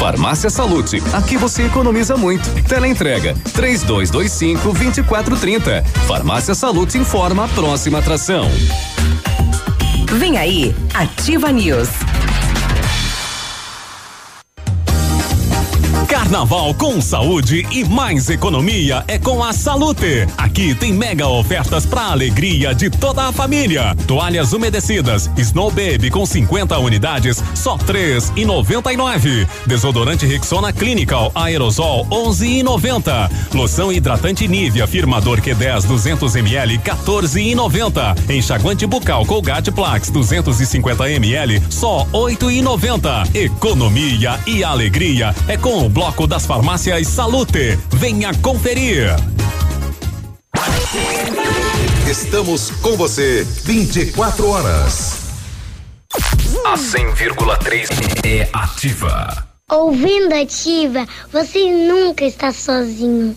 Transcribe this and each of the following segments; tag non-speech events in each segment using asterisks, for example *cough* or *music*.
Farmácia Salute, aqui você economiza muito. Teleentrega, três dois, dois cinco, vinte e quatro trinta. Farmácia Salute informa a próxima atração. Vem aí, Ativa News. Carnaval com saúde e mais economia é com a Salute. Aqui tem mega ofertas para alegria de toda a família. Toalhas umedecidas Snow Baby com 50 unidades, só três e noventa e nove. Desodorante Rexona Clinical Aerosol 11 e noventa. Loção hidratante Nivea Firmador Q10 200 ml 14 e noventa. Enxaguante bucal Colgate Plax 250 ml só oito e noventa. Economia e alegria é com o bloco das farmácias Salute. Venha conferir. Estamos com você 24 horas. A 100,3 é ativa. Ouvindo Ativa, você nunca está sozinho.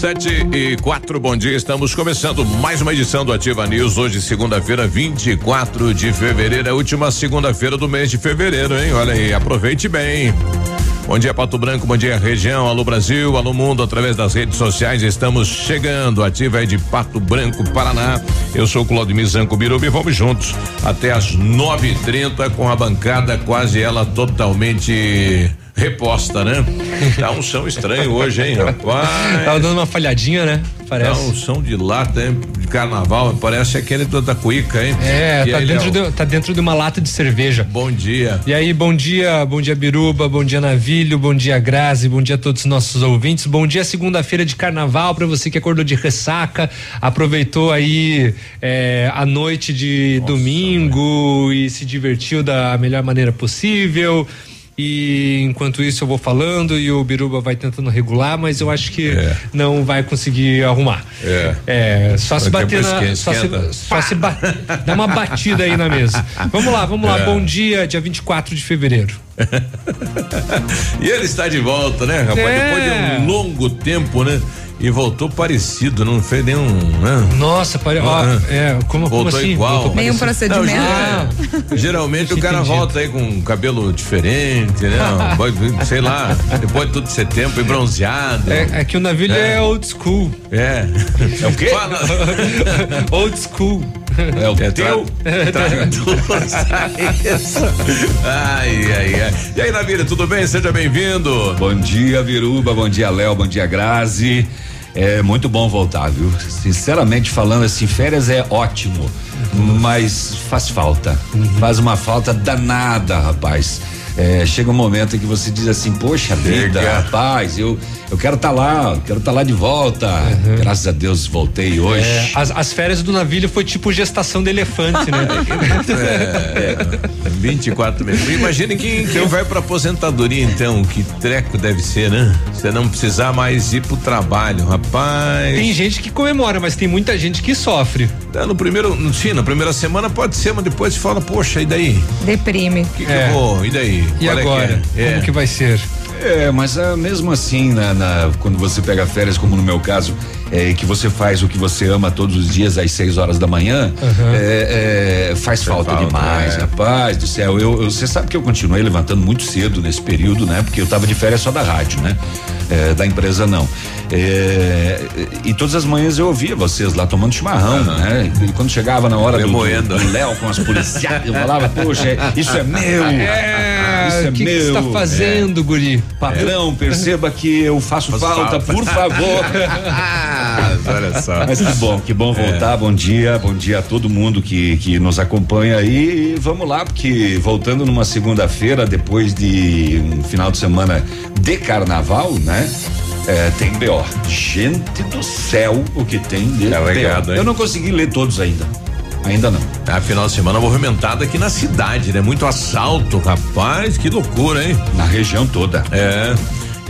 Sete e quatro, bom dia. Estamos começando mais uma edição do Ativa News. Hoje, segunda-feira, 24 de fevereiro, é a última segunda-feira do mês de fevereiro, hein? Olha aí, aproveite bem. Bom dia, Pato Branco, bom dia, região, alô Brasil, alô mundo, através das redes sociais, estamos chegando, ativa é de Pato Branco, Paraná. Eu sou Claudio Zanco Biruba e vamos juntos até as nove e trinta com a bancada quase ela totalmente reposta, né? Tá um som estranho hoje, hein, rapaz? Tava dando uma falhadinha, né? Parece. Tá um som de lata, hein? De carnaval, parece aquele da, da cuíca, hein? É, tá aí, dentro, de, tá dentro de uma lata de cerveja. Bom dia. E aí, bom dia, bom dia Biruba, bom dia Navilho, bom dia Grazi, bom dia a todos os nossos ouvintes, bom dia segunda-feira de carnaval para você que acordou de ressaca, aproveitou aí é, a noite de domingo e se divertiu da melhor maneira possível. E enquanto isso eu vou falando e o Biruba vai tentando regular, mas eu acho que É. não vai conseguir arrumar. É. É, só se bater na. esquenta, Só se, só se dá uma batida aí na mesa. Vamos lá, vamos lá. É. Bom dia, dia 24 de fevereiro. *laughs* E ele está de volta, né, rapaz? É. Depois de um longo tempo, né? E voltou parecido, não fez nenhum. Né? Nossa, pare... ó, Ah. é, como, como Voltou assim? igual. Voltou Meio um parecido? procedimento. Não, ge- geralmente o cara Entendi. volta aí com um cabelo diferente, né? *laughs* Sei lá, depois de tudo ser tempo e bronzeado. É, é que o navio É. é. old school. É. É o quê? Fala. *laughs* old school. É o teu? *laughs* ai, ai, ai. E aí, Navíria, tudo bem? Seja bem-vindo. Bom dia, Viruba, bom dia, Léo, bom dia, Grazi. É muito bom voltar, viu? Sinceramente falando, assim, férias é ótimo, mas faz falta. Faz uma falta danada, rapaz. É, chega um momento em que você diz assim, poxa vida, rapaz, eu, eu quero estar lá, eu quero estar lá de volta. Graças a Deus voltei hoje. É, as, as férias do navio foi tipo gestação de elefante, né? *laughs* É, 24 meses. Imagine quem, quem vai pra aposentadoria, então, que treco deve ser, né? Você não precisar mais ir pro trabalho, rapaz. Tem gente que comemora, mas tem muita gente que sofre. É, No primeiro, no, sim, na primeira semana pode ser, mas depois você fala, poxa, e daí? Deprime. O que, que É. eu vou? E daí? E Qual é que agora? é? É. Como que vai ser? É, mas ah, mesmo assim, na, quando você pega férias, como no meu caso, é, que você faz o que você ama todos os dias às 6 horas da manhã, é, é, faz falta, falta, demais, é. rapaz do céu. Eu, eu- você sabe que eu continuei levantando muito cedo nesse período, né? Porque eu tava de férias só da rádio, né? É, da empresa não. É, e todas as manhãs eu ouvia vocês lá tomando chimarrão, né? E quando chegava na hora do, do, Léo com as policiais, eu falava, poxa, isso é meu. *laughs* É, isso é o que, que você meu. tá fazendo, guri? Patrão, perceba que eu faço falta, falta. por favor. *laughs* Ah, olha só. Mas que bom, que bom voltar. Bom dia, bom dia a todo mundo que, que nos acompanha aí. E vamos lá, porque voltando numa segunda-feira, depois de um final de semana de carnaval, né? É, tem BO. Gente do céu, o que tem de É legado? Eu não consegui ler todos ainda. Ainda não. A final de semana movimentada aqui na cidade, né? Muito assalto, rapaz, que loucura, hein? Na região toda. É.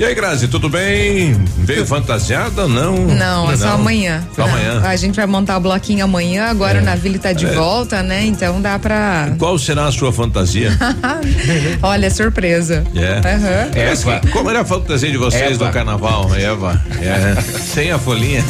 E aí, Grazi, tudo bem? Veio fantasiada? Não. Não, é só amanhã. Só amanhã. A gente vai montar o bloquinho amanhã, agora É. o Navile tá de volta, né? Então dá pra. Qual será a sua fantasia? *laughs* Olha, surpresa. É. Mas que- como era a fantasia de vocês Eva. no carnaval, Eva? É. Sem a folhinha.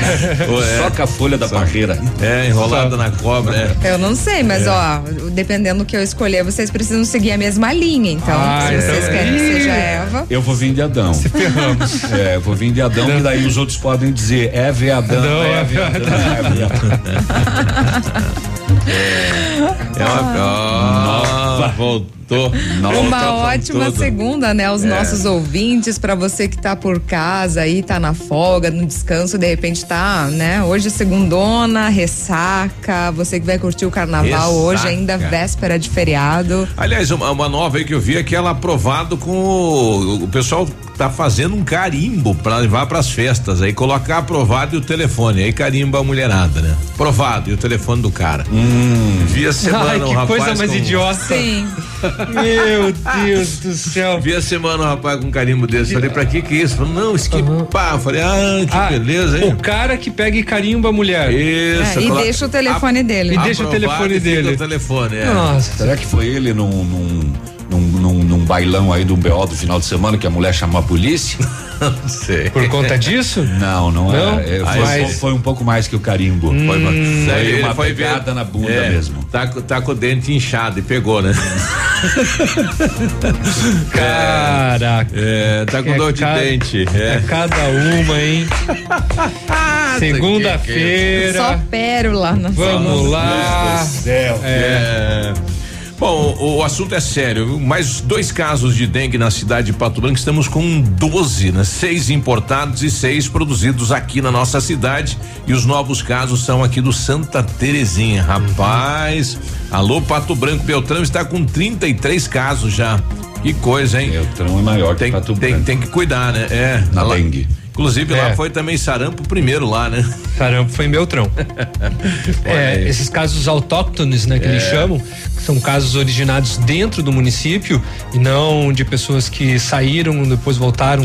*laughs* Ou é, Só com a folha da barreira. é, enrolada na cobra, é. Eu não sei, mas ó, dependendo do que eu escolher, vocês precisam seguir a mesma linha. Então, Ah, se vocês então- querem que seja Eva. Eu vou vir de Adão. Se ferramos. É, eu vou vir de Adão, e daí os outros podem dizer, é veadão, Não, é é veadão, é veadão. É uma. Ó, voltou. Uma Volta com ótima tudo. segunda, né? Os nossos ouvintes, pra você que tá por casa aí, tá na folga, no descanso, de repente tá, né? Hoje é segundona, ressaca, você que vai curtir o carnaval Ressaca. hoje, ainda véspera de feriado. Aliás, uma, uma nova aí que eu vi é que ela aprovado com o, o pessoal tá fazendo um carimbo pra levar pras festas aí colocar aprovado e o telefone aí carimba a mulherada, né? Aprovado e o telefone do cara. Vi a semana Ai, um que rapaz coisa mais com- idiota. Sim. Meu Deus do céu. Vi a semana um rapaz com um carimbo desse. Falei, pra que que é isso? Falei, não, isso que pá. Falei, ah, que Ah, beleza, hein? O cara que pega e carimba a mulher. Isso. É, e coloca- deixa o telefone dele. E deixa o telefone dele. O telefone, é. Nossa. Será que foi ele num, num, num, num- num bailão aí do BO do final de semana que a mulher chamou a polícia? *laughs* *laughs* Não sei. Por conta disso? Não, não, Não? é. é, foi, mas- foi um pouco mais que o carimbo. Foi, uma- foi ele uma foi pegada ver- na bunda é, mesmo. Tá, com- tá com o dente inchado e pegou, né? *laughs* Caraca. É, tá com É dor de cada- dente. É É. cada uma, hein? *laughs* Segunda-feira. Só pérola na Vamos lá. Céu. É. Bom, o, o assunto é sério. Mais dois casos de dengue na cidade de Pato Branco. Estamos com 12, né? Seis importados e seis produzidos aqui na nossa cidade. E os novos casos são aqui do Santa Terezinha. Rapaz, alô Pato Branco. Beltrão está com 33 casos já. Que coisa, hein? Beltrão é maior Tem, que Pato tem, Branco. tem que cuidar, né? É. Na lá- Inclusive lá É. foi também sarampo primeiro lá, né? Caramba, foi em Beltrão. *laughs* é, esses casos autóctones, né, que eles chamam, são casos originados dentro do município e não de pessoas que saíram, depois voltaram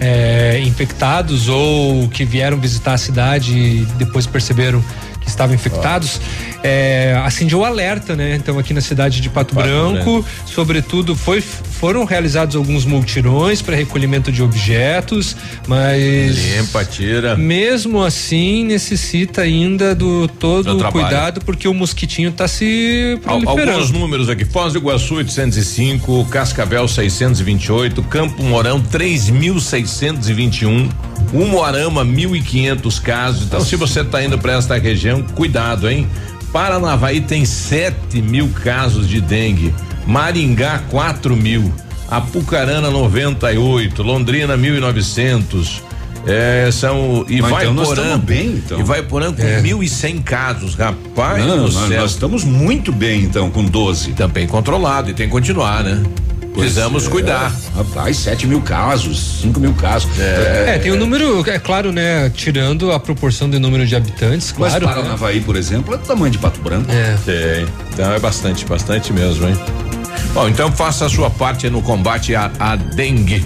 é, infectados ou que vieram visitar a cidade e depois perceberam que estavam infectados. É, acendiu o alerta, né? Então aqui na cidade de Pato, Pato Branco, sobretudo foi, foram realizados alguns multirões para recolhimento de objetos, mas Limpa, tira. mesmo assim, necessita ainda do todo Do o cuidado, porque o mosquitinho está se proliferando. Alguns números aqui: Foz do Iguaçu 805, Cascavel 628, Campo Mourão 3.621, Umuarama 1.500 casos. Então, se você está indo para esta região, cuidado, hein? Paranavaí tem 7 mil casos de dengue, Maringá 4 mil, Apucarana 98, Londrina 1.900. É, são e Mas vai então nós estamos bem, então. e vai porã com É. 1.100 casos rapaz Não, nós, nós estamos muito bem, então, com 12. Também controlado e tem que continuar, né? Precisamos é. cuidar. Rapaz, 7 mil casos, 5 mil casos. É, tem o número, é claro, né? Tirando a proporção de número de habitantes, Mas claro. Paranavaí, por exemplo, é do tamanho de Pato Branco. É. Tem. Então é bastante, bastante mesmo, hein? Bom, então faça a sua parte no combate à, à dengue.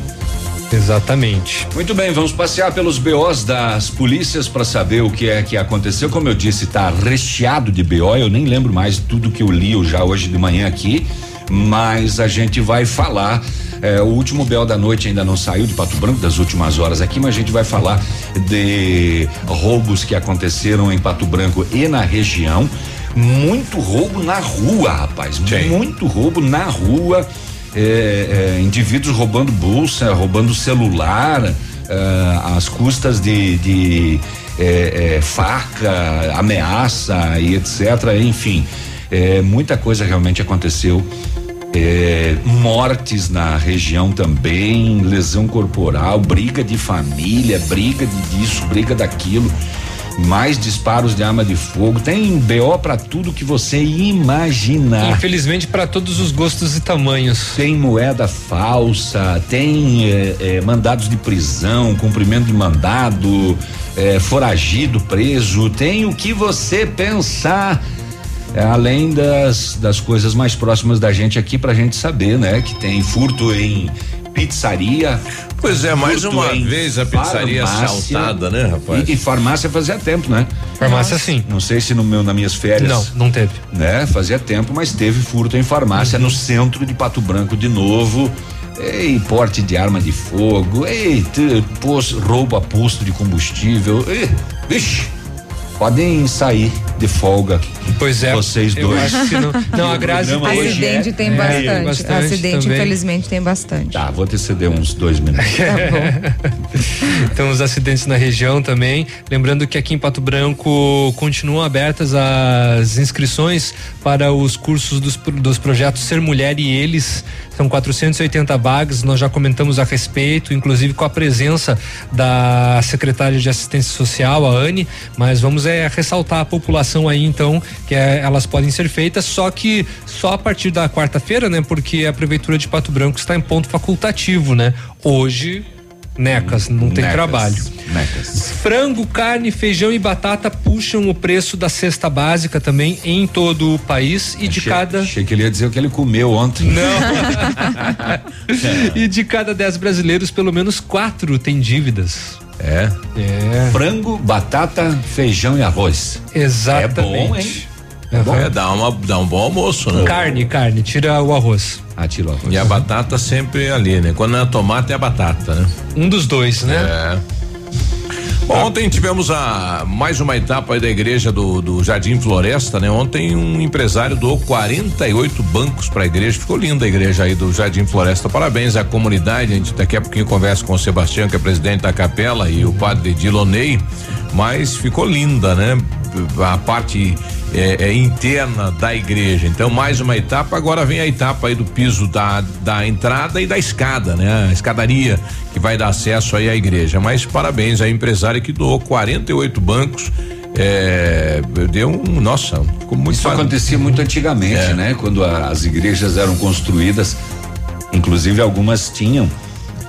Exatamente. Muito bem, vamos passear pelos BOs das polícias para saber o que é que aconteceu. Como eu disse, tá recheado de BO, eu nem lembro mais tudo que eu li já hoje de manhã aqui, mas a gente vai falar É, o último Bel da noite ainda não saiu de Pato Branco, das últimas horas aqui, mas a gente vai falar de roubos que aconteceram em Pato Branco e na região. Muito roubo na rua, rapaz. Muito roubo na rua. É, é, indivíduos roubando bolsa, roubando celular, é, às custas de, de é, é, faca, ameaça e etc. Enfim, é, muita coisa realmente aconteceu. É, mortes na região também, lesão corporal, briga de família, briga de disso, briga daquilo mais disparos de arma de fogo, tem BO para tudo que você imaginar. Infelizmente para todos os gostos e tamanhos. Tem moeda falsa, tem eh, eh, mandados de prisão, cumprimento de mandado, eh, foragido, preso, tem o que você pensar. É, além das, das coisas mais próximas da gente aqui pra gente saber, né? Que tem furto em pizzaria. Pois é, mais uma vez a pizzaria farmácia, assaltada, né, rapaz? E, e farmácia fazia tempo, né? Farmácia sim. Não sei se no meu, nas minhas férias. Não, não teve. Né? Fazia tempo, mas teve furto em farmácia Uhum. no centro de Pato Branco de novo. Ei, porte de arma de fogo, ei, t- pos- roubo a posto de combustível. Ei, vixe, podem sair de folga. Pois é. Vocês eu dois. acho que não. *laughs* Não, a Grazi hoje Acidente tem É, bastante. bastante Acidente, também. infelizmente, tem bastante. Tá, vou te ceder uns dois minutos. *laughs* Então, os acidentes na região também. Lembrando que aqui em Pato Branco continuam abertas as inscrições para os cursos dos, dos projetos Ser Mulher e Eles. São 480 vagas, nós já comentamos a respeito, inclusive com a presença da secretária de Assistência Social, a Anne, mas vamos é, ressaltar a população aí, então, que é, elas podem ser feitas, só que só a partir da quarta-feira, né? Porque a Prefeitura de Pato Branco está em ponto facultativo, né? Hoje, necas, não tem Necas, trabalho. Necas. Frango, carne, feijão e batata puxam o preço da cesta básica também em todo o país e de Achei- cada Achei que ele ia dizer o que ele comeu ontem. *laughs* e de cada 10 brasileiros, pelo menos quatro têm dívidas. É. É. Frango, batata, feijão e arroz. Exatamente. É bom, hein? É bom. É, dá, uma, dá um bom almoço, né? Carne, carne, tira o arroz. Ah, tira o arroz. E a batata sempre ali, né? Quando não é tomate, é a batata, né? Um dos dois, né? É. Bom, ontem tivemos a mais uma etapa aí da igreja do, do Jardim Floresta, né? Ontem um empresário doou 48 bancos para a igreja. Ficou linda a igreja aí do Jardim Floresta. Parabéns à comunidade. A gente daqui a pouquinho conversa com o Sebastião, que é presidente da capela, e o padre Dilonei. Mas ficou linda, né? A parte é, é, interna da igreja. Então, mais uma etapa. Agora vem a etapa aí do piso da, da entrada e da escada, né? A escadaria que vai dar acesso aí à igreja. Mas parabéns à empresária que doou 48 bancos. É, deu um. Nossa, ficou muito Isso acontecia muito antigamente, É. né? Quando a- as igrejas eram construídas, inclusive algumas tinham,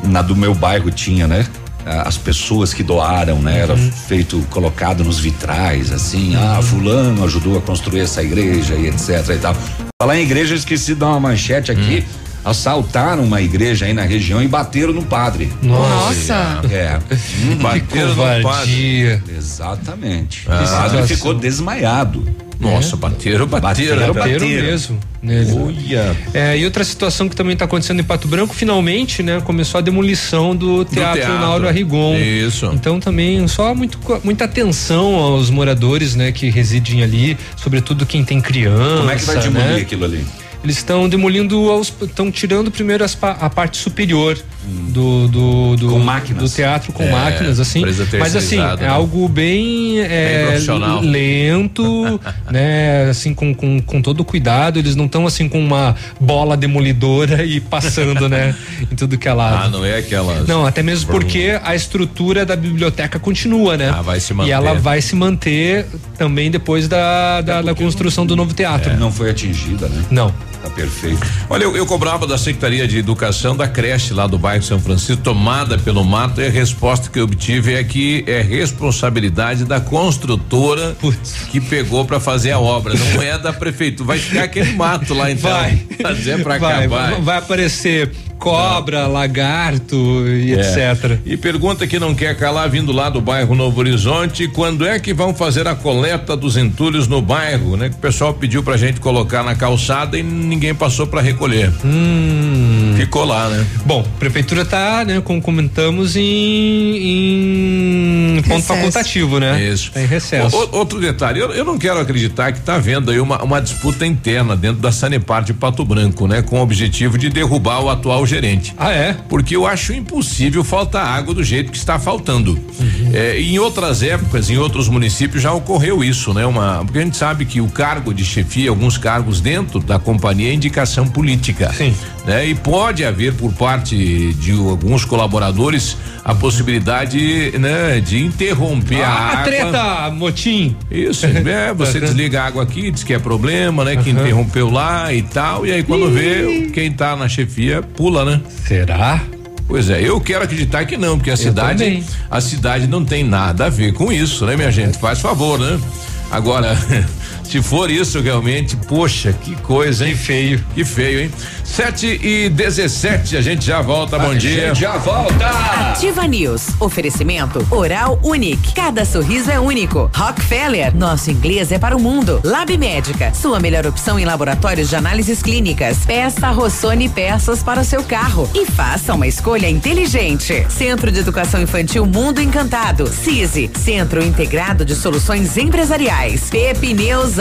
na do meu bairro tinha, né? A- As pessoas que doaram, né? Era Uhum. feito, colocado nos vitrais, assim, ah, fulano ajudou a construir essa igreja e etc e tal. Falar em igreja, eu esqueci de dar uma manchete aqui. Hum. Assaltaram uma igreja aí na região e bateram no padre. Nossa. É. *laughs* Que Bateram no padre. Exatamente. Ah, o padre ficou desmaiado. Nossa, bateram, bateram. Bateram. Bateram bateram. mesmo nele. Olha. É, e outra situação que também está acontecendo em Pato Branco, finalmente, né, começou a demolição do Teatro, teatro. Nauro Arrigon. Isso. Então também só muito, muita atenção aos moradores, né, que residem ali, sobretudo quem tem criança. Como é que vai demolir né? aquilo ali? Eles estão demolindo, estão tirando primeiro as a parte superior do, do, do Com máquinas. do teatro com É, máquinas assim. Mas assim é né? algo bem, é, profissional. lento, *laughs* né? Assim com, com, com todo cuidado. Eles não estão assim com uma bola demolidora e passando, né? *laughs* Em tudo que é lado. Ah, não é aquela. Não, até mesmo porque a estrutura da biblioteca continua, né? Ah, vai se manter. E ela vai se manter também depois da, da, da construção do novo teatro. Não foi atingida, né? Não. Tá perfeito. Olha, eu, eu cobrava da Secretaria de Educação da creche lá do bairro bairro São Francisco, tomada pelo mato, e a resposta que eu obtive é que é responsabilidade da construtora que pegou para fazer a obra, não é da prefeitura. Vai ficar aquele mato lá então. Vai. Fazer para Vai, acabar. vai aparecer cobra, lagarto e É. etc. E pergunta que não quer calar, vindo lá do bairro Novo Horizonte, quando é que vão fazer a coleta dos entulhos no bairro, né? Que o pessoal pediu pra gente colocar na calçada e ninguém passou pra recolher. Hum. Ficou lá, né? Bom, a prefeitura tá, né, como comentamos, em, em ponto facultativo, né? Isso. Tá em recesso. O- outro detalhe, eu, eu não quero acreditar que está havendo aí uma, uma disputa interna dentro da Sanepar de Pato Branco, né? Com o objetivo de derrubar o atual gerente. Ah, é? Porque eu acho impossível faltar água do jeito que está faltando. Uhum. É, em outras épocas, em outros municípios já ocorreu isso, né? Uma, porque a gente sabe que o cargo de chefia, alguns cargos dentro da companhia é indicação política. Sim. Né? E pode haver por parte de alguns colaboradores a possibilidade, né, de interromper a Ah, água. treta, motim. Isso, *laughs* é, você desliga a água aqui, diz que é problema, né? Que Aham. interrompeu lá e tal, e aí quando vê, quem tá na chefia pula, né? Será? Pois é, eu quero acreditar que não, porque a cidade, também. a cidade não tem nada a ver com isso, né, minha gente? Faz favor, né? Agora, *laughs* se for isso realmente, poxa, que coisa, hein? Que feio. Que feio, hein? Sete e dezessete, a gente já volta, bom dia. Já volta! Ativa News. Oferecimento Oral Unique. Cada sorriso é único. Rockefeller. Nosso inglês é para o mundo. Lab Médica. Sua melhor opção em laboratórios de análises clínicas. Peça Rossoni peças para o seu carro. E faça uma escolha inteligente. Centro de Educação Infantil Mundo Encantado. CISI. Centro Integrado de Soluções Empresariais. Pepineus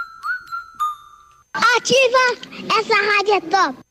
Ativa! Essa rádio é top!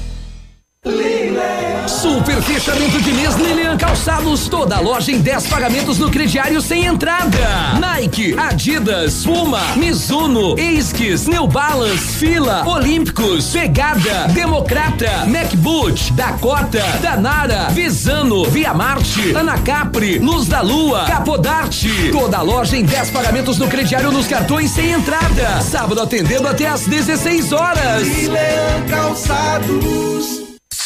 Super fechamento de mês Lilian Calçados, toda loja em 10 pagamentos no crediário sem entrada. Nike, Adidas, Puma, Mizuno, Esquis, New Balance, Fila, Olímpicos, Pegada, Democrata, MacBoot, Dakota, Danara, Visano, Via Marte, Anacapri, Luz da Lua, Capodarte. Toda loja em 10 pagamentos no crediário nos cartões sem entrada. Sábado atendendo até às 16 horas. Lilian Calçados.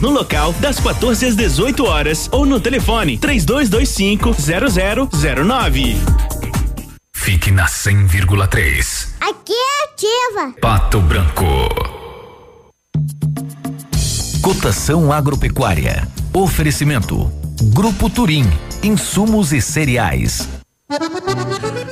no local das 14 às 18 horas ou no telefone 3225 0009. fique na 100,3. Aqui é ativa. Pato Branco. Cotação agropecuária. Oferecimento. Grupo Turim. Insumos e cereais.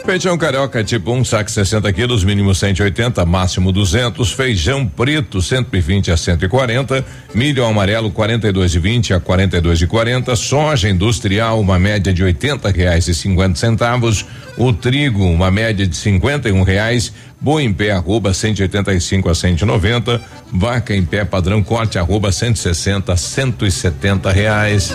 Feijão carioca tipo 1, um, saco 60 quilos, mínimo 180, máximo 200. Feijão preto 120 a 140. Milho amarelo 42 de 20 a 42 de 40. Soja industrial uma média de 80 reais e 50 centavos. O trigo uma média de 51 reais. Boi em pé arroba 185 a 190. Vaca em pé padrão corte arroba 160 a 170 reais.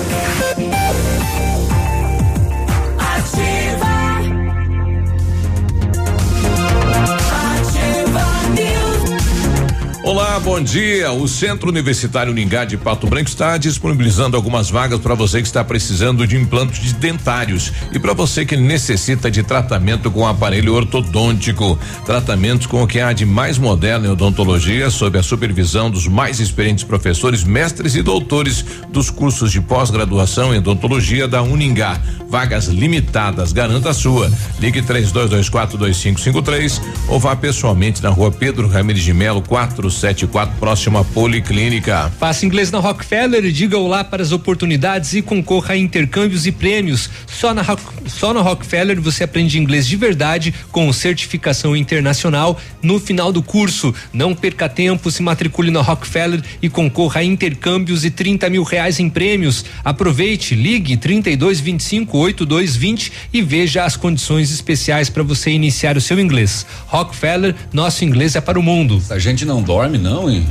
Bom dia. O Centro Universitário Uningá de Pato Branco está disponibilizando algumas vagas para você que está precisando de implantes de dentários e para você que necessita de tratamento com aparelho ortodôntico. Tratamentos com o que há de mais moderno em odontologia, sob a supervisão dos mais experientes professores, mestres e doutores dos cursos de pós-graduação em odontologia da Uningá. Vagas limitadas, garanta a sua. Ligue 32242553 ou vá pessoalmente na rua Pedro Ramirez de Melo 4 74, próximo à Policlínica. Faça inglês na Rockefeller e diga olá para as oportunidades e concorra a intercâmbios e prêmios. Só na, só na Rockefeller você aprende inglês de verdade com certificação internacional no final do curso. Não perca tempo, se matricule na Rockefeller e concorra a intercâmbios e 30 mil reais em prêmios. Aproveite, ligue 32 25 8220 e veja as condições especiais para você iniciar o seu inglês. Rockefeller, nosso inglês é para o mundo. A gente não dorme dorme, não, hein?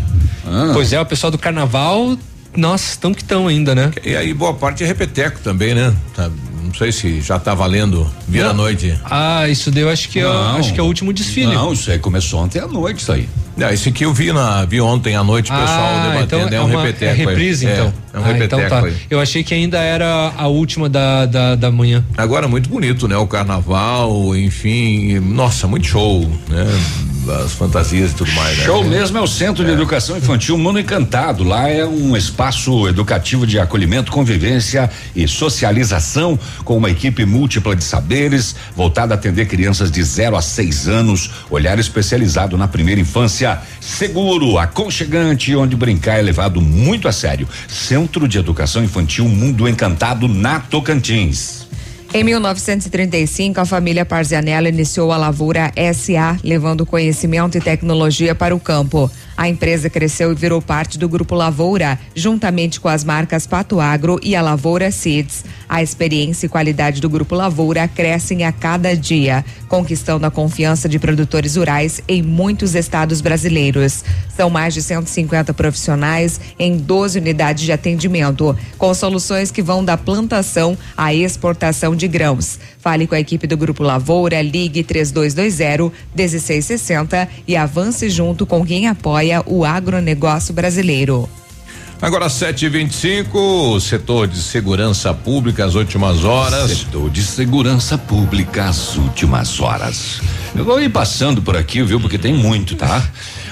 Ah. Pois é, o pessoal do carnaval, nossa, estão que estão ainda, né? E aí, boa parte é repeteco também, né? Tá, não sei se já tá valendo vira noite. Ah, isso deu, acho que é, acho que é o último desfile. Não, isso aí começou ontem à noite, isso aí. É, esse aqui eu vi na vi ontem à noite o pessoal ah, debatendo, então é um uma, repeteco. É reprise, aí. então. É, é um ah, repeteco então tá. aí. Eu achei que ainda era a última da, da, da manhã. Agora muito bonito, né? O carnaval, enfim, nossa, muito show, né? As fantasias e tudo mais. né? Show mesmo é o Centro de Educação Infantil Mundo Encantado. Lá é um espaço educativo de acolhimento, convivência e socialização com uma equipe múltipla de saberes, voltada a atender crianças de 0 a 6 anos, olhar especializado na primeira infância, seguro, aconchegante, onde brincar é levado muito a sério. Centro de Educação Infantil Mundo Encantado na Tocantins. Em 1935, a família Parzianella iniciou a Lavoura SA, levando conhecimento e tecnologia para o campo. A empresa cresceu e virou parte do Grupo Lavoura, juntamente com as marcas Pato Agro e a Lavoura Seeds. A experiência e qualidade do Grupo Lavoura crescem a cada dia, conquistando a confiança de produtores rurais em muitos estados brasileiros. São mais de 150 profissionais em 12 unidades de atendimento, com soluções que vão da plantação à exportação de grãos. Fale com a equipe do Grupo Lavoura, ligue 3220 1660 e avance junto com quem apoia o agronegócio brasileiro. Agora 7:25, setor de segurança pública, as últimas horas. Setor de segurança pública, as últimas horas. Eu vou ir passando por aqui, viu? Porque tem muito, tá?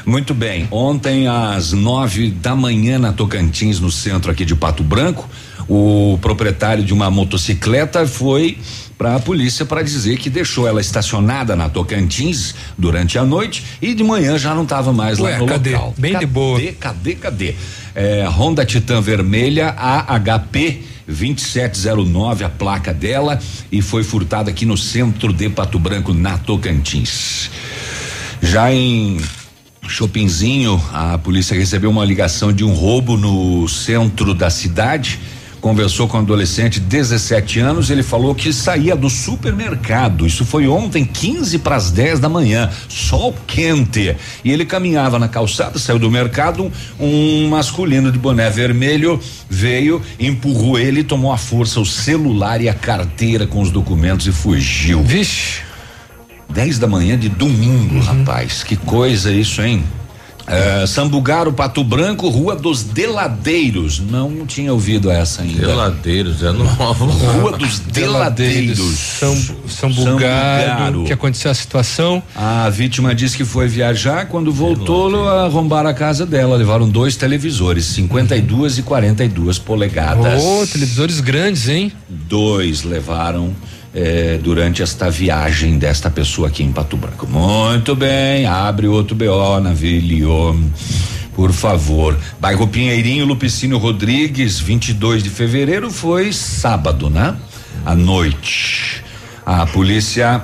Muito bem. Ontem às nove da manhã na Tocantins, no centro aqui de Pato Branco, o proprietário de uma motocicleta foi para a polícia para dizer que deixou ela estacionada na Tocantins durante a noite e de manhã já não estava mais Ué, lá no cadê? local. Bem de cadê, boa. Cadê, cadê? É, Honda Titan vermelha AHP 2709 a placa dela e foi furtada aqui no centro de Pato Branco na Tocantins. Já em Chopinzinho, a polícia recebeu uma ligação de um roubo no centro da cidade. Conversou com um adolescente de 17 anos, ele falou que saía do supermercado. Isso foi ontem, 15 para as 10 da manhã, sol quente. E ele caminhava na calçada, saiu do mercado, um, masculino de boné vermelho veio, empurrou ele, tomou à força o celular e a carteira com os documentos e fugiu. Vixe. 10 da manhã de domingo, rapaz. Que coisa isso, hein? É, Sambugaro, Pato Branco, Rua dos Deladeiros. Não tinha ouvido essa ainda. Deladeiros, é novo. Rua dos Deladeiros. São, São Bulgaro, que aconteceu a situação. A vítima disse que foi viajar, quando voltou, arrombaram a casa dela. Levaram dois televisores, 52 e 42 polegadas. Oh, televisores grandes, hein? Dois levaram eh, durante esta viagem desta pessoa aqui em Pato Branco. Muito bem, abre outro BO, navilho. Por favor. Bairro Pinheirinho, Lupicínio Rodrigues, 22 de fevereiro, foi sábado, né? À noite. A polícia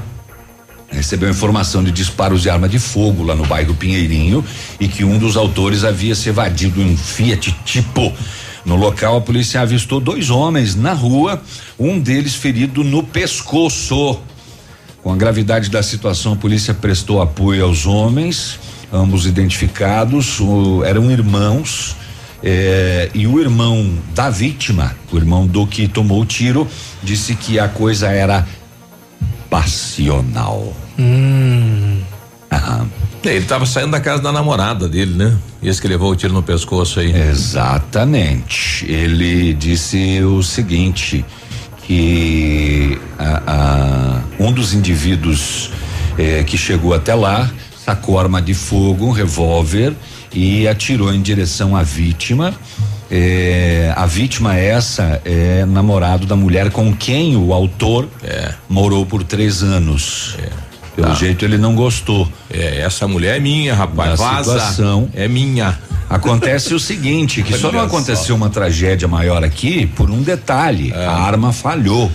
recebeu informação de disparos de arma de fogo lá no bairro Pinheirinho e que um dos autores havia se evadido em um Fiat Tipo. No local, a polícia avistou dois homens na rua, um deles ferido no pescoço. Com a gravidade da situação, a polícia prestou apoio aos homens, ambos identificados, o- eram irmãos. eh, e o irmão da vítima, o irmão do que tomou o tiro, disse que a coisa era passional. Hum. Aham. Ele estava saindo da casa da namorada dele, né? Esse que levou o tiro no pescoço aí. Exatamente. Ele disse o seguinte que a- a- um dos indivíduos eh, que chegou até lá sacou arma de fogo, um revólver e atirou em direção à vítima. Eh, a vítima essa é namorado da mulher com quem o autor morou por três anos. Pelo jeito ele não gostou. É, essa mulher é minha, rapaz. Da Vaza. situação. É minha. Acontece o seguinte, que só não só. aconteceu uma tragédia maior aqui por um detalhe. É. A arma falhou.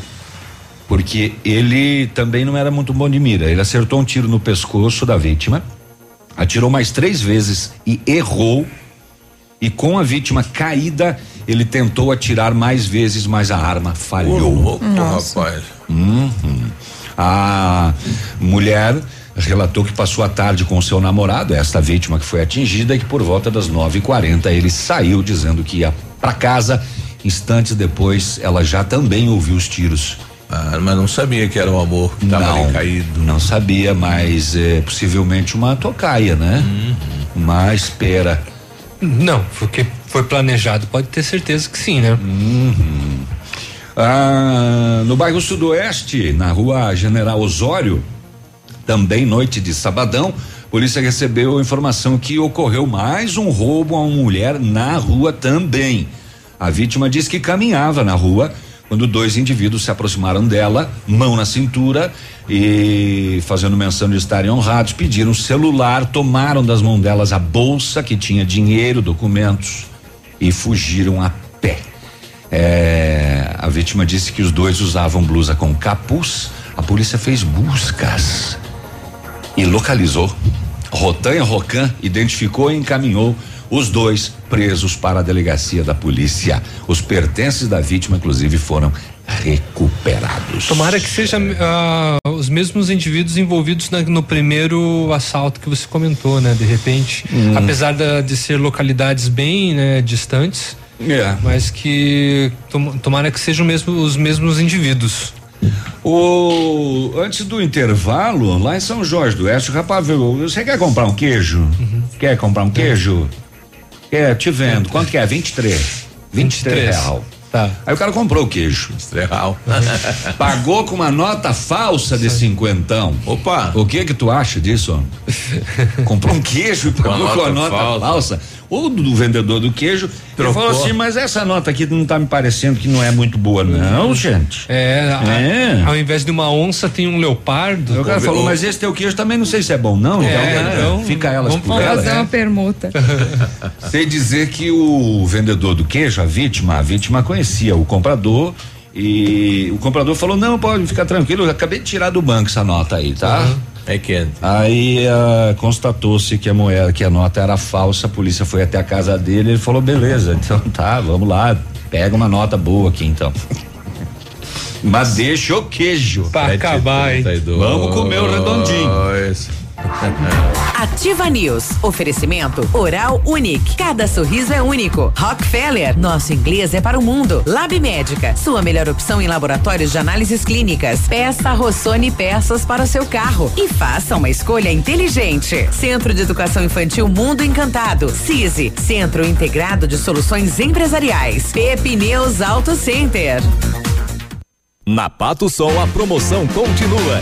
Porque ele também não era muito bom de mira. Ele acertou um tiro no pescoço da vítima, atirou mais três vezes e errou. E com a vítima caída, ele tentou atirar mais vezes, mas a arma falhou. louco, Nossa. rapaz. Uhum. A mulher relatou que passou a tarde com seu namorado, esta vítima que foi atingida, e que por volta das 9h40 ele saiu dizendo que ia para casa. Instantes depois, ela já também ouviu os tiros. Ah, mas não sabia que era o amor que estava ali caído. Não sabia, mas é, possivelmente uma tocaia, né? Uhum. Uma espera. Não, porque foi planejado, pode ter certeza que sim, né? Uhum. Ah, no bairro Sudoeste, na rua General Osório, também noite de sabadão, polícia recebeu informação que ocorreu mais um roubo a uma mulher na rua também. A vítima diz que caminhava na rua quando dois indivíduos se aproximaram dela, mão na cintura e fazendo menção de estarem honrados, pediram celular, tomaram das mãos delas a bolsa que tinha dinheiro, documentos e fugiram a pé. É, a vítima disse que os dois usavam blusa com capuz. A polícia fez buscas e localizou. Rotanha Rocan identificou e encaminhou os dois presos para a delegacia da polícia. Os pertences da vítima, inclusive, foram recuperados. Tomara que sejam os mesmos indivíduos envolvidos na- no primeiro assalto que você comentou, né? De repente, Hum. apesar da- de ser localidades bem né, distantes, É. mas que tom- tomara que sejam mesmo, os mesmos indivíduos. O antes do intervalo, lá em São Jorge do Oeste, o rapaz viu, você quer comprar um queijo? Quer comprar um queijo? Quer, te vendo. Quanto que é? 23. 23 real. Tá. Aí o cara comprou o queijo. real. Pagou com uma nota falsa de cinquentão. Opa! O que que tu acha disso? *laughs* Comprou um queijo e Com a pagou com a nota nota falsa. falsa. O do vendedor do queijo ele Trocou. falou assim, mas essa nota aqui não tá me parecendo que não é muito boa não, gente. É, a- É. ao invés de uma onça tem um leopardo. O cara falou, mas esse teu queijo também não sei se é bom não, É, então, então, fica elas vamos por Vamos elas. fazer né? uma permuta. *laughs* Sei dizer que o vendedor do queijo, a vítima, a vítima conhecia o comprador e o comprador falou: não, pode ficar tranquilo, eu acabei de tirar do banco essa nota aí, tá? É que Aí uh, constatou-se que a moeda, que a nota era falsa, a polícia foi até a casa dele, ele falou, beleza, então tá, vamos lá, pega uma nota boa aqui então. *laughs* Mas deixa o queijo. Pra acabar, hein? Vamos comer o redondinho. *laughs* Ativa News. Oferecimento Oral Unique. Cada sorriso é único. Rockefeller. Nosso inglês é para o mundo. Lab Médica. Sua melhor opção em laboratórios de análises clínicas. Peça Rossoni peças para o seu carro. E faça uma escolha inteligente. Centro de Educação Infantil Mundo Encantado. CISI. Centro Integrado de Soluções Empresariais. Pepineus Auto Center. Na Pato Sol a promoção continua.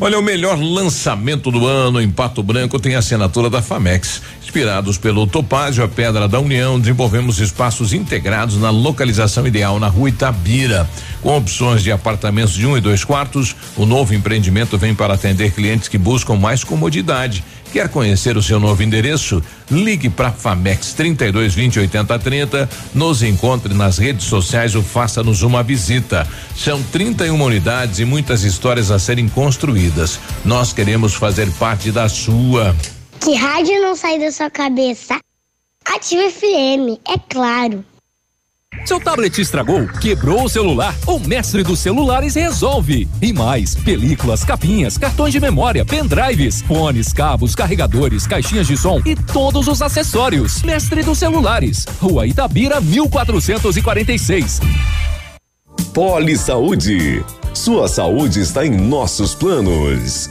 Olha, o melhor lançamento do ano em Pato Branco tem a assinatura da Famex. Inspirados pelo Topázio, a Pedra da União, desenvolvemos espaços integrados na localização ideal na rua Itabira. Com opções de apartamentos de um e dois quartos, o novo empreendimento vem para atender clientes que buscam mais comodidade. Quer conhecer o seu novo endereço? Ligue para Famex 32 20 80 30, nos encontre nas redes sociais ou faça-nos uma visita. São 31 unidades e muitas histórias a serem construídas. Nós queremos fazer parte da sua. Que rádio não sai da sua cabeça? Ativa FM, é claro. Seu tablet estragou, quebrou o celular? O mestre dos celulares resolve. E mais, películas, capinhas, cartões de memória, pendrives, fones, cabos, carregadores, caixinhas de som e todos os acessórios. Mestre dos celulares, Rua Itabira, 1446. Poli Saúde. Sua saúde está em nossos planos.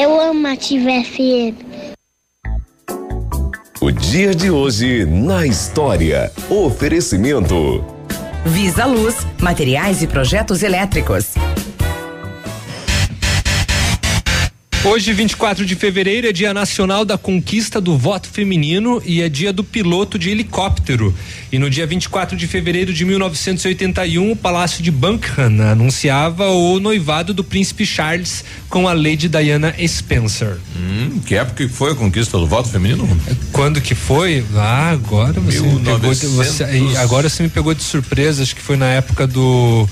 Eu amo Ativa FM. O dia de hoje na história. Oferecimento. Visa Luz, materiais e projetos elétricos. Hoje, 24 de fevereiro, é Dia Nacional da Conquista do Voto Feminino e é dia do piloto de helicóptero. E no dia 24 de fevereiro de 1981, o Palácio de Buckingham anunciava o noivado do príncipe Charles com a Lady Diana Spencer. Hum, que época que foi a conquista do voto feminino? Quando que foi? Ah, agora você, me pegou de, você agora você me pegou de surpresa, acho que foi na época do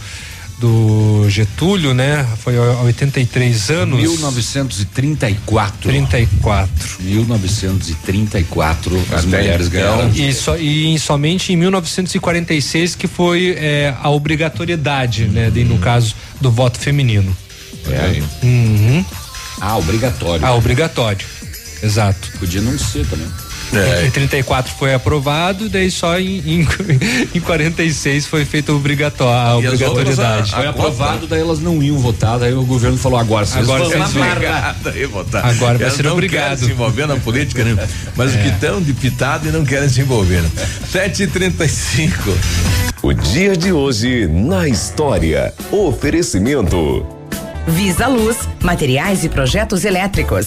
do Getúlio, né? Foi há 83 anos. 1934. 34. 1934 as Até mulheres ganharam. E, so, e somente em 1946 que foi é, a obrigatoriedade, né? De, no caso do voto feminino. É. Uhum. Ah, obrigatório. Ah, obrigatório. Exato. Podia não ser também. Em 34 foi aprovado, daí só em, em, *laughs* em 46 foi feita a E obrigatoriedade. a- Foi aprovado, daí elas não iam votar, daí o governo falou agora, vocês Agora vão vocês vão. marra. Aí votar. Agora vai Elas ser obrigado. se envolver na política, né? Mas É. o que estão de pitado e não querem se envolver. né? 7h35. O dia de hoje na história. Oferecimento. Visa Luz, materiais e projetos elétricos.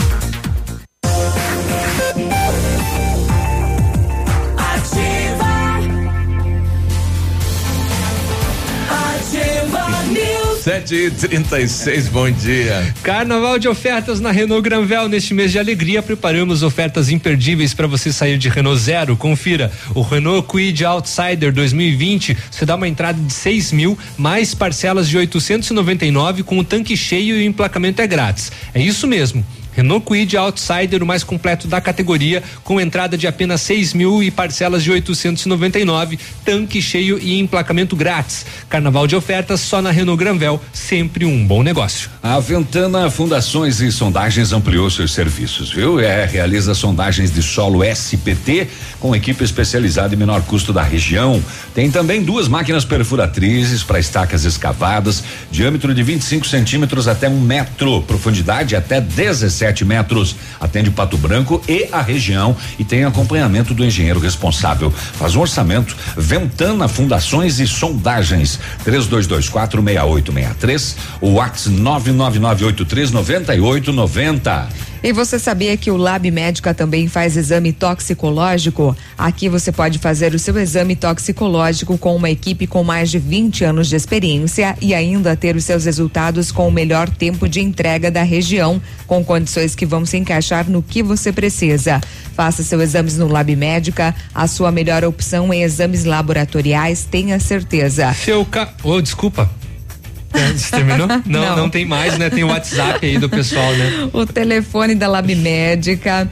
Sete e trinta e seis, bom dia. Carnaval de ofertas na Renault Granvel. Neste mês de alegria, preparamos ofertas imperdíveis para você sair de Renault Zero. Confira. O Renault Kwid Outsider 2020, você dá uma entrada de 6 mil, mais parcelas de 899 com o tanque cheio e o emplacamento é grátis. É isso mesmo. Renault Kwid Outsider, o mais completo da categoria, com entrada de apenas 6 mil e parcelas de 899, tanque cheio e emplacamento grátis. Carnaval de ofertas só na Renault Granvel, sempre um bom negócio. A Ventana Fundações e Sondagens ampliou seus serviços, viu? É, realiza sondagens de solo SPT com equipe especializada e menor custo da região. Tem também duas máquinas perfuratrizes para estacas escavadas, diâmetro de 25 centímetros até um metro, profundidade até 17 metros. Atende Pato Branco e a região e tem acompanhamento do engenheiro responsável. Faz um orçamento. Ventana Fundações e Sondagens. 32246863, o WhatsApp 999839890. E você sabia que o Lab Médica também faz exame toxicológico? Aqui você pode fazer o seu exame toxicológico com uma equipe com mais de 20 anos de experiência e ainda ter os seus resultados com o melhor tempo de entrega da região, com condições que vão se encaixar no que você precisa. Faça seus exames no Lab Médica, a sua melhor opção em exames laboratoriais, tenha certeza. Seu ca... Oh, desculpa. *laughs* Você terminou? *laughs* Não, não, Não. tem mais, né? Tem o WhatsApp aí do pessoal, né? O telefone da Lab Médica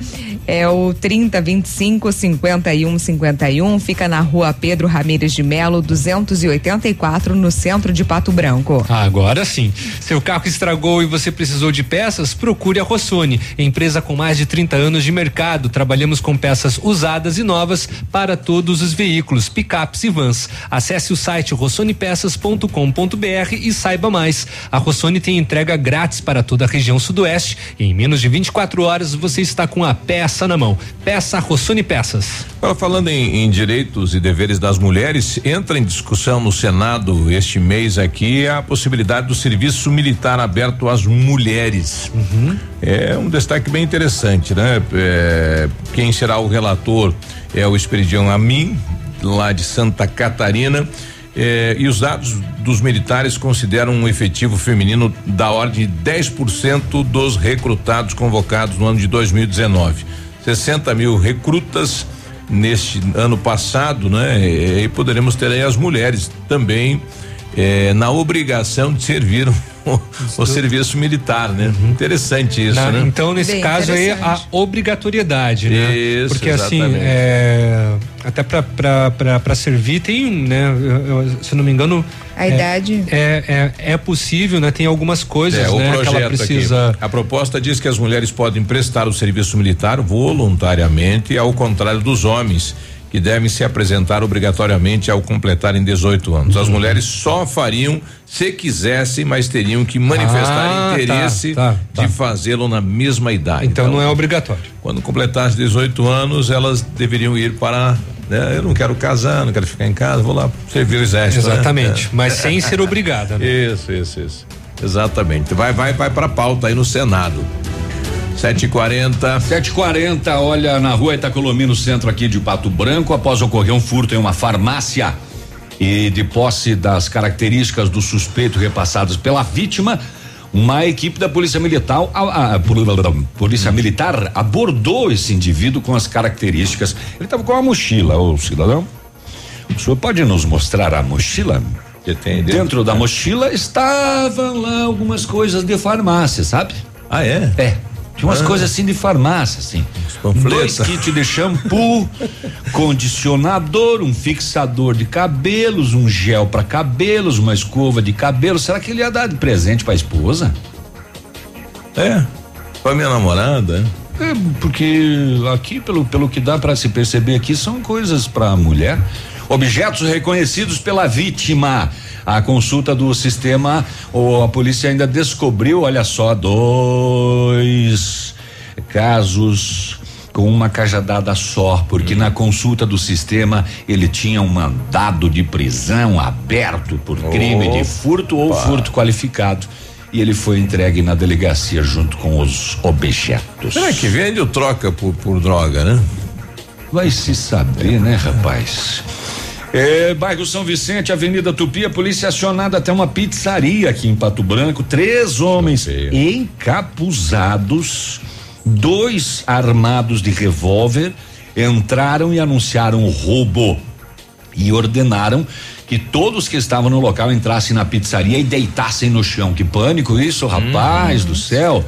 é o 30 25 51 51, fica na rua Pedro Ramires de Melo, 284, no centro de Pato Branco. Agora sim. Seu carro estragou e você precisou de peças? Procure a Rossoni, empresa com mais de 30 anos de mercado. Trabalhamos com peças usadas e novas para todos os veículos, picapes e vans. Acesse o site rossonepeças.com.br e saiba mais. A Rossoni tem entrega grátis para toda a região sudoeste e em menos de 24 horas você está com a peça na mão. Peça Rossoni Peças. Agora, falando em, em direitos e deveres das mulheres, entra em discussão no Senado este mês aqui a possibilidade do serviço militar aberto às mulheres. É um destaque bem interessante, né? É, quem será o relator é o Esperidião Amin, lá de Santa Catarina. É, e os dados dos militares consideram um efetivo feminino da ordem de 10% dos recrutados convocados no ano de 2019. 60 mil recrutas neste ano passado, né? E, e poderemos ter aí as mulheres também eh, na obrigação de servir o, *laughs* o serviço militar, né? Interessante isso, Na- né? Então, nesse Bem caso aí, a obrigatoriedade, né? Isso, Porque assim, exatamente. é, até pra, pra, pra, pra servir tem, né? eu- eu- se não me engano. A é, idade? É, é, é possível, né? Tem algumas coisas, É, o né? Que ela projeto precisa. aqui. A proposta diz que as mulheres podem prestar o serviço militar voluntariamente, ao contrário dos homens, que devem se apresentar obrigatoriamente ao completarem 18 anos. Uhum. As mulheres só fariam se quisessem, mas teriam que manifestar Ah, tá, interesse tá, tá. de fazê-lo na mesma idade. Então, não é obrigatório. Quando completasse 18 anos, elas deveriam ir para. né, eu não quero casar, não quero ficar em casa, vou lá servir o exército. né? Exatamente. É. Mas sem ser obrigada. Né? *laughs* Isso, isso, isso. Exatamente. Vai, vai, vai pra pauta aí no Senado. 7h40. 740, olha, na rua Itacolomi, no centro aqui de Pato Branco, após ocorrer um furto em uma farmácia e de posse das características do suspeito repassadas pela vítima, Uma equipe da Polícia Militar, a, a, Polícia Militar abordou esse indivíduo com as características. Ele estava com uma mochila, ô cidadão. O senhor pode nos mostrar a mochila? Que tem dentro, dentro da mochila estavam lá algumas coisas de farmácia, sabe? Ah, é? É. Tinha umas Ah. coisas assim de farmácia, assim. Dois kits de shampoo, condicionador, um fixador de cabelos, um gel para cabelos, uma escova de cabelo. Será que ele ia dar de presente para a esposa? É. Pra minha namorada. É, porque aqui, pelo, pelo que dá para se perceber aqui, são coisas para mulher. Objetos reconhecidos pela vítima. A consulta do sistema, ou a polícia ainda descobriu, olha só, dois casos com uma cajadada só, porque na consulta do sistema ele tinha um mandado de prisão aberto por crime de furto ou furto qualificado. E ele foi entregue na delegacia junto com os objetos. Será que vende ou troca por, por droga, né? Vai se saber, né, rapaz? É, bairro São Vicente, Avenida Tupi, a polícia acionada até uma pizzaria aqui em Pato Branco. Três homens encapuzados, dois armados de revólver, entraram e anunciaram o roubo e ordenaram que todos que estavam no local entrassem na pizzaria e deitassem no chão. Que pânico isso, rapaz do céu.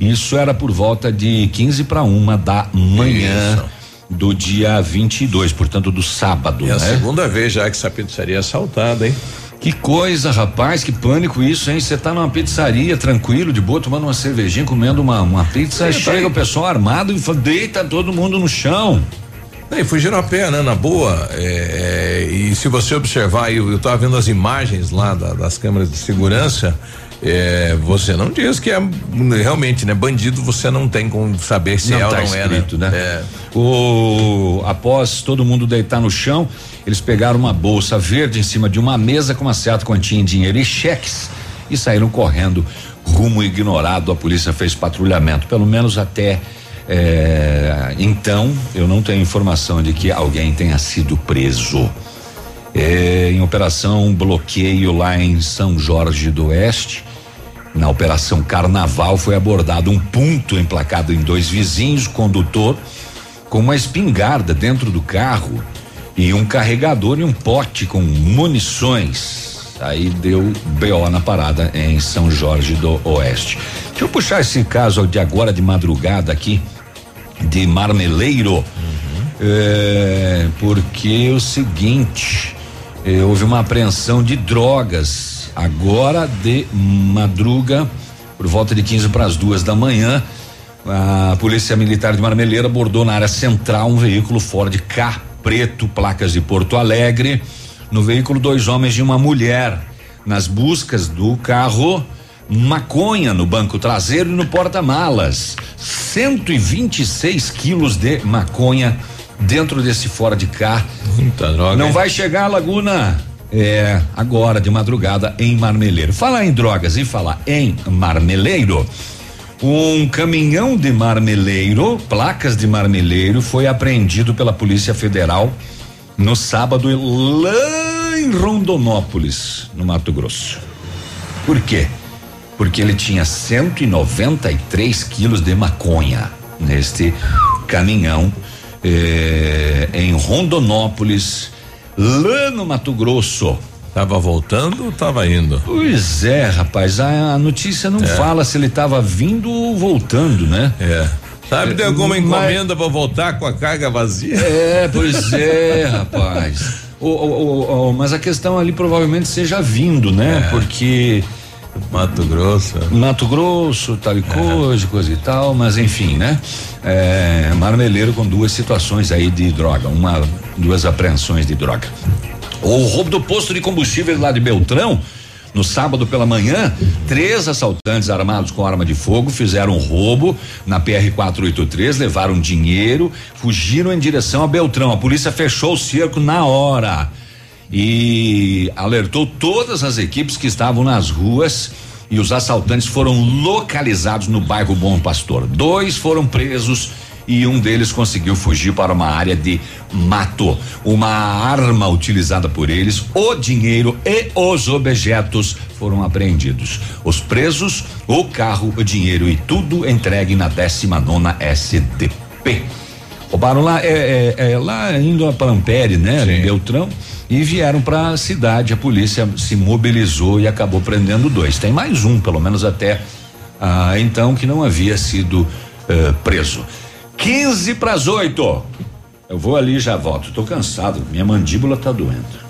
Isso era por volta de 15 para uma da manhã do dia 22, portanto do sábado, É né? a segunda vez já que essa pizzaria é assaltada, hein? Que coisa, rapaz, que pânico isso, hein? Você tá numa pizzaria tranquilo, de boa, tomando uma cervejinha, comendo uma, uma pizza, aí Sim, chega tá o pessoal armado e fala, deita todo mundo no chão. E fugiram a pé, né? Na boa. é, é, e se você observar, eu, eu tava vendo as imagens lá da- das câmeras de segurança. É, você não diz que é realmente, né? Bandido você não tem como saber se Não é ou tá não escrito, é, né? É. O após todo mundo deitar no chão, eles pegaram uma bolsa verde em cima de uma mesa com uma certa quantia em dinheiro e cheques e saíram correndo rumo ignorado. A polícia fez patrulhamento, pelo menos até eh, então. Eu não tenho informação de que alguém tenha sido preso. Eh, em operação bloqueio lá em São Jorge do Oeste, na operação Carnaval foi abordado um ponto emplacado em dois vizinhos, condutor com uma espingarda dentro do carro e um carregador e um pote com munições. Aí deu BO na parada em São Jorge do Oeste. Deixa eu puxar esse caso de agora de madrugada aqui de Marmeleiro. É, porque é o seguinte, é, houve uma apreensão de drogas agora de madruga, por volta de 15 para as duas da manhã. A Polícia Militar de Marmeleiro abordou na área central um veículo Ford K preto, placas de Porto Alegre. No veículo, dois homens e uma mulher. Nas buscas do carro, maconha no banco traseiro e no porta-malas. 126 quilos de maconha dentro desse Ford K. Muita droga. Não vai chegar a Laguna. É, agora de madrugada em Marmeleiro. Falar em drogas e falar em Marmeleiro. Um caminhão de marmeleiro, placas de marmeleiro, foi apreendido pela Polícia Federal no sábado lá em Rondonópolis, no Mato Grosso. Por quê? Porque ele tinha 193 quilos de maconha neste caminhão eh, em Rondonópolis, lá no Mato Grosso. Tava voltando ou tava indo? Pois é, rapaz, a, a notícia não É. fala se ele estava vindo ou voltando, né? É. Sabe de alguma Mas- encomenda pra voltar com a carga vazia? É, pois é, rapaz. *laughs* O, o- o- o- mas a questão ali provavelmente seja vindo, né? Porque. Mato Grosso. Mato Grosso, tal e coisa, coisa e tal, mas enfim, né? É, marmeleiro com duas situações aí de droga, uma, duas apreensões de droga. O roubo do posto de combustível lá de Beltrão, no sábado pela manhã, três assaltantes armados com arma de fogo fizeram um roubo na PR 483, levaram dinheiro, fugiram em direção a Beltrão. A polícia fechou o cerco na hora e alertou todas as equipes que estavam nas ruas e os assaltantes foram localizados no bairro Bom Pastor. Dois foram presos e um deles conseguiu fugir para uma área de mato. Uma arma utilizada por eles, o dinheiro e os objetos foram apreendidos. Os presos, o carro, o dinheiro e tudo entregue na 19 nona SDP. Roubaram lá, é, é, é, lá indo para Ampere, né? Em Beltrão e vieram para a cidade. A polícia se mobilizou e acabou prendendo dois. Tem mais um, pelo menos até ah, então, que não havia sido eh, preso. 15 para as 8. Eu vou ali e já volto. Tô cansado, minha mandíbula tá doendo.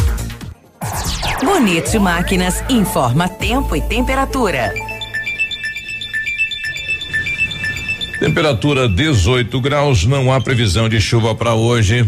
Bonito Máquinas informa tempo e temperatura. Temperatura 18 graus, não há previsão de chuva para hoje.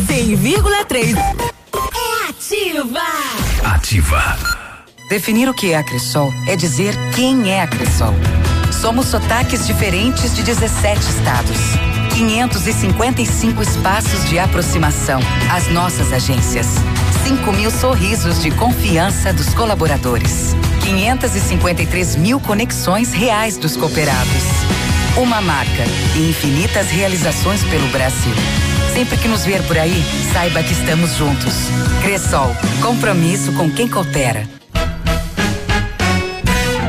A 100,3 é ativa. Ativa. Definir o que é a Cressol é dizer quem é a Cressol. Somos sotaques diferentes de 17 estados. 555 espaços de aproximação. As nossas agências. 5 mil sorrisos de confiança dos colaboradores. 553 mil conexões reais dos cooperados. Uma marca e infinitas realizações pelo Brasil. Sempre que nos ver por aí, saiba que estamos juntos. Cressol, compromisso com quem coopera.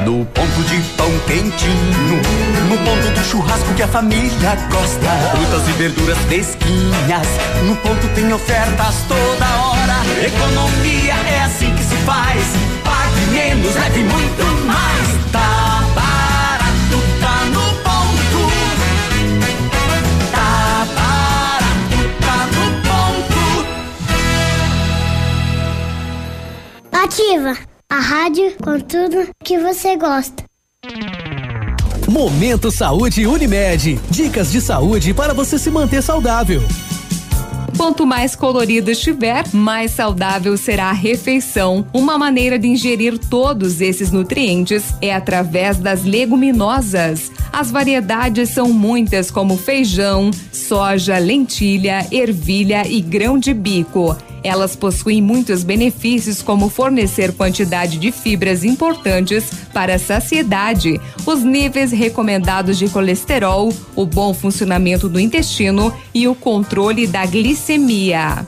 No ponto de pão quentinho, no ponto do churrasco que a família gosta. Frutas e verduras fresquinhas, no ponto tem ofertas toda hora. Economia é assim que se faz. Pague menos, leve muito mais. Ativa a rádio com tudo que você gosta. Momento Saúde Unimed. Dicas de saúde para você se manter saudável. Quanto mais colorido estiver, mais saudável será a refeição. Uma maneira de ingerir todos esses nutrientes é através das leguminosas. As variedades são muitas, como feijão, soja, lentilha, ervilha e grão de bico. Elas possuem muitos benefícios, como fornecer quantidade de fibras importantes para a saciedade, os níveis recomendados de colesterol, o bom funcionamento do intestino e o controle da glicemia.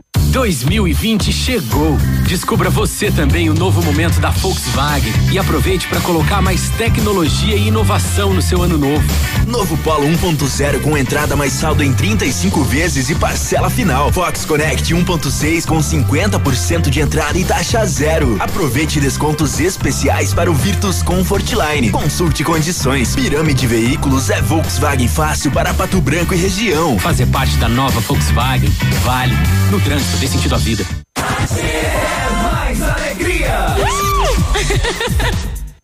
2020 chegou. Descubra você também o novo momento da Volkswagen e aproveite para colocar mais tecnologia e inovação no seu ano novo. Novo Polo 1.0 com entrada mais saldo em 35 vezes e parcela final. Fox Connect 1.6 com 50% de entrada e taxa zero. Aproveite descontos especiais para o Virtus Comfort Line. Consulte condições. Pirâmide Veículos é Volkswagen fácil para Pato Branco e região. Fazer parte da nova Volkswagen vale. No trânsito dê sentido à vida. Mais alegria. *laughs*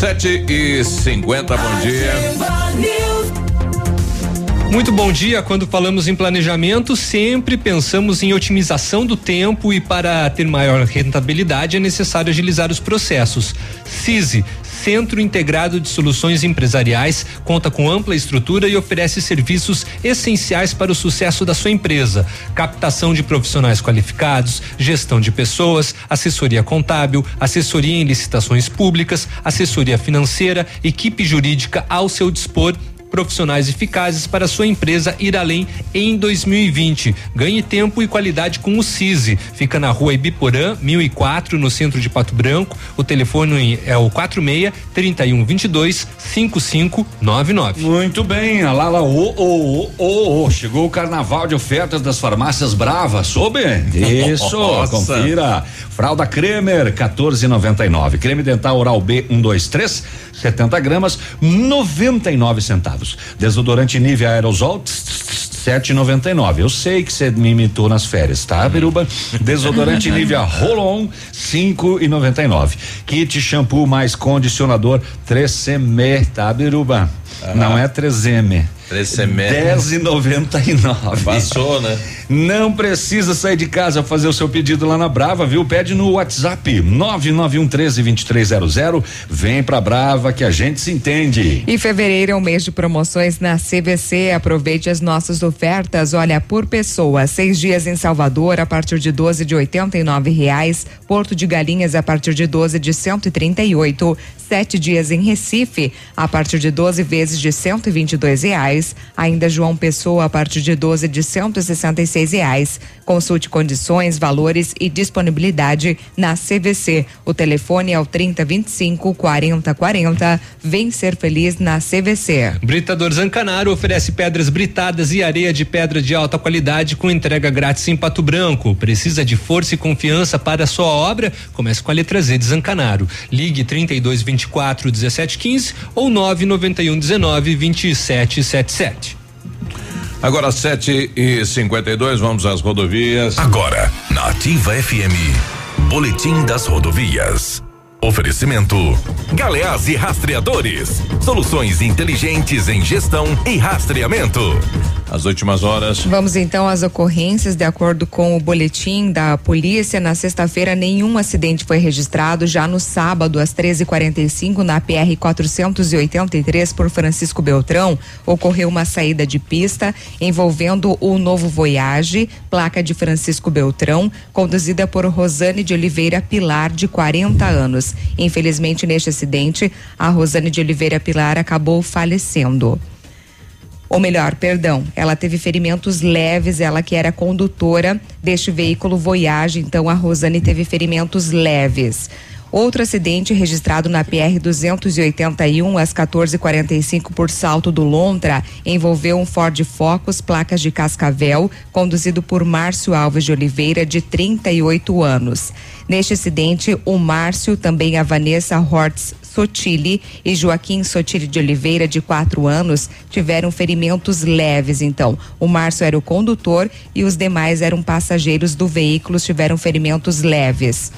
Sete e cinquenta, bom dia. Muito bom dia. Quando falamos em planejamento, sempre pensamos em otimização do tempo e para ter maior rentabilidade é necessário agilizar os processos. CISI, Centro Integrado de Soluções Empresariais, conta com ampla estrutura e oferece serviços essenciais para o sucesso da sua empresa: captação de profissionais qualificados, gestão de pessoas, assessoria contábil, assessoria em licitações públicas, assessoria financeira, equipe jurídica ao seu dispor profissionais eficazes para sua empresa ir além em 2020. Ganhe tempo e qualidade com o CISI. Fica na rua Ibiporã, 1004, no centro de Pato Branco. O telefone é o 46 3122 5599. Muito bem, a Lala, ô, ô, ô, ô, chegou o carnaval de ofertas das farmácias Brava, soube? Isso, *laughs* Nossa. confira. Fralda Kremer, 14,99. Creme dental oral B, 123, 70 gramas, 99 centavos. Desodorante Nivea Aerosol, 7,99. Eu sei que você me imitou nas férias, tá, Biruba? Desodorante *laughs* Nivea Roll-On, 5,99. Kit shampoo mais condicionador 3M, tá, Biruba? Não é 3M. 3M. 10,99. Passou, né? Não precisa sair de casa fazer o seu pedido lá na Brava, viu? Pede no WhatsApp 991 13 2300. Vem pra Brava que a gente se entende. E fevereiro é um mês de promoções na CVC. Aproveite as nossas ofertas. Olha, por pessoa, seis dias em Salvador a partir de 12 de R$ reais. Porto de Galinhas a partir de 12 de 138. Sete dias em Recife a partir de 12 vezes de 122 reais. Ainda João Pessoa a partir de 12 de 166 reais. Consulte condições, valores e disponibilidade na CVC. O telefone é o 3025 4040. Vem ser feliz na CVC. Britador Zancanaro oferece pedras britadas e areia de pedra de alta qualidade com entrega grátis em Pato Branco. Precisa de força e confiança para sua obra? Comece com a letra Z de Zancanaro. Ligue 32 24 17 15 ou 991 19 27 77. Agora 7 e 52 vamos às rodovias. Agora, na Ativa FM, Boletim das Rodovias. Oferecimento: Galeás e Rastreadores. Soluções inteligentes em gestão e rastreamento. As últimas horas. Vamos então às ocorrências. De acordo com o boletim da polícia, na sexta-feira nenhum acidente foi registrado. Já no sábado, às 13h45, na PR 483 por Francisco Beltrão, ocorreu uma saída de pista envolvendo o novo Voyage, placa de Francisco Beltrão, conduzida por Rosane de Oliveira Pilar, de 40 anos. Infelizmente, neste acidente, a Rosane de Oliveira Pilar acabou falecendo ou melhor, perdão, ela teve ferimentos leves, ela que era condutora deste veículo Voyage, então a Rosane teve ferimentos leves. Outro acidente registrado na PR 281 às 14:45 por Salto do Lontra envolveu um Ford Focus placas de Cascavel, conduzido por Márcio Alves de Oliveira, de 38 anos. Neste acidente, o Márcio, também a Vanessa Hortz Sotile e Joaquim Sotile de Oliveira, de quatro anos, tiveram ferimentos leves. Então, o Márcio era o condutor e os demais eram passageiros do veículo, tiveram ferimentos leves.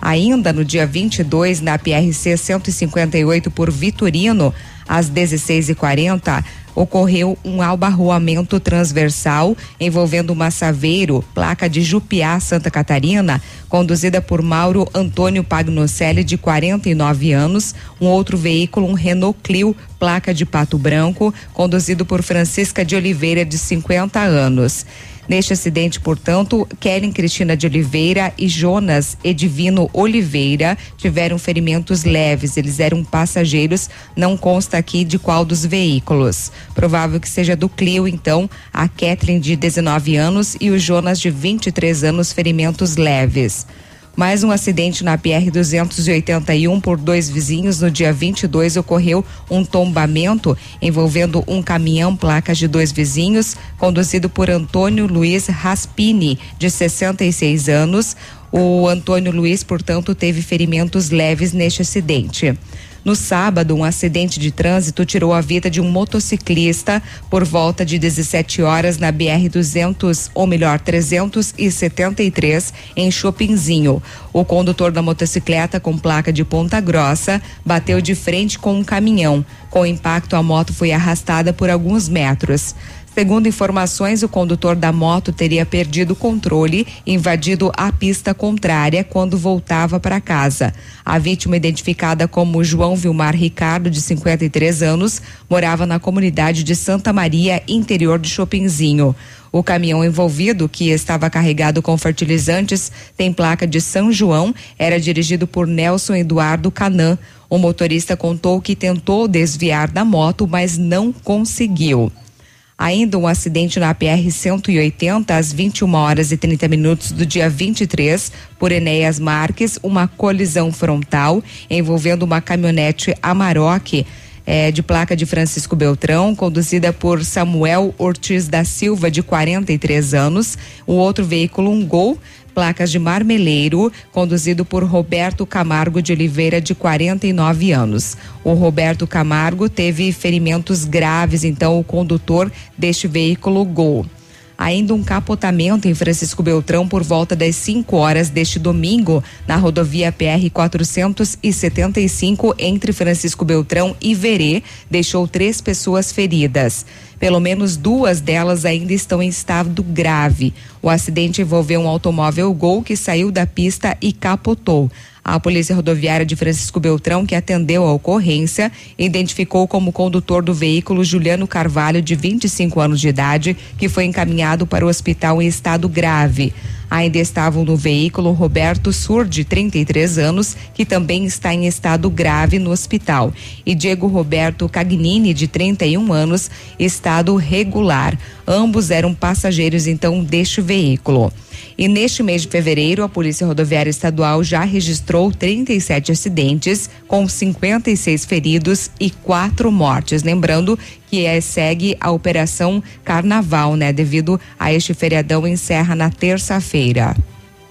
Ainda no dia 22, na PRC 158 por Vitorino, às 16h40, ocorreu um albarroamento transversal envolvendo uma Saveiro, placa de Jupiá, Santa Catarina, conduzida por Mauro Antônio Pagnocelli, de 49 anos, um outro veículo, um Renault Clio, placa de Pato Branco, conduzido por Francisca de Oliveira, de 50 anos. Neste acidente, portanto, Kellen Cristina de Oliveira e Jonas Edivino Oliveira tiveram ferimentos leves. Eles eram passageiros, não consta aqui de qual dos veículos. Provável que seja do Clio, então, a Kathleen de 19 anos e o Jonas de 23 anos, ferimentos leves. Mais um acidente na PR 281 por dois vizinhos no dia 22 ocorreu um tombamento envolvendo um caminhão placas de dois vizinhos conduzido por Antônio Luiz Raspini de 66 anos. O Antônio Luiz, portanto, teve ferimentos leves neste acidente. No sábado, um acidente de trânsito tirou a vida de um motociclista por volta de 17 horas na BR 200, ou melhor, 373 em Chopinzinho. O condutor da motocicleta com placa de Ponta Grossa bateu de frente com um caminhão. Com impacto, a moto foi arrastada por alguns metros. Segundo informações, o condutor da moto teria perdido o controle invadido a pista contrária quando voltava para casa. A vítima, identificada como João Vilmar Ricardo, de 53 anos, morava na comunidade de Santa Maria, interior de Chopinzinho. O caminhão envolvido, que estava carregado com fertilizantes, tem placa de São João, era dirigido por Nelson Eduardo Canã. O motorista contou que tentou desviar da moto, mas não conseguiu. Ainda um acidente na PR 180 às 21 horas e 30 minutos do dia 23 por Enéas Marques, uma colisão frontal envolvendo uma caminhonete Amarok. É, de placa de Francisco Beltrão, conduzida por Samuel Ortiz da Silva, de 43 anos. O outro veículo, um Gol, placas de Marmeleiro, conduzido por Roberto Camargo de Oliveira, de 49 anos. O Roberto Camargo teve ferimentos graves, então o condutor deste veículo Gol ainda um capotamento em Francisco Beltrão por volta das 5 horas deste domingo, na rodovia PR 475, entre Francisco Beltrão e Verê, deixou três pessoas feridas. Pelo menos duas delas ainda estão em estado grave. O acidente envolveu um automóvel Gol que saiu da pista e capotou. A Polícia Rodoviária de Francisco Beltrão, que atendeu a ocorrência, identificou como condutor do veículo Juliano Carvalho, de 25 anos de idade, que foi encaminhado para o hospital em estado grave. Ainda estavam no veículo Roberto Sur, de 33 anos, que também está em estado grave no hospital, e Diego Roberto Cagnini, de 31 anos, estado regular. Ambos eram passageiros então deste veículo. E neste mês de fevereiro, a Polícia Rodoviária Estadual já registrou 37 acidentes, com 56 feridos e quatro mortes. Lembrando que é, segue a Operação Carnaval, né? Devido a este feriadão encerra na terça-feira.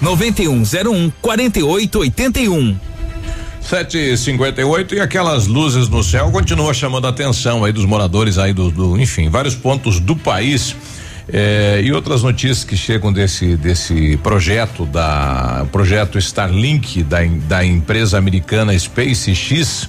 9101 4881. 758 e aquelas luzes no céu continua chamando a atenção aí dos moradores aí do, do enfim, vários pontos do país. Eh, e outras notícias que chegam desse desse projeto da projeto Starlink da, da empresa americana SpaceX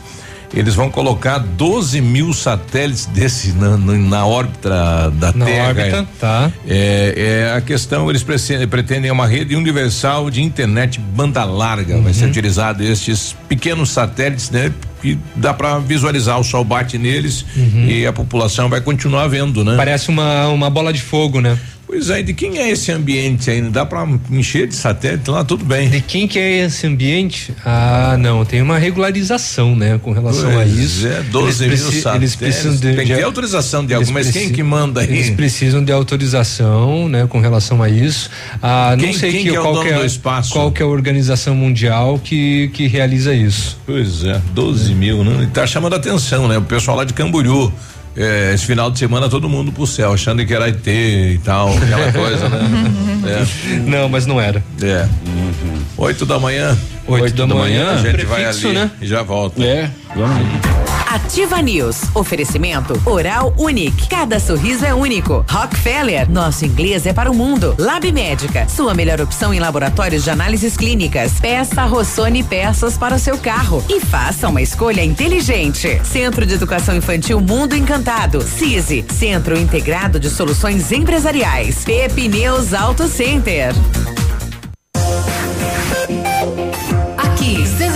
eles vão colocar 12 mil satélites desse na, na órbita da na Terra. órbita, tá. É, é, a questão, eles pretendem uma rede universal de internet banda larga. Uhum. Vai ser utilizado estes pequenos satélites, né? Que dá para visualizar, o sol bate neles uhum. e a população vai continuar vendo, né? Parece uma, uma bola de fogo, né? Pois é, de quem é esse ambiente aí? Não dá para encher de satélite lá, tudo bem. De quem que é esse ambiente? Ah, não, tem uma regularização, né, com relação pois a isso. É, 12 eles mil satélites. Eles precisam de, tem que ter autorização de algo, mas quem que manda aí? Eles precisam de autorização, né, com relação a isso. Ah, quem, não sei quem que, que é qual, que é, espaço? qual que é a organização mundial que, que realiza isso. Pois é, 12 é. mil, né? E tá chamando a atenção, né? O pessoal lá de Camboriú é, esse final de semana todo mundo pro céu, achando que era ET e tal, aquela coisa, né? *laughs* É. Não, mas não era. É. Oito da manhã. Oito, da, da manhã, a gente prefixo, vai ali né? e já volta. É, vamos Ativa News. Oferecimento Oral Unique. Cada sorriso é único. Rockefeller. Nosso inglês é para o mundo. Lab Médica. Sua melhor opção em laboratórios de análises clínicas. Peça Rossoni peças para o seu carro. E faça uma escolha inteligente. Centro de Educação Infantil Mundo Encantado. CISI. Centro Integrado de Soluções Empresariais. Pepineus Auto Center.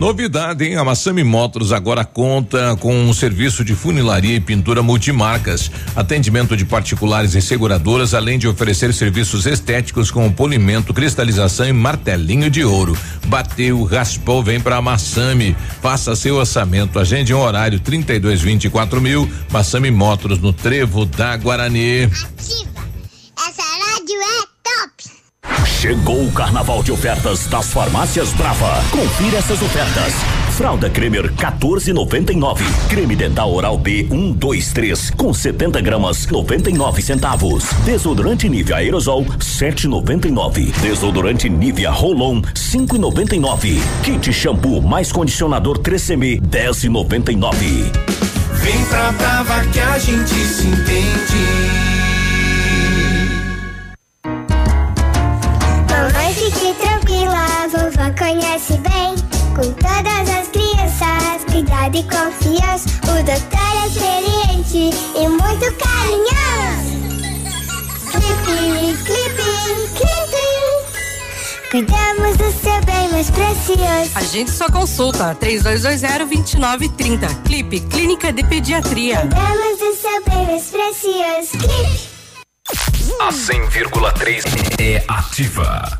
Novidade, hein? A Massami Motors agora conta com um serviço de funilaria e pintura multimarcas, atendimento de particulares e seguradoras, além de oferecer serviços estéticos com polimento, cristalização e martelinho de ouro. Bateu, raspou, vem pra Massami. Faça seu orçamento, agende um horário 32 24 mil. Massami Motors no Trevo da Guarani. Essa rádio é top! Chegou o carnaval de ofertas das farmácias Brava. Confira essas ofertas. Fralda Cremer 14,99. Creme dental oral B 123 com 70 gramas 99 centavos. Desodorante Nivea aerosol 7,99. Desodorante Nivea Rolon 5,99. Kit shampoo mais condicionador 3CM 10,99. Vem pra Brava que a gente se entende. Conhece bem. Com todas as crianças, cuidado e confiança. O doutor é experiente e muito carinhoso. Clipe, clipe, clipe. Cuidamos do seu bem mais precioso. Agende sua consulta 3220-2930. Clipe Clínica de Pediatria. Cuidamos do seu bem mais precioso. Clipe. A 100,3 é ativa.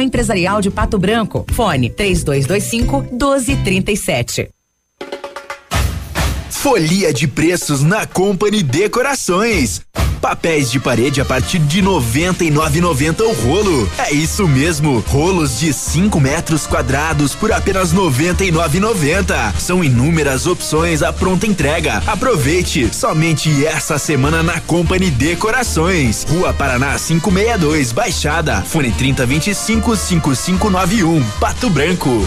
Empresarial de Pato Branco. Fone 3225 1237. Folia de preços na Company Decorações. Papéis de parede a partir de R$ 99,90 o rolo. É isso mesmo, rolos de 5 metros quadrados por apenas R$ 99,90. São inúmeras opções à pronta entrega. Aproveite somente essa semana na Company Decorações. Rua Paraná 562, Baixada. Fone 3025 5591, Pato Branco.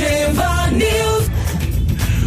Ativa News.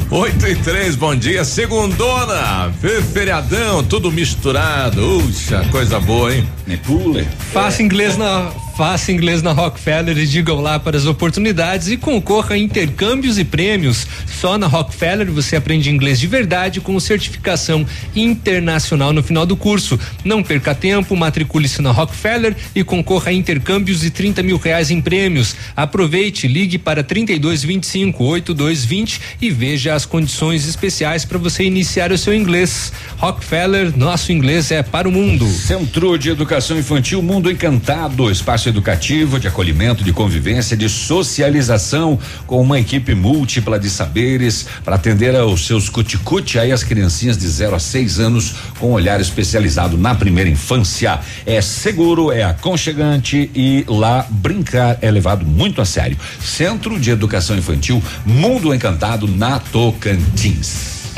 8 e 3, bom dia, segundona, fe- feriadão, tudo misturado, uxa, coisa boa, hein? Nepule. Faça inglês na faça inglês na Rockefeller e digam lá para as oportunidades e concorra a intercâmbios e prêmios. Só na Rockefeller você aprende inglês de verdade com certificação internacional no final do curso. Não perca tempo, matricule-se na Rockefeller e concorra a intercâmbios e 30 mil reais em prêmios. Aproveite, ligue para 3225 8220 e veja as condições especiais para você iniciar o seu inglês. Rockefeller, nosso inglês é para o mundo. Centro de Educação Infantil Mundo Encantado, espaço educativo de acolhimento, de convivência, de socialização, com uma equipe múltipla de saberes para atender aos seus cuticute aí as criancinhas de 0 a 6 anos com olhar especializado na primeira infância. É seguro, é aconchegante e lá brincar é levado muito a sério. Centro de Educação Infantil Mundo Encantado na Tocantins.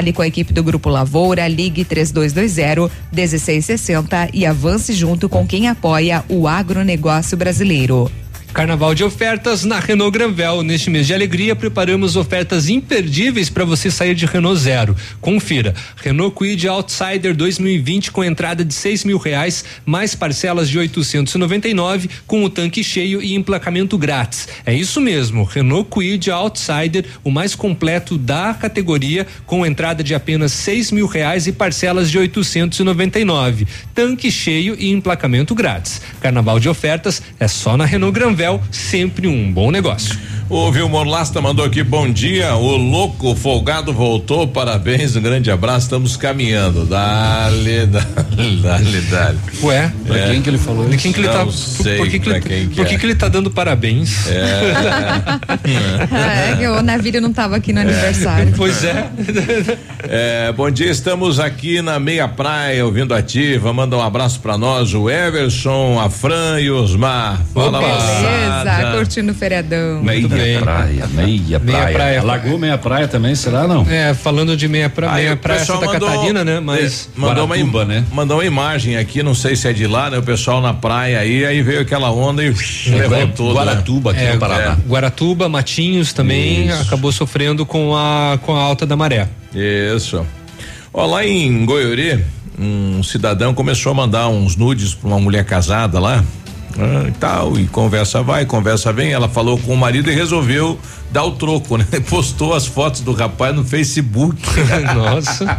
Fale com a equipe do Grupo Lavoura, ligue 3220 1660 e avance junto com quem apoia o agronegócio brasileiro. Carnaval de ofertas na Renault Granvel. Neste mês de alegria, preparamos ofertas imperdíveis para você sair de Renault Zero. Confira. Renault Kwid Outsider 2020 com entrada de seis mil reais, mais parcelas de 899 com o tanque cheio e emplacamento grátis. É isso mesmo. Renault Kwid Outsider, o mais completo da categoria, com entrada de apenas seis mil reais e parcelas de 899. Tanque cheio e emplacamento grátis. Carnaval de ofertas é só na Renault Granvel sempre um bom negócio. O Vilmor Lasta mandou aqui, bom dia, o louco folgado voltou, parabéns, um grande abraço, estamos caminhando, dale, *laughs* dale, dale, dale. Ué, pra É. quem que ele falou De isso? quem que ele Não tá, sei por que, que pra ele, quem que por que é. que ele tá dando parabéns? É, que *laughs* o Navírio não estava aqui no aniversário. Pois é. *laughs* É, bom dia, estamos aqui na meia praia ouvindo ativa. Manda um abraço pra nós, o Everson, a Fran e o Osmar. Fala, Beleza, moçada. curtindo o feriadão. Meia praia, meia praia. Meia praia. Lagoa meia praia também, será não? É, falando de meia, pra, Aí meia praia Santa mandou- Catarina, né? Mas. é, mandou uma, Guaratuba, im- né? mandou uma imagem aqui, não sei se é de lá, né? O pessoal na praia aí, aí veio aquela onda e *laughs* levou tudo. Guaratuba, aqui É, no Paraná. Guaratuba, Matinhos também Isso. acabou sofrendo com a, com a alta da maré. Isso. Ó, lá em Goiuri, um cidadão começou a mandar uns nudes pra uma mulher casada lá. Ah, e tal, e conversa vai, conversa vem. Ela falou com o marido e resolveu dar o troco, né? *laughs* Postou as fotos do rapaz no Facebook. *laughs* Nossa.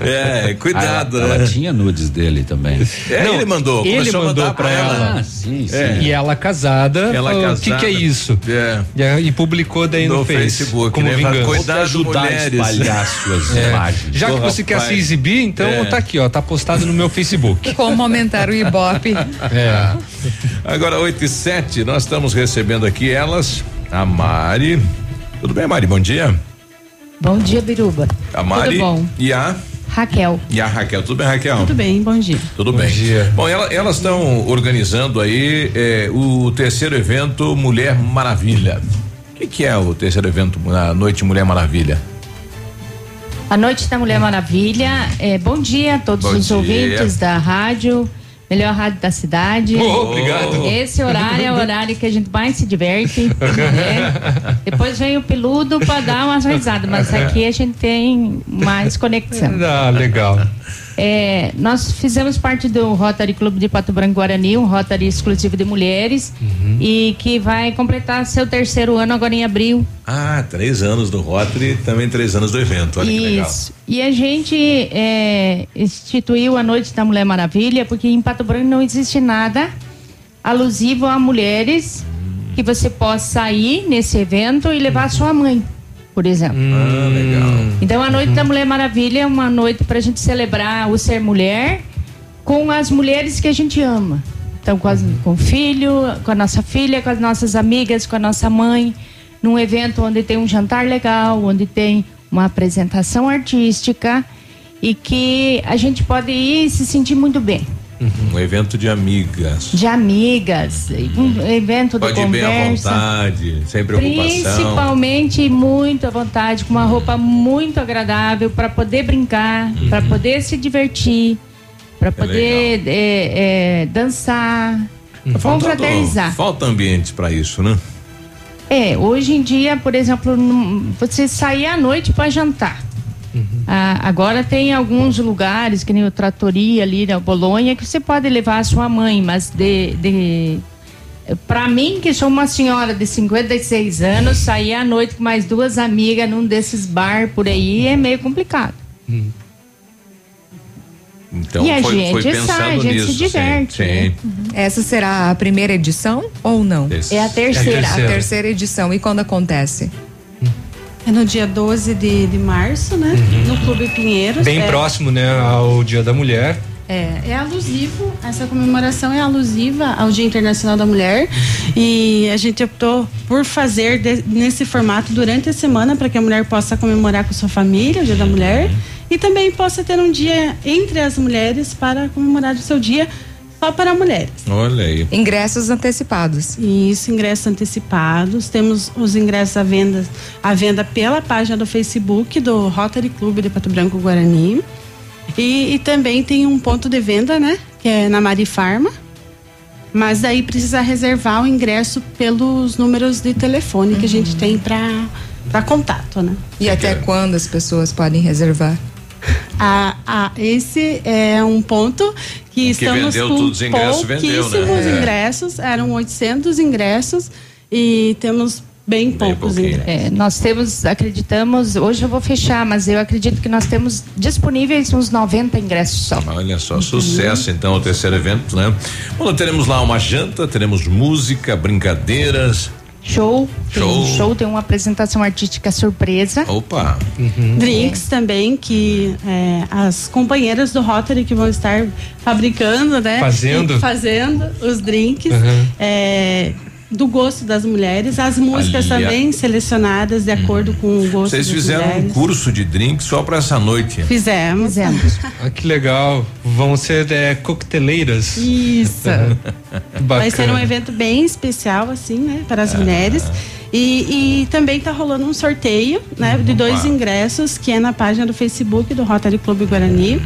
é, cuidado, ela, né? ela tinha nudes dele também. É, Não, ele mandou. ele começou a mandou mandar pra ela. Ah, sim, sim. É. E ela casada. Ela falou, O que, que é casada. isso? É. E, e publicou daí no, No Face, Facebook, como né? Vingança. te ajudar a mulheres. espalhar suas *laughs* É. imagens. Já que do você quer se exibir, então É. tá aqui, ó, tá postado no meu Facebook. Como aumentar o Ibope. É. Agora, 8 e 7, nós estamos recebendo aqui elas, a Mari. Tudo bem, Mari? Bom dia. Bom dia, Biruba. A Mari Tudo bom? e a Raquel. e a Raquel. Tudo bem, Raquel? Tudo bem, bom dia. Tudo Bom bem. dia. Bom, ela- elas estão organizando aí eh, o terceiro evento Mulher Maravilha. O que, que é o terceiro evento, a Noite Mulher Maravilha? A Noite da Mulher Maravilha. É, bom dia a todos Bom os dia. ouvintes da rádio. Melhor rádio da cidade. Oh, obrigado. Esse horário é o horário que a gente mais se diverte. né? *laughs* Depois vem o peludo para dar umas risadas, mas aqui a gente tem mais conexão. Ah, legal. É, nós fizemos parte do Rotary Clube de Pato Branco Guarani, um Rotary exclusivo de mulheres, e que vai completar seu terceiro ano agora em abril. Ah, três anos do Rotary, também três anos do evento. Olha que legal. Isso. E a gente é, instituiu a Noite da Mulher Maravilha, porque em Pato Branco não existe nada alusivo a mulheres que você possa sair nesse evento e levar a sua mãe, por exemplo. Ah, legal. Então a Noite da Mulher Maravilha é uma noite para a gente celebrar o ser mulher com as mulheres que a gente ama. Então com, as- com o filho, com a nossa filha, com as nossas amigas, com a nossa mãe, num evento onde tem um jantar legal, onde tem uma apresentação artística e que a gente pode ir e se sentir muito bem. Um evento de amigas. De amigas, um evento de Pode ir bem à conversa. vontade, sem preocupação. Principalmente muito à vontade, com uma roupa muito agradável para poder brincar, para poder se divertir, para poder é, é, dançar, confraternizar. falta ambientes para isso, né? É, hoje em dia, por exemplo, você sair à noite para jantar. Ah, agora tem alguns lugares, que nem o Tratoria ali na Bolonha, que você pode levar a sua mãe, mas de, de para mim, que sou uma senhora de 56 anos, sair à noite com mais duas amigas num desses bar por aí é meio complicado. Então E a foi, foi gente pensando sai, a gente nisso. se diverte, sim, né? sim. Essa será a primeira edição ou não? É a terceira. A terceira edição. E quando acontece? É no dia 12 de, de março, né? No Clube Pinheiros. Bem é, próximo, né, ao Dia da Mulher. É, é alusivo, essa comemoração é alusiva ao Dia Internacional da Mulher e a gente optou por fazer de- nesse formato durante a semana para que a mulher possa comemorar com sua família o Dia da Mulher e também possa ter um dia entre as mulheres para comemorar o seu dia só para mulheres. Olha aí. Ingressos antecipados. Isso, ingressos antecipados. Temos os ingressos à venda, à venda pela página do Facebook do Rotary Clube de Pato Branco Guarani. E, e também tem um ponto de venda, né? Que é na Mari Farma. Mas daí precisa reservar o ingresso pelos números de telefone que a gente tem para contato, né? E até quando as pessoas podem reservar? Ah, ah, esse é um ponto que estamos vendeu com todos os ingressos, vendeu, né? pouquíssimos É. ingressos, eram 800 ingressos e temos bem, poucos ingressos. É, nós temos, acreditamos, hoje eu vou fechar, mas eu acredito que nós temos disponíveis uns 90 ingressos só. Olha só, sucesso então o terceiro evento, né? Bom, teremos lá uma janta, teremos música, brincadeiras. Show, tem um Show. show, tem uma apresentação artística surpresa. Opa! Drinks também que é, as companheiras do Rotary que vão estar fabricando, né? Fazendo. E Fazendo os drinks. Uhum. é, do gosto das mulheres, as músicas Ali, também selecionadas de acordo com o gosto Vocês das fizeram um curso de drink só para essa noite. Fizemos. Fizemos. Ah, que legal. Vão ser é, coqueteleiras. Isso. *laughs* Vai ser um evento bem especial, assim, né, para Ah. as mulheres. E, e também tá rolando um sorteio, né, de dois Opa. ingressos, que é na página do Facebook do Rotary Clube Guarani. Uhum.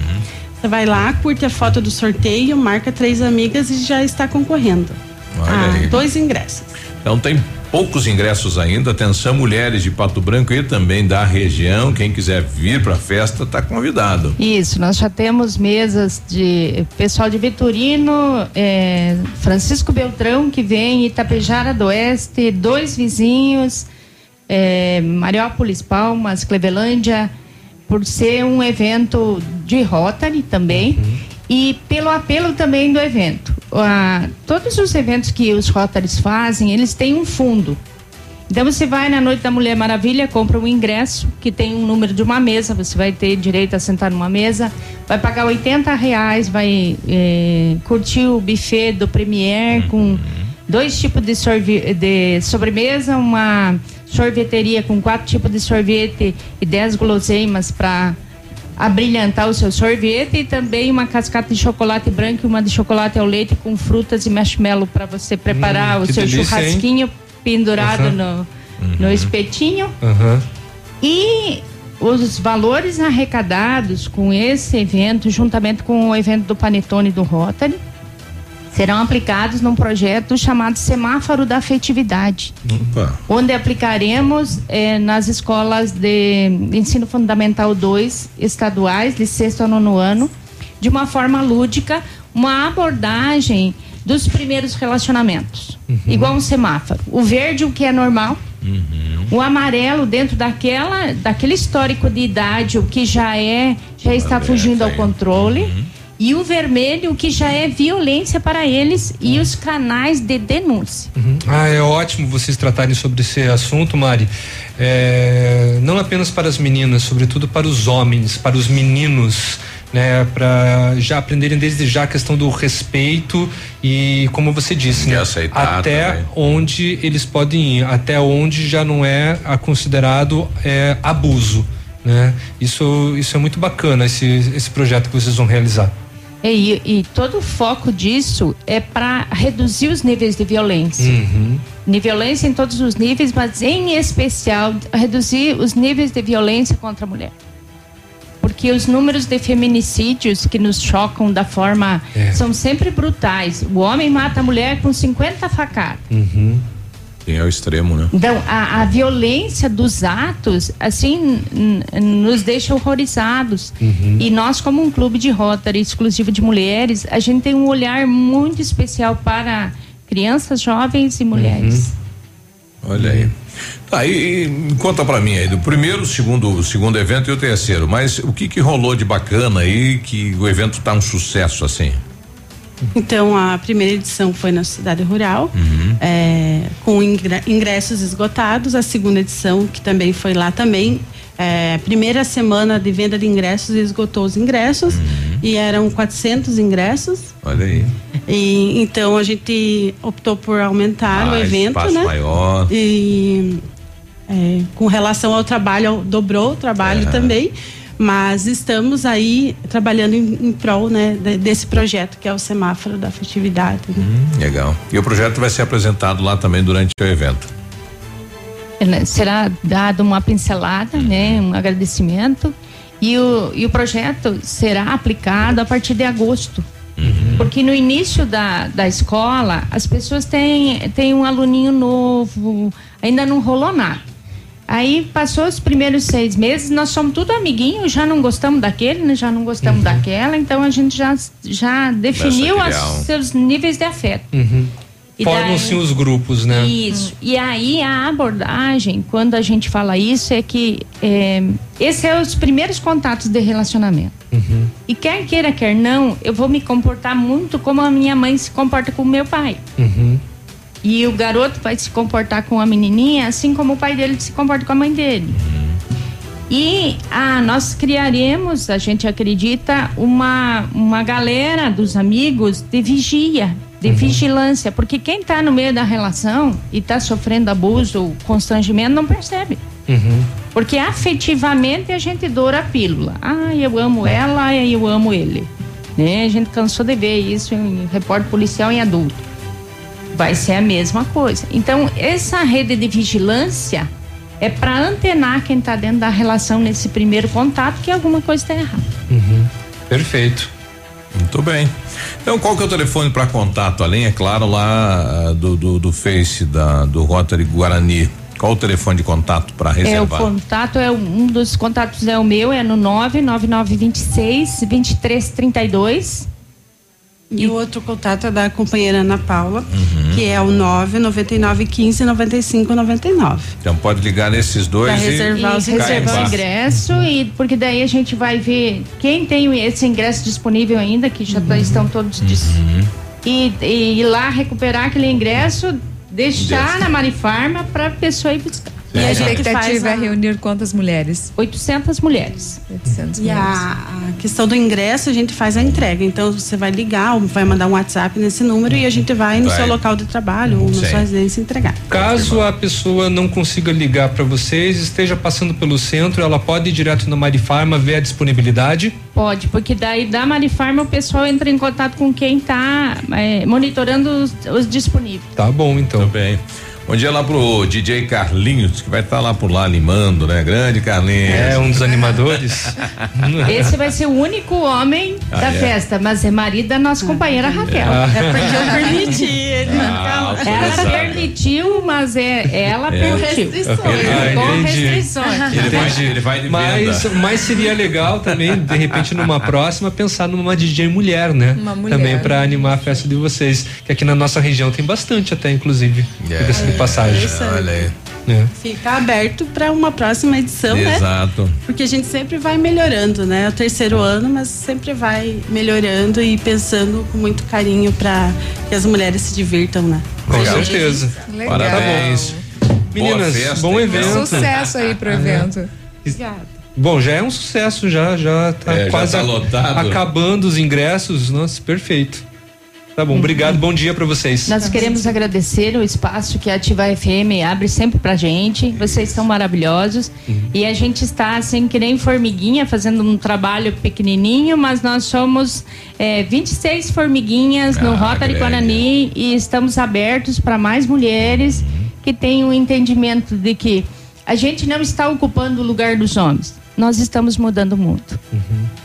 Você vai lá, curte a foto do sorteio, marca três amigas e já está concorrendo. Olha a aí. dois ingressos. Então tem poucos ingressos ainda. Atenção, mulheres de Pato Branco e também da região. Quem quiser vir para a festa está convidado. Isso, nós já temos mesas de pessoal de Vitorino, é, Francisco Beltrão, que vem, Itapejara do Oeste, dois vizinhos, é, Mariópolis, Palmas, Clevelândia, por ser um evento de Rotary também. E pelo apelo também do evento. Ah, todos os eventos que os Rotaries fazem, eles têm um fundo. Então você vai na Noite da Mulher Maravilha, compra um ingresso que tem um número de uma mesa, você vai ter direito a sentar numa mesa, vai pagar 80 reais, vai eh, curtir o buffet do Premier com dois tipos de, sorve- de sobremesa, uma sorveteria com quatro tipos de sorvete e dez guloseimas para abrilhantar o seu sorvete e também uma cascata de chocolate branco e uma de chocolate ao leite com frutas e marshmallow para você preparar Hum, o seu delícia, hein? churrasquinho pendurado Aham. no, no espetinho. Aham. E os valores arrecadados com esse evento, juntamente com o evento do Panetone do Rotary, serão aplicados num projeto chamado Semáforo da Afetividade Opa. onde aplicaremos eh, nas escolas de ensino fundamental 2 estaduais, de sexto a nono ano, de uma forma lúdica, uma abordagem dos primeiros relacionamentos. Igual um semáforo. O verde, o que é normal, o amarelo dentro daquela, daquele histórico de idade, o que já é, já está fugindo ao controle. E o vermelho, o que já é violência para eles e os canais de denúncia. Uhum. Ah, é ótimo vocês tratarem sobre esse assunto, Mari. É, não apenas para as meninas, sobretudo para os homens, para os meninos, né, para já aprenderem desde já a questão do respeito e como você disse, né, aceitar até também. onde eles podem ir, até onde já não é a considerado é, abuso, né? Isso isso é muito bacana esse esse projeto que vocês vão realizar. E, e todo o foco disso é para reduzir os níveis de violência. Uhum. De violência em todos os níveis, mas em especial reduzir os níveis de violência contra a mulher. Porque os números de feminicídios que nos chocam da forma. É. são sempre brutais. O homem mata a mulher com 50 facadas. Uhum. Sim, é o extremo, né? Então, a, a violência dos atos, assim, nos deixa horrorizados. Uhum. E nós, como um clube de Rotary exclusivo de mulheres, a gente tem um olhar muito especial para crianças, jovens e mulheres. Olha aí. Tá, e, e conta pra mim aí, do primeiro, segundo, segundo evento e o terceiro, mas o que que rolou de bacana aí que o evento tá um sucesso assim? Então, a primeira edição foi na cidade rural, Uhum. é, com ingre- ingressos esgotados. A segunda edição, que também foi lá também, é, primeira semana de venda de ingressos, esgotou os ingressos. Uhum. E eram 400 ingressos. Olha aí. E, então, a gente optou por aumentar o Ah, evento, né? maior. E é, com relação ao trabalho, dobrou o trabalho É. também. Mas estamos aí trabalhando em, em prol né, de- desse projeto que é o semáforo da festividade. né? Hum, legal. E o projeto vai ser apresentado lá também durante o evento. Será dado uma pincelada, né, um agradecimento e o, e o projeto será aplicado a partir de agosto. Porque no início da, da escola, as pessoas têm, têm um aluninho novo, ainda não rolou nada. Aí passou os primeiros seis meses, nós somos tudo amiguinhos, já não gostamos daquele, né, já não gostamos daquela, então a gente já, já definiu os um- seus níveis de afeto. Uhum. Formam-se daí- os grupos, né? Isso. E aí a abordagem, quando a gente fala isso, é que é, esse é os primeiros contatos de relacionamento. Uhum. E quer queira, quer não, eu vou me comportar muito como a minha mãe se comporta com o meu pai. Uhum. E o garoto vai se comportar com a menininha assim como o pai dele se comporta com a mãe dele. E ah, nós criaremos, a gente acredita, uma, uma galera dos amigos de vigia, de vigilância, porque quem está no meio da relação e está sofrendo abuso, constrangimento, não percebe. Uhum. Porque afetivamente a gente doura a pílula. Ah, eu amo ela e eu amo ele. Né? A gente cansou de ver isso em repórter policial em adulto. Vai ser a mesma coisa. Então, essa rede de vigilância é para antenar quem está dentro da relação nesse primeiro contato que alguma coisa está errada. Uhum. Perfeito. Muito bem. Então, qual que é o telefone para contato? Além, é claro, lá ah, do, do, do Face da, do Rotary Guarani. Qual o telefone de contato para É, o reservar? contato é um dos contatos é o meu, é no 99926 2332. E o outro contato é da companheira Ana Paula, Uhum. que é o 99915 9599. Então pode ligar nesses dois Pra e reservar os E reservar o ingresso e porque daí a gente vai ver quem tem esse ingresso disponível ainda, que já tá- estão todos dis- e, e ir lá recuperar aquele ingresso, deixar Deixa. na Marifarma para a pessoa ir buscar. E a faz expectativa a- é reunir quantas mulheres? 800 mulheres. 800 E mulheres. a, a questão do ingresso, a gente faz a entrega. Então, você vai ligar ou vai mandar um WhatsApp nesse número e a gente vai no Vai. seu local de trabalho ou na sua residência entregar. Caso a pessoa não consiga ligar para vocês, esteja passando pelo centro, ela pode ir direto na Marifarma, ver a disponibilidade. Pode, porque daí da Marifarma o pessoal entra em contato com quem está monitorando os, os disponíveis. Tá bom, então. Muito bem. Bom dia lá pro DJ Carlinhos, que vai estar lá por lá animando, né? Grande Carlinhos. É, um dos animadores. *laughs* Esse vai ser o único homem Ah, da é? festa, mas é marido da nossa companheira Raquel. Ah. É porque eu permiti ele. Ah, ela permitiu, mas é, ela É. permitiu. Ah, Com restrições. Ele vai, ele vai de Mas, mas seria legal também, de repente, numa próxima, pensar numa DJ mulher, né? Uma mulher. Também para animar a festa de vocês. Que aqui na nossa região tem bastante, até, inclusive. Diga-se de passagem. aí. Olha aí. É. Fica aberto para uma próxima edição, né? Exato. Porque a gente sempre vai melhorando, né? É o terceiro ano, mas sempre vai melhorando e pensando com muito carinho para que as mulheres se divirtam, né? Com Legal. certeza. Legal. Parabéns. Meninas, Boa festa, bom então. evento. Sucesso aí pro evento. Obrigada. Bom, já é um sucesso, já, já tá É, já quase tá a- lotado. acabando os ingressos. Nossa, perfeito. Tá bom, obrigado, bom dia para vocês. Nós queremos agradecer o espaço que a Ativa FM abre sempre pra gente. Vocês são maravilhosos. E a gente está assim, que nem formiguinha, fazendo um trabalho pequenininho, mas nós somos é, 26 formiguinhas no Ah, Rotary grande. Guarani e estamos abertos para mais mulheres que tenham o entendimento de que a gente não está ocupando o lugar dos homens. Nós estamos mudando o mundo.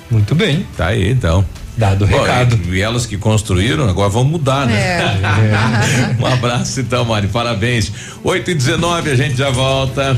Muito bem. Tá aí, então. Dado o recado. E, e elas que construíram, agora vão mudar, né? É. *laughs* um abraço então, Mari. Parabéns. 8 e 19 a gente já volta.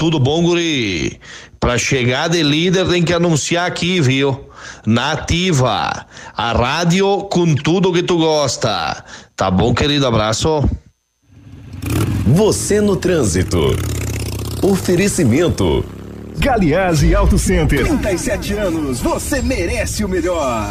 Tudo bom, guri? Pra chegar de líder tem que anunciar aqui, viu? Nativa, a rádio com tudo que tu gosta. Tá bom, querido? Abraço. Você no trânsito. Oferecimento. Galiase Auto Center. 37 anos, você merece o melhor.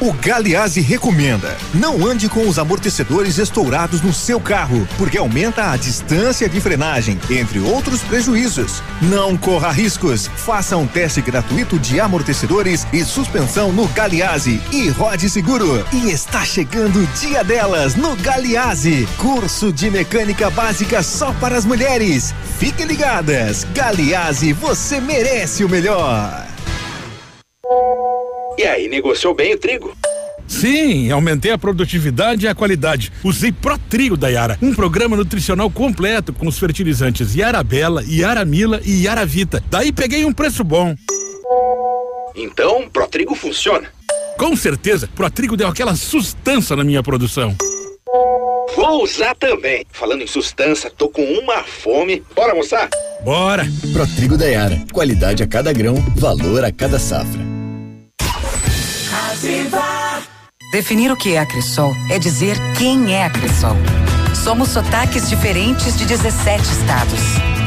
O Galiase recomenda: não ande com os amortecedores estourados no seu carro, porque aumenta a distância de frenagem, entre outros prejuízos. Não corra riscos. Faça um teste gratuito de amortecedores e suspensão no Galiase e rode seguro. E está chegando o dia delas no Galiase. Curso de mecânica básica só para as mulheres. Fiquem ligadas. Galiase, você merece o melhor. E aí, negociou bem o trigo? Sim, aumentei a produtividade e a qualidade. Usei Pro Trigo da Yara, um programa nutricional completo com os fertilizantes Yarabela, Yaramila e Yaravita. Daí peguei um preço bom. Então, Pro Trigo funciona. Com certeza, Pro Trigo deu aquela sustância na minha produção. Vou usar também. Falando em sustância, tô com uma fome. Bora almoçar? Bora! Pro Trigo da Yara, qualidade a cada grão, valor a cada safra. Definir o que é a Cressol é dizer quem é a Cressol. Somos sotaques diferentes de 17 estados.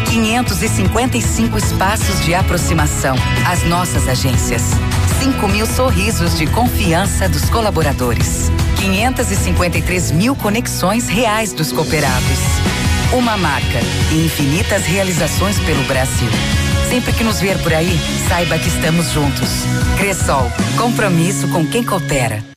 555 espaços de aproximação. As nossas agências. 5 mil sorrisos de confiança dos colaboradores. 553 mil conexões reais dos cooperados. Uma marca e infinitas realizações pelo Brasil. Sempre que nos ver por aí, saiba que estamos juntos. Cressol, compromisso com quem coopera.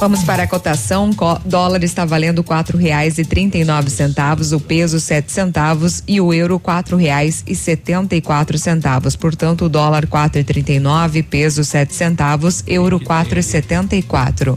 Vamos para a cotação. Co dólar está valendo quatro reais e trinta e nove centavos, o peso sete centavos e o euro quatro reais e setenta e quatro centavos. Portanto, o dólar quatro e trinta e nove, peso sete centavos, euro quatro e setenta e quatro.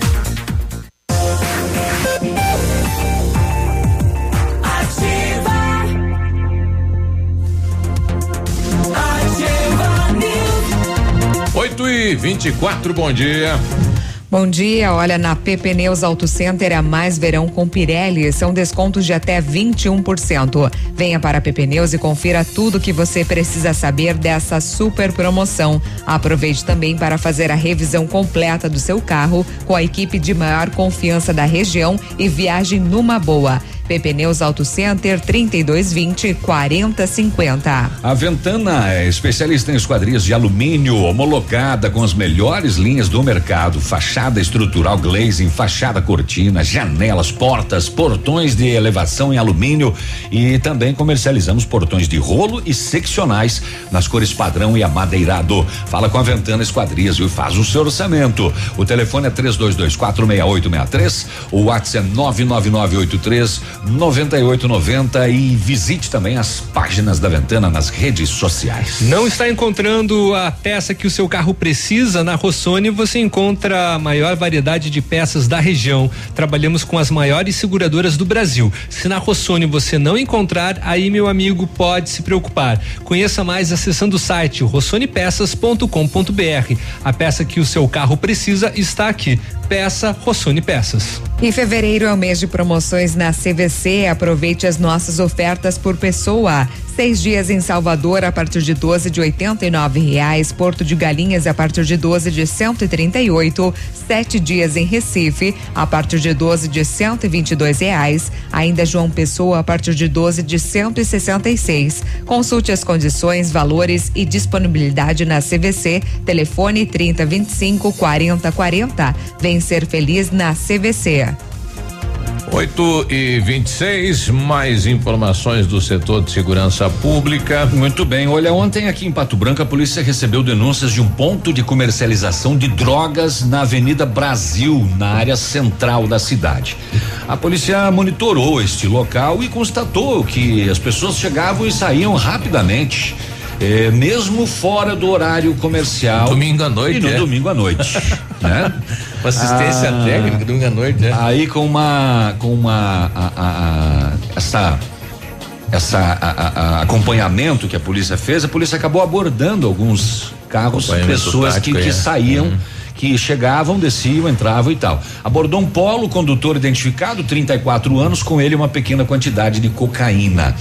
E 24, bom dia. Bom dia, olha, na PP Neus Auto Center é mais verão com Pirelli, são descontos de até 21%. Venha para a PP Neus e confira tudo que você precisa saber dessa super promoção. Aproveite também para fazer a revisão completa do seu carro com a equipe de maior confiança da região e viagem numa boa. PP Neus Auto Center 3220 4050. A Ventana é especialista em esquadrias de alumínio, homologada com as melhores linhas do mercado, fachada estrutural glazing, fachada cortina, janelas, portas, portões de elevação em alumínio e também comercializamos portões de rolo e seccionais nas cores padrão e amadeirado. Fala com a Ventana Esquadrias e faz o seu orçamento. O telefone é 3224 6863, o WhatsApp é 99983 9890 e visite também as páginas da Ventana nas redes sociais. Não está encontrando a peça que o seu carro precisa? Na Rossoni você encontra a maior variedade de peças da região. Trabalhamos com as maiores seguradoras do Brasil. Se na Rossoni você não encontrar, aí meu amigo pode se preocupar. Conheça mais acessando o site rossonepeças.com.br. A peça que o seu carro precisa está aqui. Peça Rossoni Peças. Em fevereiro é o mês de promoções na CVC. Aproveite as nossas ofertas por pessoa. Seis dias em Salvador a partir de 12 de R$ reais. Porto de Galinhas a partir de 12 de 138. Sete dias em Recife a partir de 12 de 122 reais. Ainda João Pessoa a partir de 12 de 166. Consulte as condições, valores e disponibilidade na CVC. Telefone 3025 4040. Vem ser feliz na CVC. 8 e 26, mais informações do setor de segurança pública. Muito bem. Olha, ontem aqui em Pato Branco a polícia recebeu denúncias de um ponto de comercialização de drogas na Avenida Brasil, na área central da cidade. A polícia monitorou este local e constatou que as pessoas chegavam e saíam rapidamente. É, mesmo fora do horário comercial. Domingo à noite. E no é? domingo à noite. *laughs* né? Uma assistência Ah, técnica, domingo à noite, né? Aí com uma com uma a- a- a- essa essa a- a- acompanhamento que a polícia fez, a polícia acabou abordando alguns carros, pessoas que, tático, que é. saíam que chegavam, desciam, entravam e tal. Abordou um polo, condutor identificado, 34 anos, com ele uma pequena quantidade de cocaína.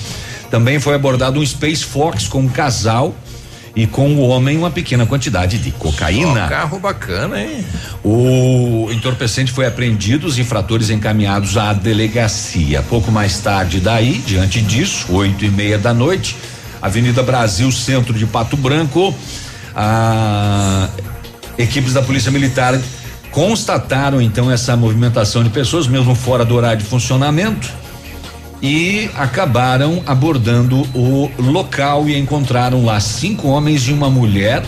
Também foi abordado um Space Fox com um casal e com o homem uma pequena quantidade de cocaína. Ó, carro bacana, hein? O entorpecente foi apreendido, os infratores encaminhados à delegacia. Pouco mais tarde daí, diante disso, oito e meia da noite, Avenida Brasil, centro de Pato Branco, a equipes da Polícia Militar constataram então essa movimentação de pessoas, mesmo fora do horário de funcionamento, e acabaram abordando o local e encontraram lá cinco homens e uma mulher.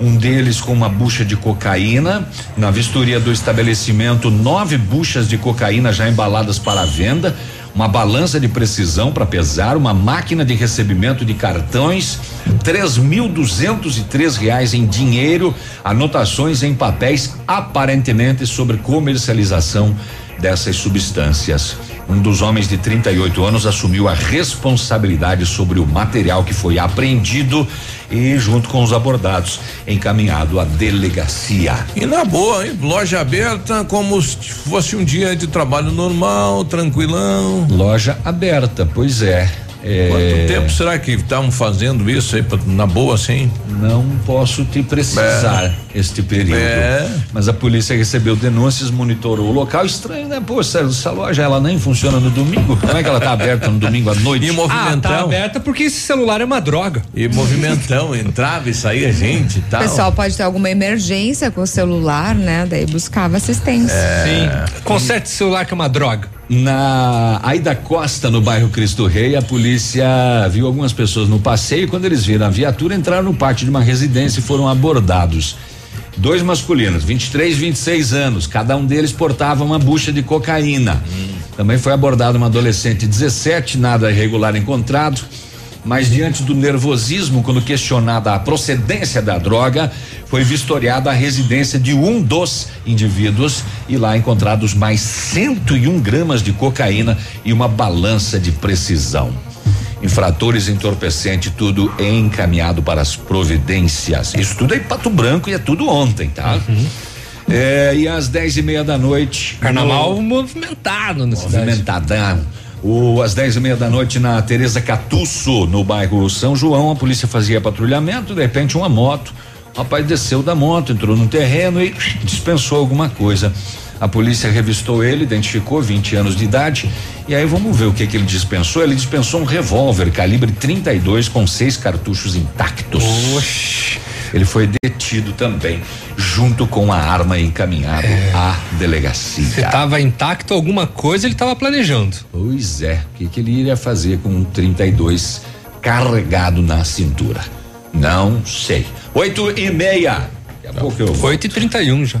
Um deles com uma bucha de cocaína. Na vistoria do estabelecimento, nove buchas de cocaína já embaladas para venda. Uma balança de precisão para pesar, uma máquina de recebimento de cartões, três mil duzentos e três reais em dinheiro, anotações em papéis aparentemente sobre comercialização dessas substâncias. Um dos homens de 38 anos assumiu a responsabilidade sobre o material que foi apreendido e, junto com os abordados, encaminhado à delegacia. E na boa, hein? Loja aberta como se fosse um dia de trabalho normal, tranquilão. Loja aberta, pois é. É, Quanto tempo será que estavam fazendo isso aí pra- na boa assim? Não posso te precisar este período. É. Mas a polícia recebeu denúncias, monitorou o local. Estranho, né? Pô, essa, essa loja ela nem funciona no domingo. Como é que ela tá aberta no domingo à noite? E Ah, tá movimentão. aberta porque esse celular é uma droga. E movimentão, entrava e saía gente e O tal. pessoal pode ter alguma emergência com o celular, né? Daí buscava assistência. Sim. Conserte celular que é uma droga. Na Aida Costa, no bairro Cristo Rei, a polícia viu algumas pessoas no passeio. Quando eles viram a viatura, entraram no pátio de uma residência e foram abordados. Dois masculinos, 23 e 26 anos. Cada um deles portava uma bucha de cocaína. Também foi abordado uma adolescente de 17, nada irregular encontrado. Mas diante do nervosismo, quando questionada a procedência da droga, foi vistoriada a residência de um dos indivíduos e lá encontrados mais 101 gramas de cocaína e uma balança de precisão. Infratores entorpecente, tudo encaminhado para as providências. Isso tudo é em Pato Branco e é tudo ontem, tá? É, e às dez e meia da noite. Carnaval movimentado na. Movimentadão. O, às dez e meia da noite na Tereza Catuço, no bairro São João, a polícia fazia patrulhamento, de repente uma moto. O rapaz desceu da moto, entrou no terreno e dispensou alguma coisa. A polícia revistou ele, identificou 20 anos de idade. E aí vamos ver o que, que ele dispensou. Ele dispensou um revólver calibre 32 com seis cartuchos intactos. Oxi. Ele foi detido também, junto com a arma encaminhado à delegacia. Se tava intacto alguma coisa, ele tava planejando. Pois é, o que, que ele iria fazer com um 32 carregado na cintura? Não sei. Oito e meia. Daqui a pouco eu volto. 8 e 31 já.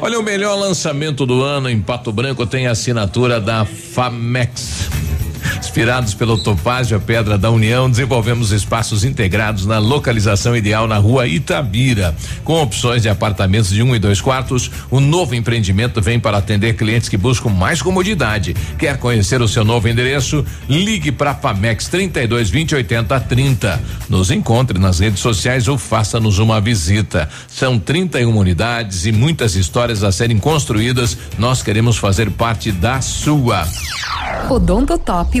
Olha, o melhor lançamento do ano em Pato Branco tem a assinatura da Famex. Inspirados pelo Topázio, a Pedra da União, desenvolvemos espaços integrados na localização ideal na rua Itabira. Com opções de apartamentos de um e dois quartos, o novo empreendimento vem para atender clientes que buscam mais comodidade. Quer conhecer o seu novo endereço? Ligue para Famex 32 20 80 30. Nos encontre nas redes sociais ou faça-nos uma visita. São 31 unidades e muitas histórias a serem construídas. Nós queremos fazer parte da sua. Odontotop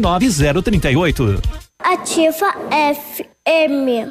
29038. Ativa FM.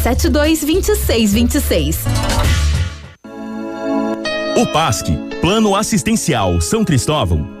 3272 2626. O PASC, Plano Assistencial São Cristóvão,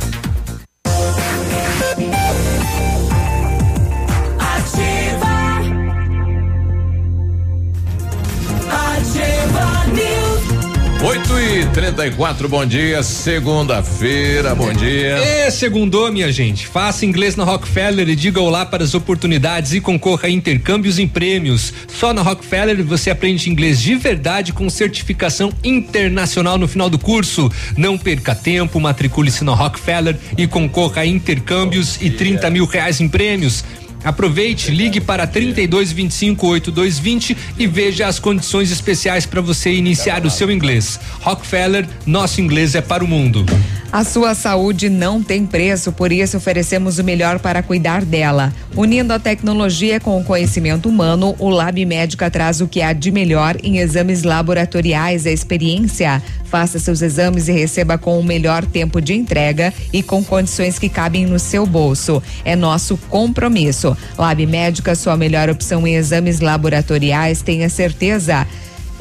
8 e 34, bom dia. Segunda-feira, bom dia. É, segundou, minha gente. Faça inglês na Rockefeller e diga olá para as oportunidades e concorra a intercâmbios em prêmios. Só na Rockefeller você aprende inglês de verdade com certificação internacional no final do curso. Não perca tempo, matricule-se na Rockefeller e concorra a intercâmbios e 30 mil reais em prêmios. Aproveite, ligue para 32 25 8220 e veja as condições especiais para você iniciar o seu inglês. Rockefeller, nosso inglês é para o mundo. A sua saúde não tem preço, por isso oferecemos o melhor para cuidar dela. Unindo a tecnologia com o conhecimento humano, o Lab Médica traz o que há de melhor em exames laboratoriais e experiência. Faça seus exames e receba com o melhor tempo de entrega e com condições que cabem no seu bolso. É nosso compromisso. Lab Médica, sua melhor opção em exames laboratoriais, tenha certeza.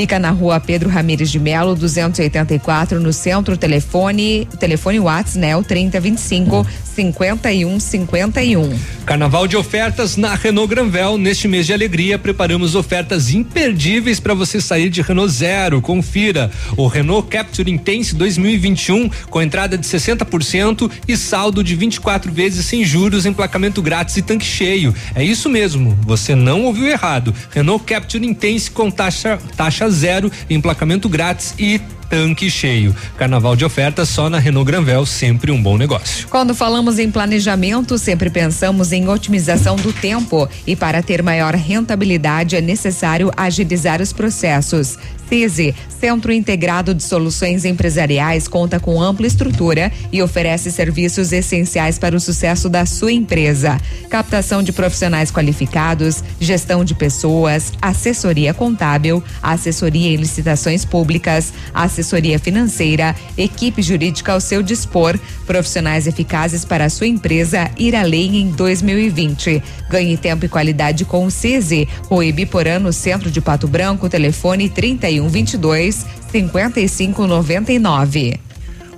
Fica na rua Pedro Ramires de Melo, 284, no centro. Telefone, telefone Whats, né? O 3025 5151. Carnaval de ofertas na Renault Granvel. Neste mês de alegria, preparamos ofertas imperdíveis para você sair de Renault Zero. Confira o Renault Capture Intense 2021 com entrada de 60% e saldo de 24 vezes sem juros, emplacamento grátis e tanque cheio. É isso mesmo, você não ouviu errado. Renault Capture Intense com taxa taxa zero, emplacamento grátis e tanque cheio. Carnaval de ofertas só na Renault Granvel, sempre um bom negócio. Quando falamos em planejamento, sempre pensamos em otimização do tempo e para ter maior rentabilidade é necessário agilizar os processos. CISI, Centro Integrado de Soluções Empresariais, conta com ampla estrutura e oferece serviços essenciais para o sucesso da sua empresa. Captação de profissionais qualificados, gestão de pessoas, assessoria contábil, assessoria em licitações públicas, assessoria financeira, equipe jurídica ao seu dispor, profissionais eficazes para a sua empresa ir além em 2020. Ganhe tempo e qualidade com o CISI, Rua Ibiporã, no centro de Pato Branco, telefone 31 22 55 99.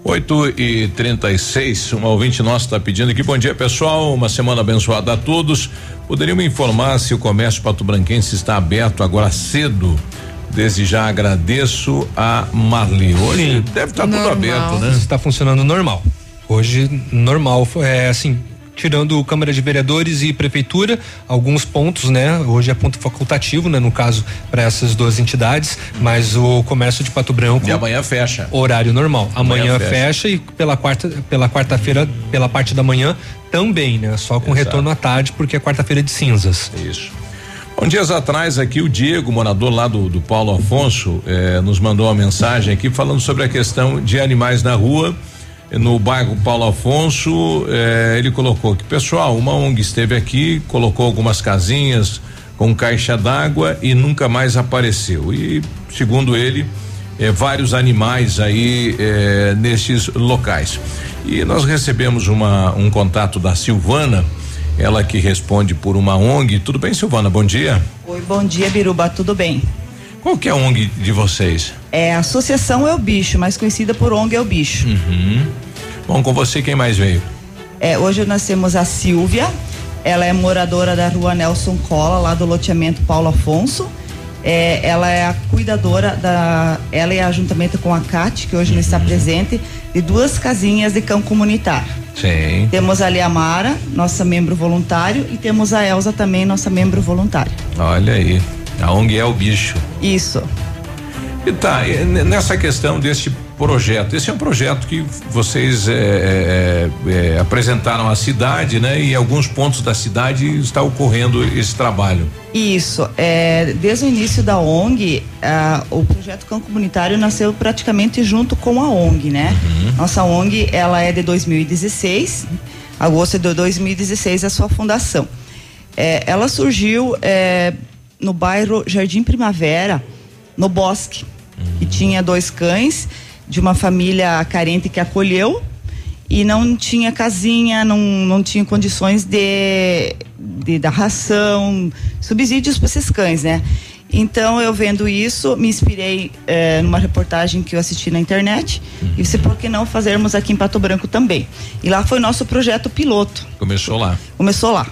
8 e 36 um ouvinte nosso está pedindo aqui. Bom dia, pessoal. Uma semana abençoada a todos. Poderiam me informar se o comércio pato-branquense está aberto agora cedo? Desde já agradeço a Marli. Hoje deve estar tudo aberto, né? Está funcionando normal. Hoje, normal, é assim, tirando Câmara de Vereadores e Prefeitura, alguns pontos, né? Hoje é ponto facultativo, né? No caso, para essas duas entidades, mas o comércio de Pato Branco. E amanhã fecha. Horário normal. Amanhã, Amanhã fecha. fecha. e pela quarta, pela quarta-feira, pela parte da manhã também, né? Só com retorno à tarde, porque é quarta-feira de cinzas. Isso. Um dias atrás aqui o Diego, morador lá do, do Paulo Afonso, eh, nos mandou uma mensagem aqui falando sobre a questão de animais na rua. No bairro Paulo Afonso, eh, ele colocou que, pessoal, uma ONG esteve aqui, colocou algumas casinhas com caixa d'água e nunca mais apareceu. E, segundo ele, eh, vários animais aí eh, nesses locais. E nós recebemos uma, um contato da Silvana, ela que responde por uma ONG. Tudo bem, Silvana? Bom dia. Oi, bom dia, Biruba, tudo bem? Qual que é a ONG de vocês? É a Associação É o Bicho, mais conhecida por ONG É o Bicho. Uhum. Bom, com você quem mais veio? É, hoje nós temos a Silvia, ela é moradora da rua Nelson Cola, lá do loteamento Paulo Afonso. É, ela é a cuidadora da. Ela é juntamente com a Cate, que hoje não está presente, de duas casinhas de cão comunitário. Sim. Temos ali a Mara, nossa membro voluntário, e temos a Elza também, nossa membro voluntária. Olha aí. A ONG é o bicho. Isso. E tá, nessa questão deste projeto, esse é um projeto que vocês é, é, é, apresentaram à cidade, né? E em alguns pontos da cidade está ocorrendo esse trabalho. Isso, é, desde o início da ONG, ah, o projeto Cão Comunitário nasceu praticamente junto com a ONG, né? Nossa ONG, ela é de 2016, agosto de 2016 é a sua fundação. É, ela surgiu é, no bairro Jardim Primavera, no Bosque, e tinha dois cães de uma família carente que acolheu e não tinha casinha, não, não tinha condições de, de dar ração, subsídios para esses cães, né? Então eu vendo isso, me inspirei eh, numa reportagem que eu assisti na internet e disse por que não fazermos aqui em Pato Branco também. E lá foi nosso projeto piloto. Começou lá. Começou lá.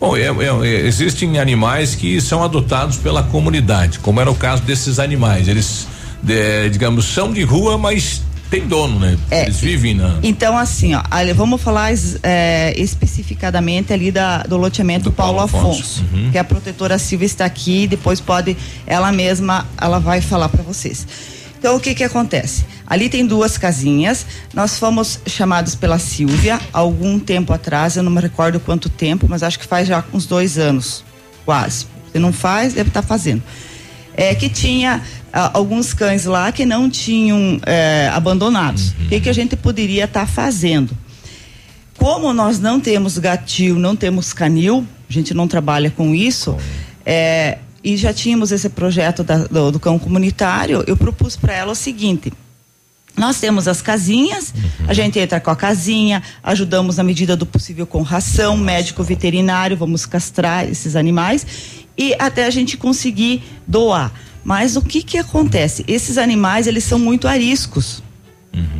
Bom, é- é- é- existem animais que são adotados pela comunidade, como era o caso desses animais. Eles de, digamos, são de rua, mas tem dono, né? É, Eles vivem na. Então, assim, ó, vamos falar é, especificadamente ali da, do loteamento Paulo, Afonso, Uhum. que a protetora Silvia está aqui, depois pode, ela mesma, ela vai falar para vocês. Então, o que que acontece? Ali tem duas casinhas, nós fomos chamados pela Silvia algum tempo atrás, eu não me recordo quanto tempo, mas acho que faz já uns dois anos, quase. Se não faz, deve estar fazendo. É que tinha ah, alguns cães lá que não tinham eh, abandonados. O que, que a gente poderia estar fazendo? Como nós não temos gatil, não temos canil, a gente não trabalha com isso, é, e já tínhamos esse projeto da- do, do cão comunitário, eu propus para ela o seguinte. Nós temos as casinhas, a gente entra com a casinha, ajudamos na medida do possível com ração, médico veterinário, vamos castrar esses animais e até a gente conseguir doar. Mas o que que acontece? Esses animais, eles são muito ariscos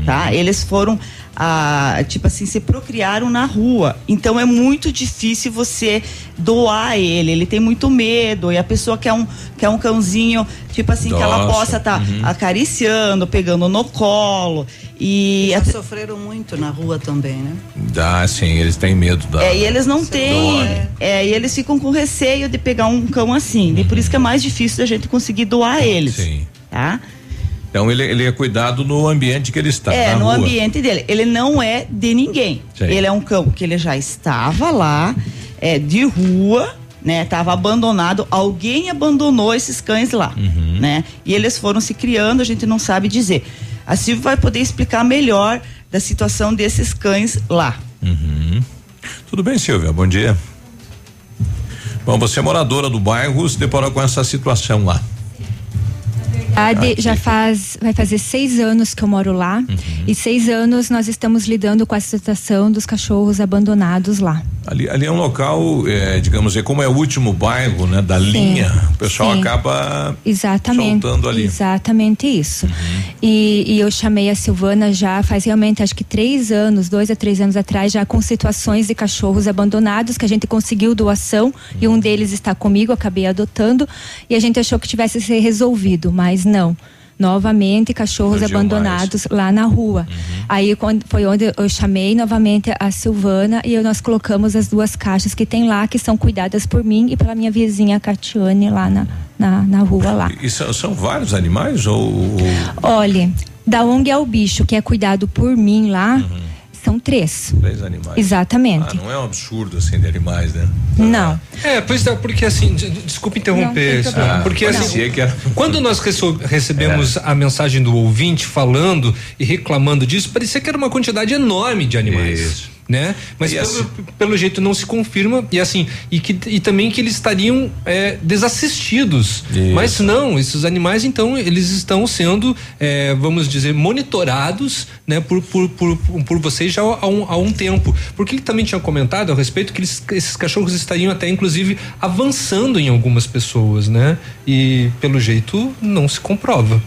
tá? Eles foram, ah, tipo assim, se procriaram na rua. Então é muito difícil você doar ele. Ele tem muito medo e a pessoa quer um, quer um cãozinho, tipo assim, que ela Nossa, possa estar uhum. acariciando, pegando no colo. E Já até- sofreram muito na rua também, né? Dá, sim, eles têm medo da. é, e eles não têm. É, e eles ficam com receio de pegar um cão assim. E por isso que é mais difícil da gente conseguir doar eles. Sim. Tá? Então ele, ele é cuidado no ambiente que ele está. É, no rua. ambiente dele. Ele não é de ninguém. Sim. Ele é um cão que ele já estava lá, é de rua, né? Tava abandonado. Alguém abandonou esses cães lá, Uhum. né? E eles foram se criando, a gente não sabe dizer. A Silvia vai poder explicar melhor da situação desses cães lá. Uhum. Tudo bem, Silvia? Bom dia. Bom, você é moradora do bairro, se deparou com essa situação lá. Ah, de- já faz, vai fazer seis anos que eu moro lá e seis anos nós estamos lidando com a situação dos cachorros abandonados lá. Ali, ali é um local, é, digamos, é como é o último bairro, né, da linha. O pessoal sim. acaba Exatamente. soltando ali. Exatamente isso. Uhum. E, e eu chamei a Silvana já faz realmente acho que três anos, dois a três anos atrás, já com situações de cachorros abandonados que a gente conseguiu doação e um deles está comigo, acabei adotando e a gente achou que tivesse ser resolvido, mas não. Novamente, cachorros abandonados lá na rua. Aí quando, foi onde eu chamei novamente a Silvana e eu- nós colocamos as duas caixas que tem lá, que são cuidadas por mim e pela minha vizinha Catiane lá na, na, na rua lá. E são, são vários animais ou, ou- Olha, da ONG é o bicho que é cuidado por mim lá, são três. três animais? Exatamente. Ah, não é um absurdo assim de animais, né? Não. É, pois é, porque assim, de- de- desculpa interromper, Não, porque Ah, assim, era- quando nós recebemos a mensagem do ouvinte falando e reclamando disso, parecia que era uma quantidade enorme de animais. Né? Mas pelo, assim- pelo jeito não se confirma. E assim e, que, e também que eles estariam é, desassistidos. Isso. mas não esses animais então eles estão sendo é, vamos dizer monitorados né por, por, por, por vocês já há um, há um tempo. Porque ele também tinha comentado a respeito que eles- esses cachorros estariam até inclusive avançando em algumas pessoas né? E pelo jeito não se comprova.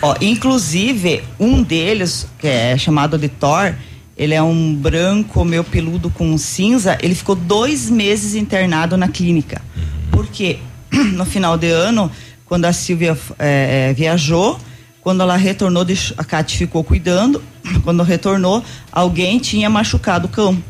Ó, inclusive, um deles, que é chamado de Thor, ele é um branco meio peludo com cinza, ele ficou dois meses internado na clínica. Porque *clears throat* no final de ano, quando a Silvia eh, viajou, quando ela retornou, a Kate ficou cuidando, *clears throat* quando retornou, alguém tinha machucado o cão.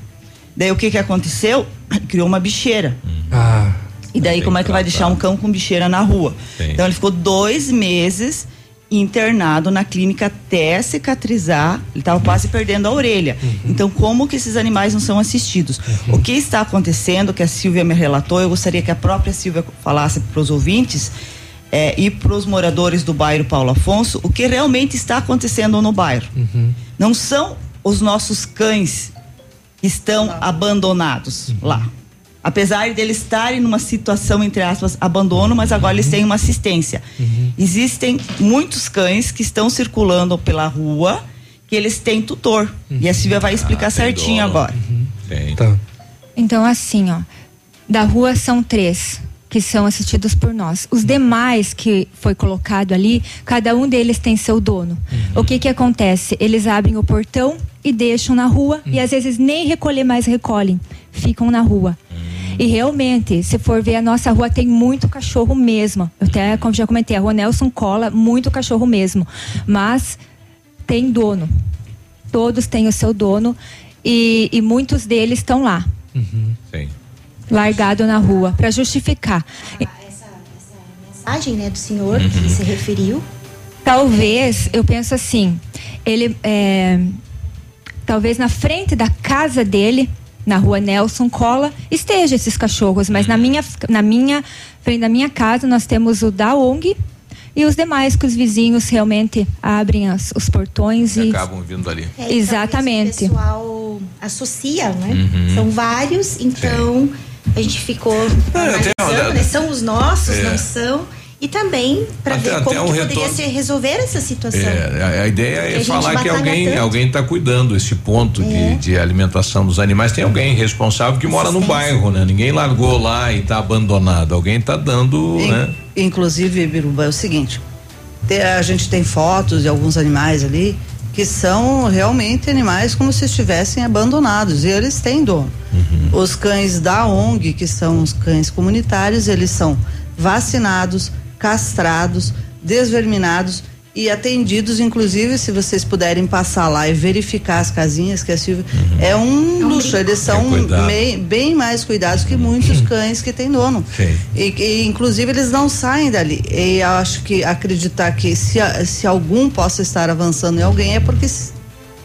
Daí o que que aconteceu? *clears throat* Criou uma bicheira. Ah. E daí como é que vai deixar um cão com bicheira na rua? Sim. Então ele ficou dois meses internado na clínica até cicatrizar. Ele estava quase perdendo a orelha. Então como que esses animais não são assistidos? O que está acontecendo, que a Silvia me relatou, eu gostaria que a própria Silvia falasse para os ouvintes é, e para os moradores do bairro Paulo Afonso, o que realmente está acontecendo no bairro. Não são os nossos cães que estão abandonados lá. Apesar deles estarem numa situação, entre aspas, abandono, mas agora eles têm uma assistência. Existem muitos cães que estão circulando pela rua que eles têm tutor. E a Silvia vai explicar Ah, certinho dono. agora. Tem. Então, assim, ó, da rua são três que são assistidos por nós. Os demais que foi colocado ali, cada um deles tem seu dono. O que que acontece? Eles abrem o portão e deixam na rua e às vezes nem recolher mais recolhem, ficam na rua. E realmente, se for ver a nossa rua tem muito cachorro mesmo. Eu até como já comentei, a rua Nelson cola muito cachorro mesmo, mas tem dono. Todos têm o seu dono e, e muitos deles estão lá, Sim. largado na rua para justificar. mensagem, né, do senhor Uhum. que se referiu. Talvez, eu penso assim, ele é, talvez na frente da casa dele, na rua Nelson Cola, esteja esses cachorros, mas na minha na minha frente da minha casa nós temos o da ONG e os demais que os vizinhos realmente abrem as- os portões e Acabam vindo ali. É, e Exatamente. O pessoal associa, né? Uhum. São vários, então a gente ficou analisando, uma- né? São os nossos, É. não são? E também para ver até como um que poderia se resolver essa situação. É, a, a ideia é gente falar que alguém tanto. alguém está cuidando esse ponto de, É. de alimentação dos animais. Tem alguém responsável que mora no bairro, né? Ninguém largou lá e está abandonado. Alguém está dando, In- né? Inclusive, Biruba, é o seguinte: te- a gente tem fotos de alguns animais ali que são realmente animais como se estivessem abandonados e eles têm dono. Os cães da ONG, que são os cães comunitários, eles são vacinados, castrados, desverminados e atendidos, inclusive, se vocês puderem passar lá e verificar as casinhas que a Silvia. É um luxo, eles são Bem mei- bem mais cuidados que muitos cães que têm dono. Sim. E, e, inclusive eles não saem dali. E eu acho que acreditar que se, se algum possa estar avançando em alguém é porque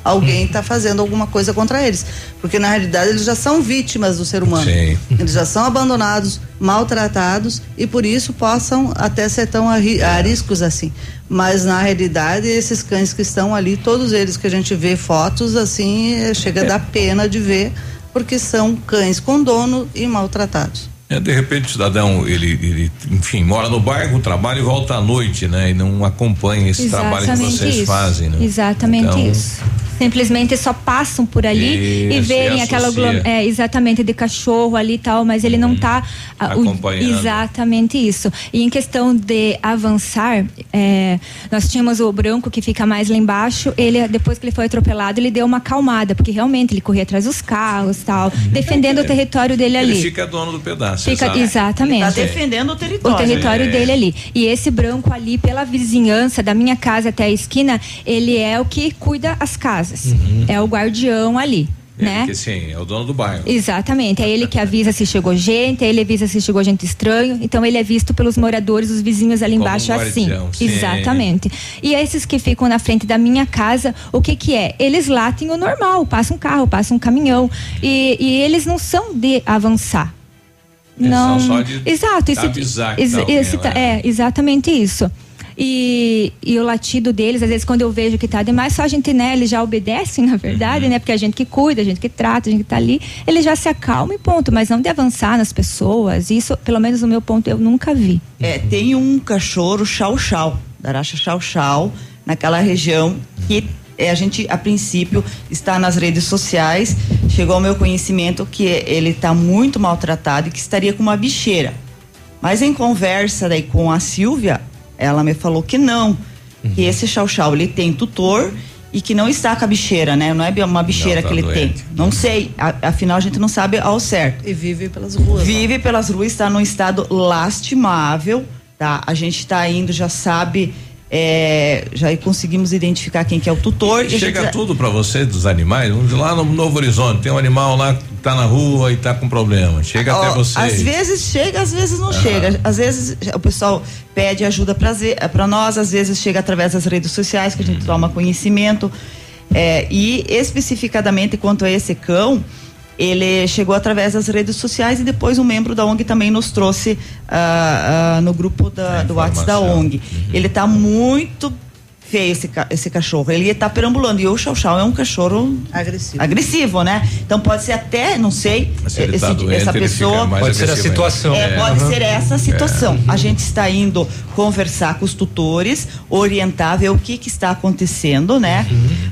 alguém está fazendo alguma coisa contra eles. Porque na realidade eles já são vítimas do ser humano. Sim. Eles já são abandonados, maltratados e por isso possam até ser tão ariscos assim. Mas na realidade esses cães que estão ali, todos eles que a gente vê fotos assim, eh, chega a dar pena de ver, porque são cães com dono e maltratados. É, de repente o cidadão, ele, ele, enfim, mora no bairro, trabalha e volta à noite, né? E não acompanha esse trabalho que vocês isso. fazem, né? Exatamente Então, isso. Simplesmente só passam por ali e Isso, verem e aquela é, exatamente de cachorro ali e tal, mas ele não está Acompanhando. exatamente isso. E em questão de avançar, é, nós tínhamos o branco que fica mais lá embaixo. Ele depois que ele foi atropelado, ele deu uma acalmada, porque realmente ele corria atrás dos carros, tal, defendendo o território dele ali. Ele fica dono do pedaço. Fica, exatamente. Tá defendendo o território. O território É. dele ali. E esse branco ali, pela vizinhança da minha casa até a esquina, ele é o que cuida as casas. Uhum. É o guardião ali. É, né? Porque sim, é o dono do bairro. Exatamente, é ele que avisa se chegou gente, é ele avisa se chegou gente estranho, então ele é visto pelos moradores, os vizinhos ali Como embaixo um assim. guardião, sim. Exatamente. E esses que ficam na frente da minha casa, o que que é? Eles latem o normal, passa um carro, passa um caminhão e, e eles não são de avançar. Eles não. são só de Exato, avisar que ex- tá alguém tá- é exatamente isso. E, e o latido deles, às vezes, quando eu vejo que tá demais, só a gente, né, eles já obedecem, *laughs* na verdade, né? Porque a gente que cuida, a gente que trata, a gente que tá ali, eles já se acalmam e ponto. Mas não de avançar nas pessoas. Isso, pelo menos no meu ponto, eu nunca vi. É, tem um cachorro chau-chau, da raça chau-chau, naquela região que é, a gente, a princípio, está nas redes sociais. Chegou ao meu conhecimento que ele está muito maltratado e que estaria com uma bicheira. Mas em conversa daí com a Silvia, ela me falou que não, que esse chau-chau ele tem tutor e que não está com a bicheira, né? Não é uma bicheira Não, tá que ele doente. tem. Não sei, a- afinal a gente não sabe ao certo. E vive pelas ruas. Vive pelas ruas, está num estado lastimável, tá? A gente está indo, já sabe, é, já conseguimos identificar quem que é o tutor. e a Chega gente- tudo pra você dos animais. Vamos Lá no Novo Horizonte tem um animal lá que tá na rua e tá com problema. Chega Ó, até você. Às vezes chega, às vezes não chega. Às vezes o pessoal pede ajuda para nós, às vezes chega através das redes sociais que a gente Uhum. toma conhecimento. É, e especificadamente quanto a esse cão, ele chegou através das redes sociais e depois um membro da ONG também nos trouxe ah, ah, no grupo da, do WhatsApp da. ONG. Ele está muito feio esse, ca- esse cachorro. Ele está perambulando. E o Chau Chau é um cachorro agressivo. agressivo, né? Então pode ser até, não sei, Se ele tá esse- doente, essa pessoa. Pode ser a situação. É, É. pode Uhum. ser essa situação. A gente está indo conversar com os tutores, orientar, ver o que, que está acontecendo, né?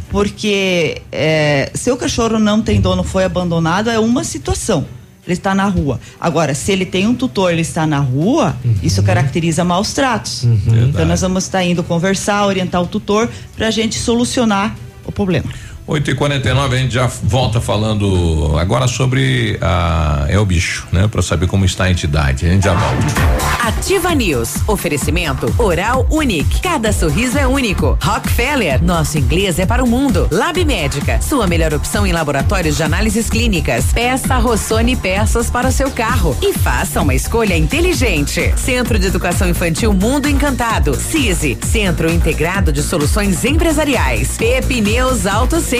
Porque é, se o cachorro não tem dono, foi abandonado, é uma situação. Ele está na rua. Agora, se ele tem um tutor, ele está na rua, isso caracteriza maus tratos. Então nós vamos estar indo conversar, orientar o tutor para a gente solucionar o problema. 8 e 49 a gente já volta falando agora sobre a é o bicho, né? Para saber como está a entidade. A gente já volta. Ativa News. Oferecimento Oral Unique. Cada sorriso é único. Rockefeller. Nosso inglês é para o mundo. Lab Médica. Sua melhor opção em laboratórios de análises clínicas. Peça Rossoni peças para o seu carro e faça uma escolha inteligente. Centro de Educação Infantil Mundo Encantado. CISI. Centro Integrado de Soluções Empresariais. Pepineus Auto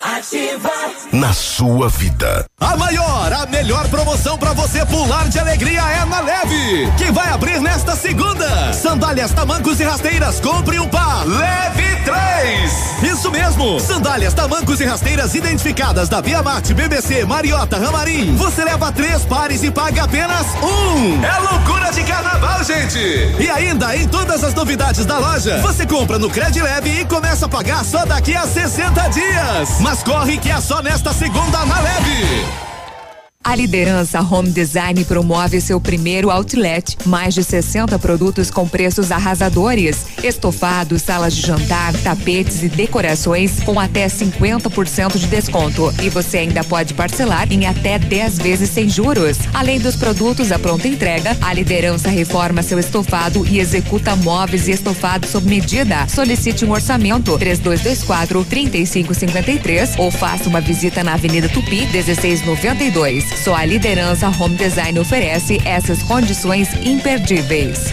Ativa na sua vida. A maior, a melhor promoção para você pular de alegria é na Leve, que vai abrir nesta segunda. Sandálias, tamancos e rasteiras, compre um par, leve três. Isso mesmo, sandálias, tamancos e rasteiras identificadas da Via Marte, BBC, Mariota, Ramarim. Você leva três pares e paga apenas um. É loucura de carnaval, gente. E ainda, em todas as novidades da loja, você compra no Cred Leve e começa a pagar só daqui a 60 dias. Mas corre que é só nesta segunda na leve. A liderança Home Design promove seu primeiro outlet. Mais de 60 produtos com preços arrasadores. Estofados, salas de jantar, tapetes e decorações com até 50% de desconto. E você ainda pode parcelar em até 10 vezes sem juros. Além dos produtos à pronta entrega, a liderança reforma seu estofado e executa móveis e estofados sob medida. Solicite um orçamento 3224 3553 ou faça uma visita na Avenida Tupi 1692. Só a liderança Home Design oferece essas condições imperdíveis.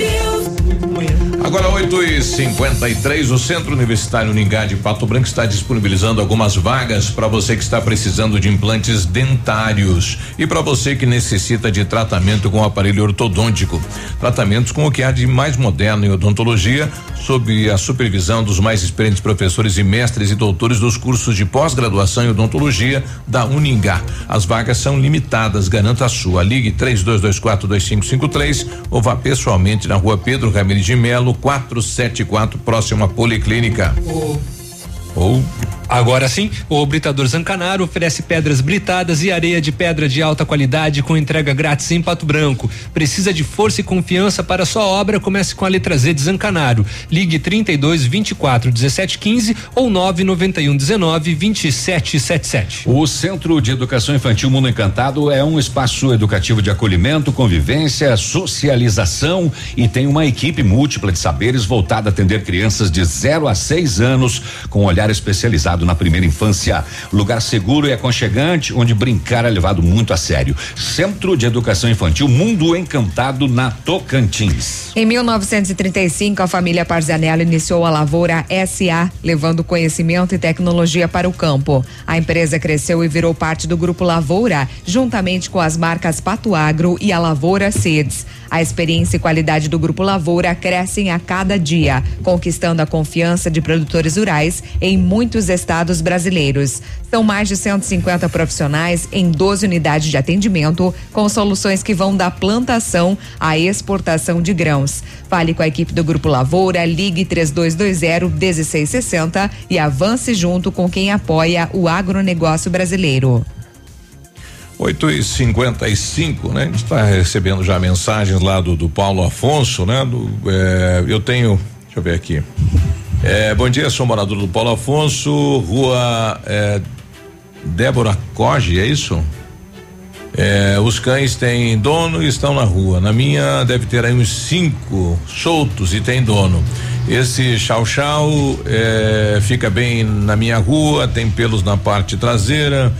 Music. Agora 8 e 53 o Centro Universitário Uningá de Pato Branco está disponibilizando algumas vagas para você que está precisando de implantes dentários e para você que necessita de tratamento com aparelho ortodôntico. Tratamentos com o que há de mais moderno em odontologia, sob a supervisão dos mais experientes professores e mestres e doutores dos cursos de pós-graduação em odontologia da Uningá. As vagas são limitadas, garanta a sua. Ligue 32242553 ou vá pessoalmente na rua Pedro Ramirez de Melo, 4 474, próximo à Policlínica. Ou Agora sim, o Britador Zancanaro oferece pedras britadas e areia de pedra de alta qualidade com entrega grátis em Pato Branco. Precisa de força e confiança para sua obra? Comece com a letra Z de Zancanaro. Ligue 32 24 17 15 ou 991 19 27 77. O Centro de Educação Infantil Mundo Encantado é um espaço educativo de acolhimento, convivência, socialização e tem uma equipe múltipla de saberes voltada a atender crianças de 0 a 6 anos com olhar especializado na primeira infância. Lugar seguro e aconchegante onde brincar é levado muito a sério. Centro de Educação Infantil Mundo Encantado na Tocantins. Em 1935, a família Parzanello iniciou a Lavoura SA, levando conhecimento e tecnologia para o campo. A empresa cresceu e virou parte do Grupo Lavoura, juntamente com as marcas Pato Agro e a Lavoura Seeds. A experiência e qualidade do Grupo Lavoura crescem a cada dia, conquistando a confiança de produtores rurais em muitos estados brasileiros. São mais de 150 profissionais em 12 unidades de atendimento, com soluções que vão da plantação à exportação de grãos. Fale com a equipe do Grupo Lavoura, ligue 3220 1660 e avance junto com quem apoia o agronegócio brasileiro. 8 e 55 né? A gente está recebendo já mensagens lá do, do Paulo Afonso, né? Do, é, eu tenho, deixa eu ver aqui. É, bom dia, sou morador do Paulo Afonso, rua é, Débora Coge, é isso? É, os cães têm dono e estão na rua. Na minha deve ter aí uns cinco soltos e tem dono. Esse chau-chau é, fica bem na minha rua, tem pelos na parte traseira.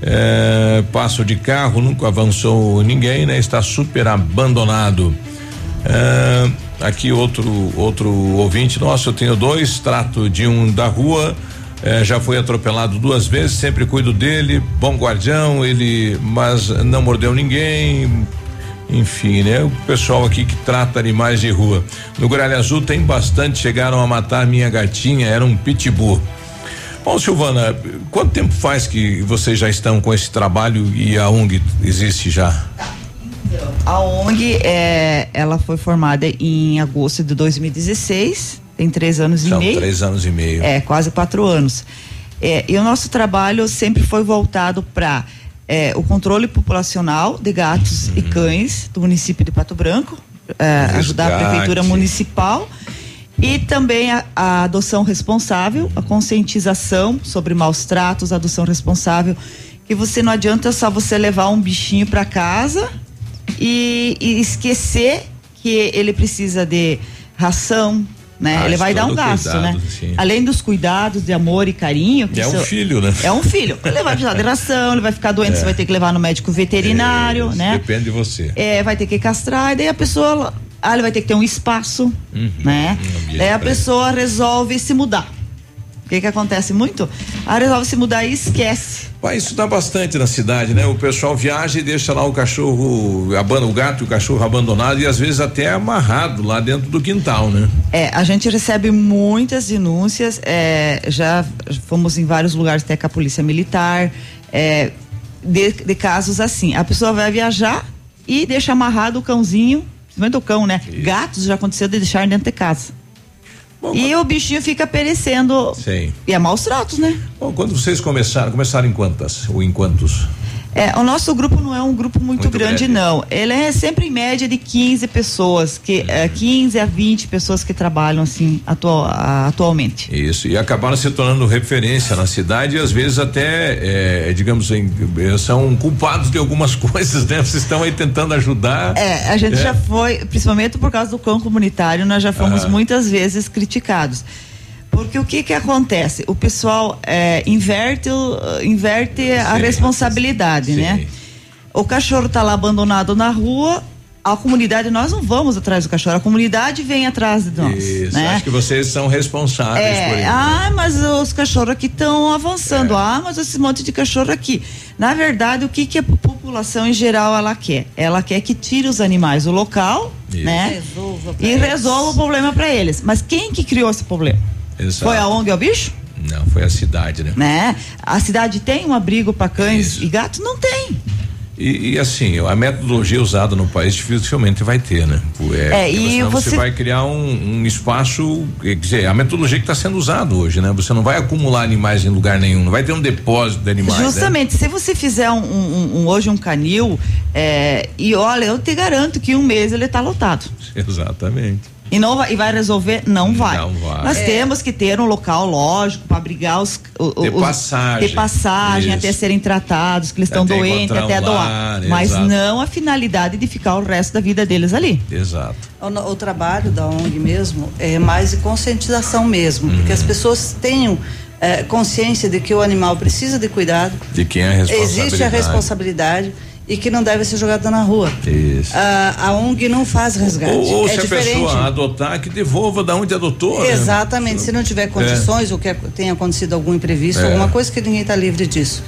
É, passo de carro, nunca avançou ninguém, né? Está super abandonado. É, aqui outro outro ouvinte nosso, eu tenho dois, trato de um da rua, é, já foi atropelado duas vezes, sempre cuido dele, bom guardião, ele, mas não mordeu ninguém. Enfim, né? O pessoal aqui que trata animais de rua. No Gralha Azul tem bastante, chegaram a matar minha gatinha, era um pitbull. Bom, Silvana, quanto tempo faz que vocês já estão com esse trabalho e a ONG existe já? A ONG é, ela foi formada em agosto de 2016, tem três anos São e meio. três anos e meio. É, quase quatro anos. É, e o nosso trabalho sempre foi voltado para é, o controle populacional de gatos e cães do município de Pato Branco, é, ajudar a prefeitura municipal e também a, a adoção responsável, a conscientização sobre maus tratos, adoção responsável, que você não adianta só você levar um bichinho para casa e, e esquecer que ele precisa de ração, né? Ah, ele vai dar um gasto, cuidado, né? sim. Além dos cuidados de amor e carinho. que É um filho, né? É um filho. Ele vai precisar de ração, ele vai ficar doente, É. você vai ter que levar no médico veterinário, É, né? Depende de você. É, vai ter que castrar, e daí a pessoa, ah, ele vai ter que ter um espaço, Uhum, né? um ambiente Daí a pessoa resolve se mudar. O que que acontece muito? Ah, resolve se mudar e esquece. Vai, isso dá bastante na cidade, né? O pessoal viaja e deixa lá o cachorro, o gato e o cachorro abandonado e às vezes até amarrado lá dentro do quintal, né? É, a gente recebe muitas denúncias, é, já fomos em vários lugares até com a polícia militar, é, de, de casos assim. A pessoa vai viajar e deixa amarrado o cãozinho, principalmente o cão, né? Gatos já aconteceu de deixar dentro de casa. e o bichinho fica perecendo. Sim. E é maus tratos, né? Bom, quando vocês começaram, começaram em quantas? Ou em quantos? É, o nosso grupo não é um grupo muito, Muito grande, grande. não. Ele é sempre em média de 15 pessoas, que, é, 15 a 20 pessoas que trabalham assim atual, atualmente. Isso, e acabaram se tornando referência na cidade e às vezes até, é, digamos, em- eh, são culpados de algumas *laughs* coisas, né? Vocês estão aí tentando ajudar. É, a gente É. já foi, principalmente por causa do cão comunitário, nós já fomos Ah. muitas vezes criticados. Porque o que que acontece? O pessoal é, inverte, inverte a responsabilidade, né? O cachorro tá lá abandonado na rua, a comunidade, nós não vamos atrás do cachorro, a comunidade vem atrás de nós. Isso, né? acho que vocês são responsáveis por É, isso. ah, mas os cachorros aqui estão avançando. Ah, mas esse monte de cachorro aqui. Na verdade, o que, que a população em geral ela quer? Ela quer que tire os animais do local, Isso. né? Resolva pra E eles. resolva o problema para eles. Mas quem que criou esse problema? Exato. Foi a ONG ao bicho? Não, foi a cidade, né? Né? A cidade tem um abrigo para cães e gatos? Não tem. E, e, assim, a metodologia usada no país dificilmente vai ter, né? É, e você... você... vai criar um, um, espaço, quer dizer, a metodologia que está sendo usada hoje, né? Você não vai acumular animais em lugar nenhum, não vai ter um depósito de animais. Né? Justamente, né? se você fizer um, um, um, hoje um canil, é, e olha, eu te garanto que um mês ele está lotado. *laughs* Exatamente. E, não vai, e vai resolver? Não vai. Não vai. Nós é. temos que ter um local lógico para abrigar os. os ter passagem. Ter passagem até serem tratados, que eles estão doentes, até doar. Mas exato. não a finalidade de ficar o resto da vida deles ali. Exato. O, o trabalho da ONG mesmo é mais de conscientização mesmo, uhum. porque as pessoas tenham. É, consciência de que o animal precisa de cuidado. De quem é a responsabilidade. Existe a responsabilidade e que não deve ser jogada na rua. Isso. A, a ONG não faz resgate. Ou, ou é se diferente. a pessoa adotar, que devolva da onde adotou. Né? Exatamente. Né? Se não tiver condições é. ou que tenha acontecido algum imprevisto, é. alguma coisa que ninguém está livre disso.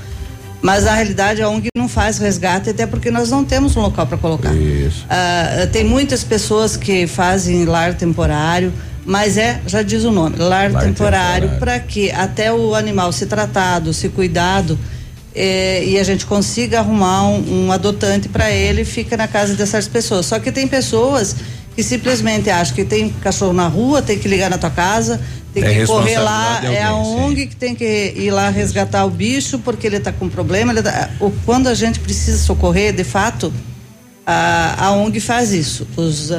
Mas na realidade a ONG não faz resgate, até porque nós não temos um local para colocar. Isso. Uh, tem muitas pessoas que fazem lar temporário, mas é, já diz o nome, lar, lar temporário, temporário. para que até o animal se tratado, se cuidado, é, e a gente consiga arrumar um, um adotante para ele fica na casa dessas pessoas. Só que tem pessoas que simplesmente acham que tem cachorro na rua, tem que ligar na tua casa, tem é que correr lá, alguém, é a ONG sim. que tem que ir lá resgatar o bicho porque ele está com problema. Tá, o, quando a gente precisa socorrer, de fato, a, a ONG faz isso, os uh,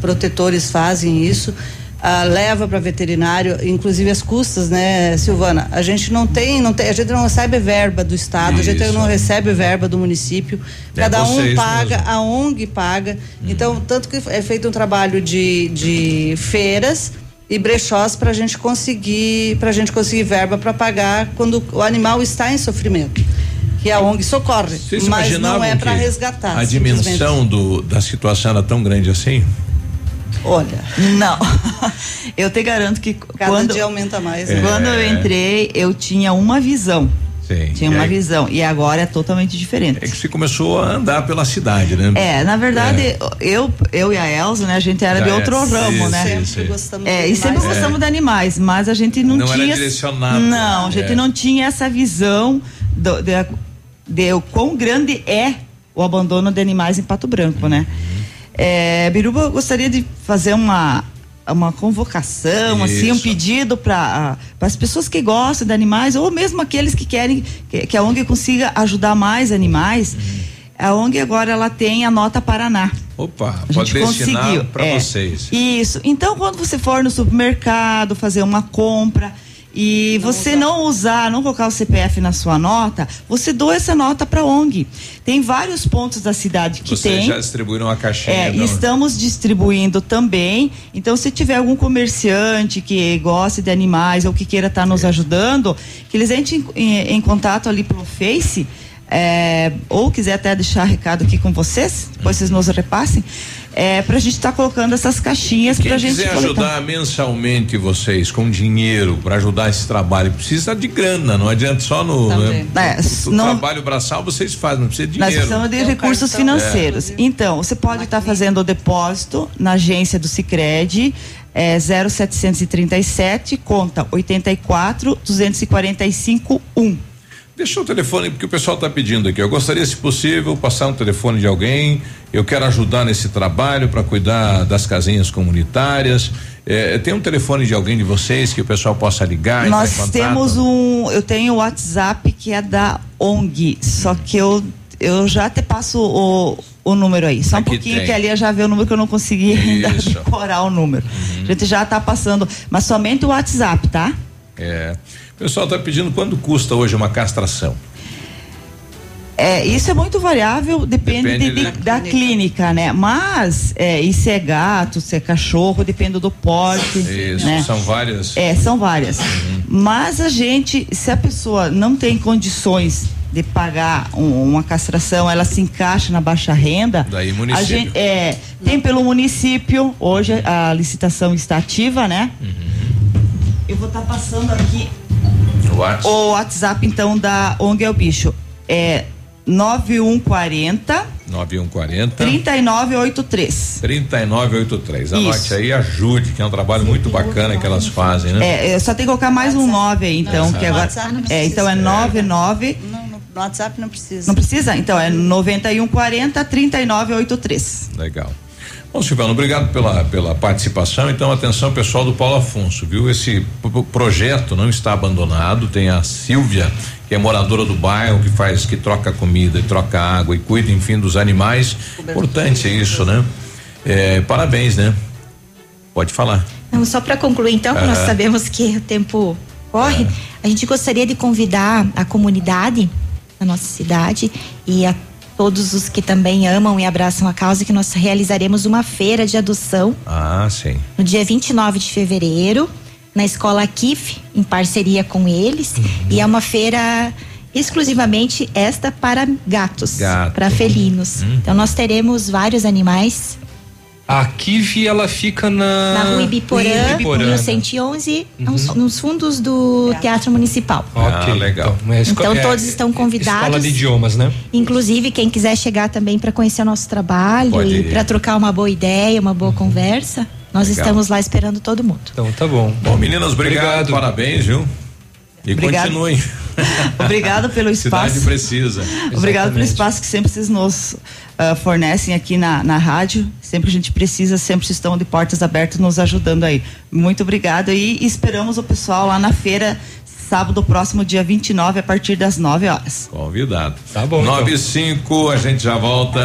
protetores fazem isso ah, leva para veterinário, inclusive as custas, né, Silvana? A gente não tem, não tem, a gente não recebe verba do estado, Isso. a gente não recebe verba do município. É Cada um paga, mesmo. a ONG paga. Hum. Então, tanto que é feito um trabalho de, de feiras e brechós para a gente conseguir, para gente conseguir verba para pagar quando o animal está em sofrimento que a ONG socorre, Vocês mas não é para resgatar. A dimensão do, da situação era tão grande assim? Olha, não. *laughs* eu te garanto que Cada quando dia aumenta mais. Né? Quando eu entrei, eu tinha uma visão. Sim. Tinha uma aí, visão. E agora é totalmente diferente. É que você começou a andar pela cidade, né? É, na verdade, é. eu, eu e a Elza, né, a gente era Já de outro é, ramo, sim, né? Sempre gostamos é, de e sempre gostamos de animais, mas a gente não, não tinha. Era direcionado. Não, a gente não tinha essa visão do, de, de, de quão grande é o abandono de animais em Pato Branco, né? Uhum. É, Biruba, eu gostaria de fazer uma uma convocação, Isso. assim, um pedido para as pessoas que gostam de animais ou mesmo aqueles que querem que, que a ONG consiga ajudar mais animais. Uhum. A ONG agora ela tem a nota Paraná. Opa, a pode destinar para é, vocês. Isso. Então, quando você for no supermercado fazer uma compra, e não você usar. não usar, não colocar o CPF na sua nota, você doa essa nota para ONG. Tem vários pontos da cidade que Vocês tem. Vocês já distribuíram a caixinha? É, não? estamos distribuindo também. Então, se tiver algum comerciante que goste de animais ou que queira estar tá nos é. ajudando, que eles entrem em, em, em contato ali pelo Face. É, ou quiser até deixar recado aqui com vocês, depois vocês nos repassem é, para a gente estar tá colocando essas caixinhas para a gente. quiser ajudar mensalmente vocês com dinheiro para ajudar esse trabalho, precisa de grana, não adianta só no, né, é, o não, trabalho braçal vocês fazem, não precisa de dinheiro. Nós precisamos de recursos financeiros. É. Então, você pode estar tá fazendo o depósito na agência do Sicredi é 0737 conta 84 245 1. Deixa o telefone, porque o pessoal está pedindo aqui. Eu gostaria, se possível, passar um telefone de alguém. Eu quero ajudar nesse trabalho para cuidar das casinhas comunitárias. É, tem um telefone de alguém de vocês que o pessoal possa ligar? Nós temos um. Eu tenho o WhatsApp que é da ONG, só que eu, eu já te passo o, o número aí. Só um pouquinho tem. que ali eu já vi o número que eu não consegui ainda decorar o número. Uhum. A gente já está passando, mas somente o WhatsApp, tá? É. O pessoal está pedindo quanto custa hoje uma castração? É, isso é muito variável, depende, depende de, de, da, clínica. né? Mas é, e se é gato, se é cachorro, depende do porte. Isso, né? são várias. É, são várias. Uhum. Mas a gente, se a pessoa não tem condições de pagar um, uma castração, ela se encaixa na baixa renda. Daí município. A gente, é, tem pelo município, hoje a licitação está ativa, né? Uhum. Eu vou estar tá passando aqui WhatsApp. O WhatsApp, então, da ONG é o bicho. É 9140 9140 3983. 3983. Anote Isso. aí, ajude, que é um trabalho muito bacana que elas fazem, né? É, eu só tenho que colocar mais um 9 aí, então, que agora. É, então é 99 No WhatsApp não precisa. Não precisa? Então é 9140 3983. Legal. Bom, Silvano, obrigado pela, pela participação. Então, atenção, pessoal do Paulo Afonso, viu? Esse projeto não está abandonado. Tem a Silvia, que é moradora do bairro, que faz, que troca comida, e troca água e cuida, enfim, dos animais. Importante isso, né? É, parabéns, né? Pode falar. Não, só para concluir, então, que nós Aham. sabemos que o tempo corre, a gente gostaria de convidar a comunidade da nossa cidade e a todos os que também amam e abraçam a causa que nós realizaremos uma feira de adoção Ah, sim. no dia 29 de fevereiro, na escola KIF, em parceria com eles. Uhum. E é uma feira exclusivamente esta para gatos, Gato. para felinos. Uhum. Então nós teremos vários animais A Kivi, ela fica na. na rua Ibiporã, Ibiporã, no né? 111, Uhum. nos, nos fundos do Teatro Municipal. Ok, legal. Então, é esco- Então é todos estão convidados. Escola de idiomas, né? Inclusive, quem quiser chegar também para conhecer o nosso trabalho Pode e para trocar uma boa ideia, uma boa conversa, nós Legal. estamos lá esperando todo mundo. Então tá bom. Bom, meninas, obrigado, parabéns, viu? E Obrigado. continuem. *laughs* Obrigado pelo Cidade espaço. precisa. Obrigado pelo espaço que sempre vocês nos ah, fornecem aqui na, na rádio. Sempre a gente precisa, sempre estão de portas abertas nos ajudando aí. Muito obrigado e esperamos o pessoal lá na feira, sábado próximo, dia 29, a partir das 9 horas. Convidado. Tá bom. Nove e cinco, a gente já volta.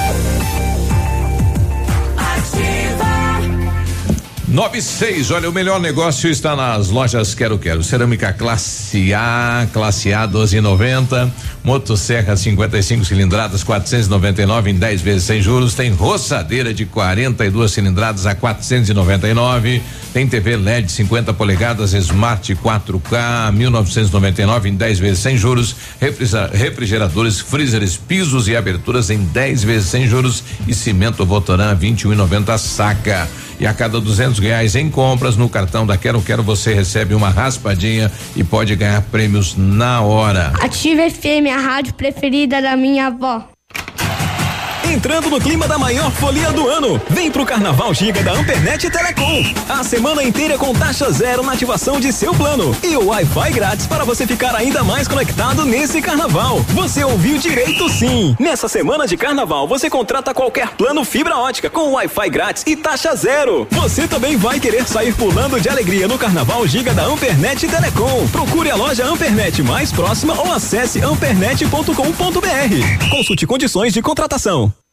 Nove e seis, olha, o melhor negócio está nas lojas Quero Quero. Cerâmica classe A, classe A 12,90. Motosserra 55 cilindradas 499 em 10 vezes sem juros. Tem roçadeira de 42 cilindradas a 499. Tem TV LED 50 polegadas Smart 4K 1999 em 10 vezes sem juros. Refrigera- refrigeradores, freezers, pisos e aberturas em 10 vezes sem juros. E cimento Votoran 21,90 saca. E a cada duzentos reais em compras no cartão da Quero Quero você recebe uma raspadinha e pode ganhar prêmios na hora. Ativa FM, a rádio preferida da minha avó. Entrando no clima da maior folia do ano, vem pro Carnaval Giga da Ampernet Telecom. A semana inteira com taxa zero na ativação de seu plano e o Wi-Fi grátis para você ficar ainda mais conectado nesse carnaval. Você ouviu direito sim. Nessa semana de carnaval, você contrata qualquer plano fibra ótica com Wi-Fi grátis e taxa zero. Você também vai querer sair pulando de alegria no Carnaval Giga da Ampernet Telecom. Procure a loja Ampernet mais próxima ou acesse ampernet.com.br. Consulte condições de contratação.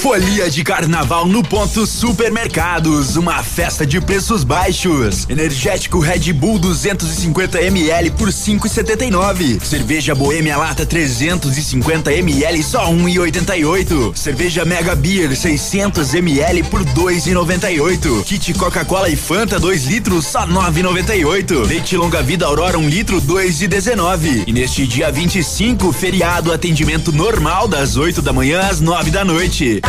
Folia de carnaval no ponto supermercados, uma festa de preços baixos. Energético Red Bull 250 ml por 5,79. Cerveja Boêmia Lata 350 ml só 1,88. Cerveja Mega Beer 600 ml por 2,98. Kit Coca-Cola e Fanta 2 litros só 9,98. Leite Longa Vida Aurora 1 litro 2,19. E neste dia 25, feriado atendimento normal das 8 da manhã às 9 da noite.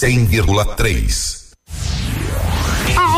100,3.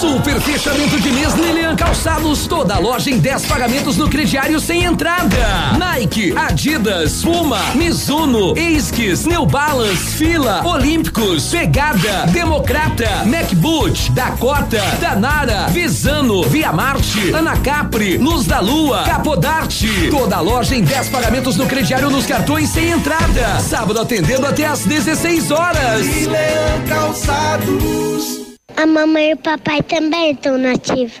Super fechamento de mês Lilian Calçados, toda loja em 10 pagamentos no crediário sem entrada. Nike, Adidas, Puma, Mizuno, Esquis, New Balance, Fila, Olímpicos, Pegada, Democrata, MacBoot, Dakota, Danara, Visano, Via Marte, Anacapri, Luz da Lua, Capodarte. Toda loja em 10 pagamentos no crediário nos cartões sem entrada. Sábado atendendo até às 16 horas. Lilian Calçados. A mamãe e o papai também estão nativos.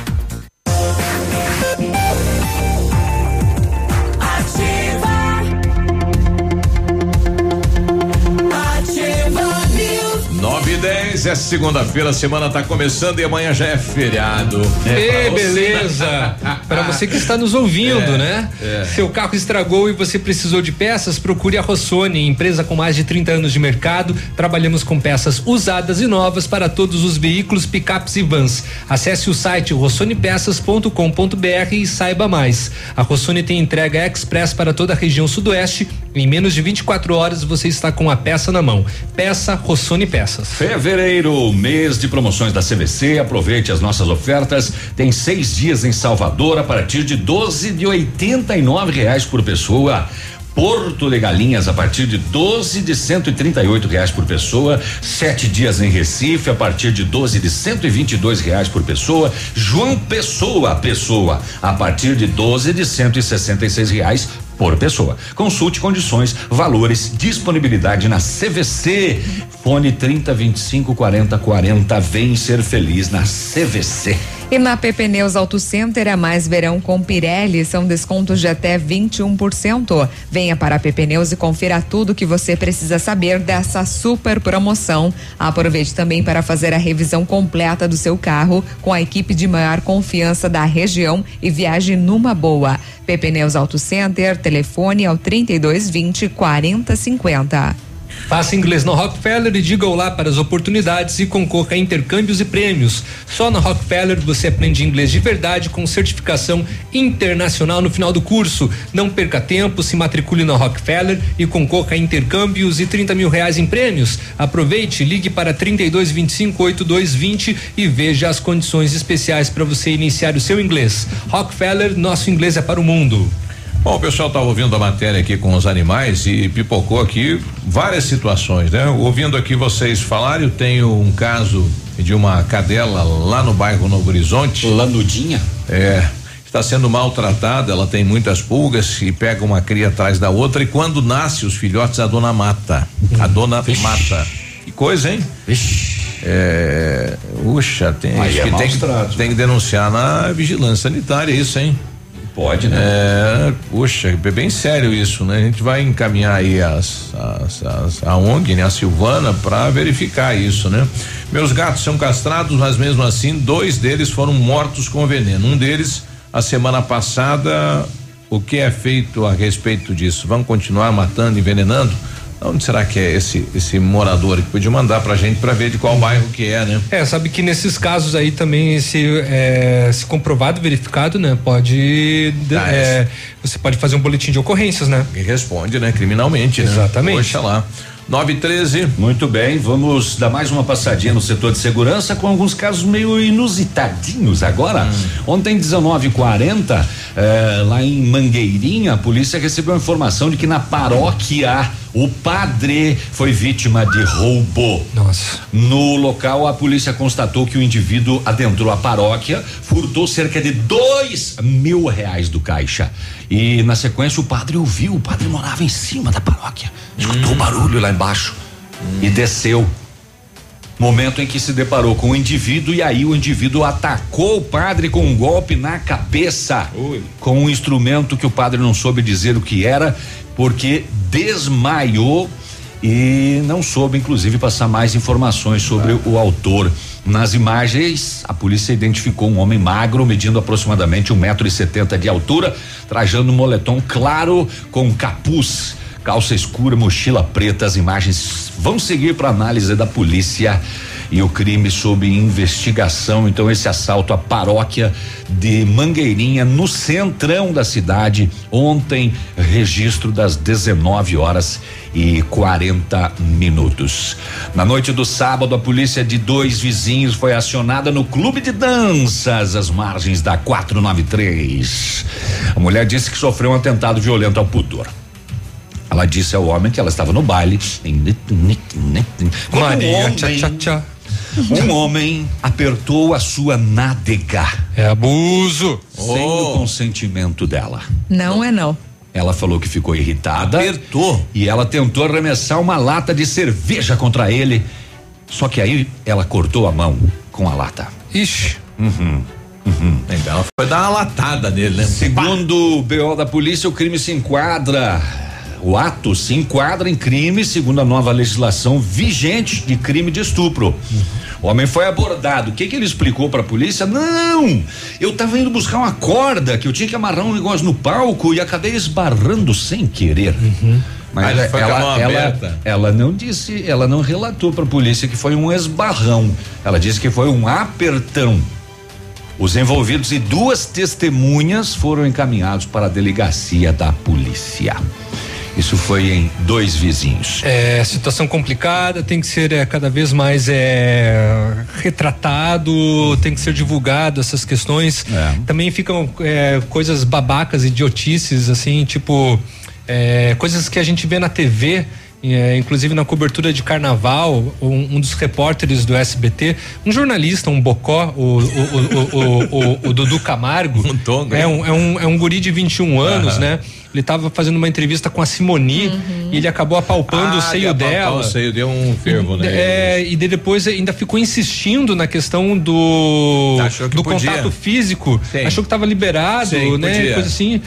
Nove e dez, é segunda-feira, a semana tá começando e amanhã já é feriado. Você. beleza. *laughs* Para você que está nos ouvindo, É, né? é. Seu carro estragou e você precisou de peças, procure a Rossoni, empresa com mais de 30 anos de mercado. Trabalhamos com peças usadas e novas para todos os veículos, picapes e vans. Acesse o site rossonepeças.com.br e saiba mais. A Rossoni tem entrega express para toda a região sudoeste. Em menos de 24 horas você está com a peça na mão. Peça Rossoni Peças. Fevereiro, mês de promoções da CVC. Aproveite as nossas ofertas. Tem seis dias em Salvador a partir de 12 de 89 reais por pessoa. Porto de Galinhas a partir de 12 de 138 reais por pessoa, sete dias em Recife a partir de 12 de 122 reais por pessoa, João Pessoa pessoa a partir de 12 de 166 reais por pessoa. Consulte condições, valores, disponibilidade na CVC. Fone 30 25 40 40. Vem ser feliz na CVC. E na PP Neus Auto Center é mais verão com Pirelli, são descontos de até 21%. Venha para a PP Neus e confira tudo que você precisa saber dessa super promoção. Aproveite também para fazer a revisão completa do seu carro com a equipe de maior confiança da região e viaje numa boa. PP Neus Auto Center, telefone ao 3220 4050. Faça inglês no Rockefeller e diga olá para as oportunidades e concorra a intercâmbios e prêmios. Só na Rockefeller você aprende inglês de verdade com certificação internacional no final do curso. Não perca tempo, se matricule na Rockefeller e concorra a intercâmbios e 30 mil reais em prêmios. Aproveite, ligue para 32 25 8220 e veja as condições especiais para você iniciar o seu inglês. Rockefeller, nosso inglês é para o mundo. Bom, o pessoal estava ouvindo a matéria aqui com os animais e pipocou aqui várias situações, né? Ouvindo aqui vocês falarem, eu tenho um caso de uma cadela lá no bairro Novo Horizonte. Lanudinha? É. Está sendo maltratada, ela tem muitas pulgas e pega uma cria atrás da outra e quando nasce os filhotes a dona mata. A dona mata. Que coisa, hein? É, uxa, tem, é que tem, que- tem que denunciar na vigilância sanitária isso, hein? Pode, né? É, puxa, é bem sério isso, né? A gente vai encaminhar aí as, as, as- a ONG, né? A Silvana, para verificar isso, né? Meus gatos são castrados, mas mesmo assim, dois deles foram mortos com veneno. Um deles, a semana passada, o que é feito a respeito disso? Vamos continuar matando, envenenando? Onde será que é esse esse morador que podia mandar pra gente pra ver de qual bairro que é, né? É, sabe que nesses casos aí também, se, é, se comprovado, verificado, né? Pode. de- Ah, é, você pode fazer um boletim de ocorrências, né? E responde, né? Criminalmente, né? Exatamente. Poxa lá. 9 e 13. Muito bem, vamos dar mais uma passadinha no setor de segurança com alguns casos meio inusitadinhos agora. Ontem, 19h40, eh, lá em Mangueirinha, a polícia recebeu a informação de que na paróquia O padre foi vítima de roubo. Nossa. No local, a polícia constatou que o indivíduo adentrou a paróquia, furtou cerca de dois mil reais do caixa. E na sequência o padre ouviu, o padre morava em cima da paróquia. Escutou o barulho lá embaixo e desceu. Momento em que se deparou com o indivíduo e aí o indivíduo atacou o padre com um golpe na cabeça. Com um instrumento que o padre não soube dizer o que era, porque desmaiou e não soube, inclusive, passar mais informações sobre o autor. Nas imagens, a polícia identificou um homem magro, medindo aproximadamente um metro e setenta de altura, trajando um moletom claro com capuz, calça escura, mochila preta. As imagens vão seguir para análise da polícia e o crime sob investigação. Então, esse assalto à paróquia de Mangueirinha, no centrão da cidade, ontem, registro das 19 horas e 40 minutos. Na noite do sábado, a polícia de dois vizinhos foi acionada no clube de danças às margens da 493. A mulher disse que sofreu um atentado violento ao pudor. Ela disse ao homem que ela estava no baile. Maria, um homem, tchá, tchá, tchá. Um homem apertou a sua nádega. É abuso. Sem o consentimento dela. Não é não. Ela falou que ficou irritada. Apertou. E ela tentou arremessar uma lata de cerveja contra ele. Só que aí ela cortou a mão com a lata. Ixi. Uhum. Uhum. Então ela foi dar uma latada nele, né? Segundo o BO da polícia, o crime se enquadra. O ato se enquadra em crime segundo a nova legislação vigente de crime de estupro. O homem foi abordado. O que que ele explicou para a polícia? Não! Eu tava indo buscar uma corda que eu tinha que amarrar um negócio no palco e acabei esbarrando sem querer. Mas a mão ela, ela, aberta. ela não disse, ela não relatou para a polícia que foi um esbarrão. Ela disse que foi um apertão. Os envolvidos e duas testemunhas foram encaminhados para a delegacia da polícia. Isso foi em dois vizinhos. É, situação complicada, tem que ser é, cada vez mais é, retratado, tem que ser divulgado essas questões. É. Também ficam é, coisas babacas, idiotices, assim, tipo é, coisas que a gente vê na TV. é, inclusive na cobertura de carnaval, um, um dos repórteres do SBT, um jornalista, um bocó, o, o, o, o, Dudu Camargo. *laughs* Um tongo, é um, é um, é um guri de 21 anos, né? Ele estava fazendo uma entrevista com a Simoni e ele acabou apalpando o Ah, seio de apalpar dela. O seio deu um fervo, né? É, e depois ainda ficou insistindo na questão do Achou que do podia. contato físico. Sim. Achou que estava liberado, Sim, né? podia. Coisa assim.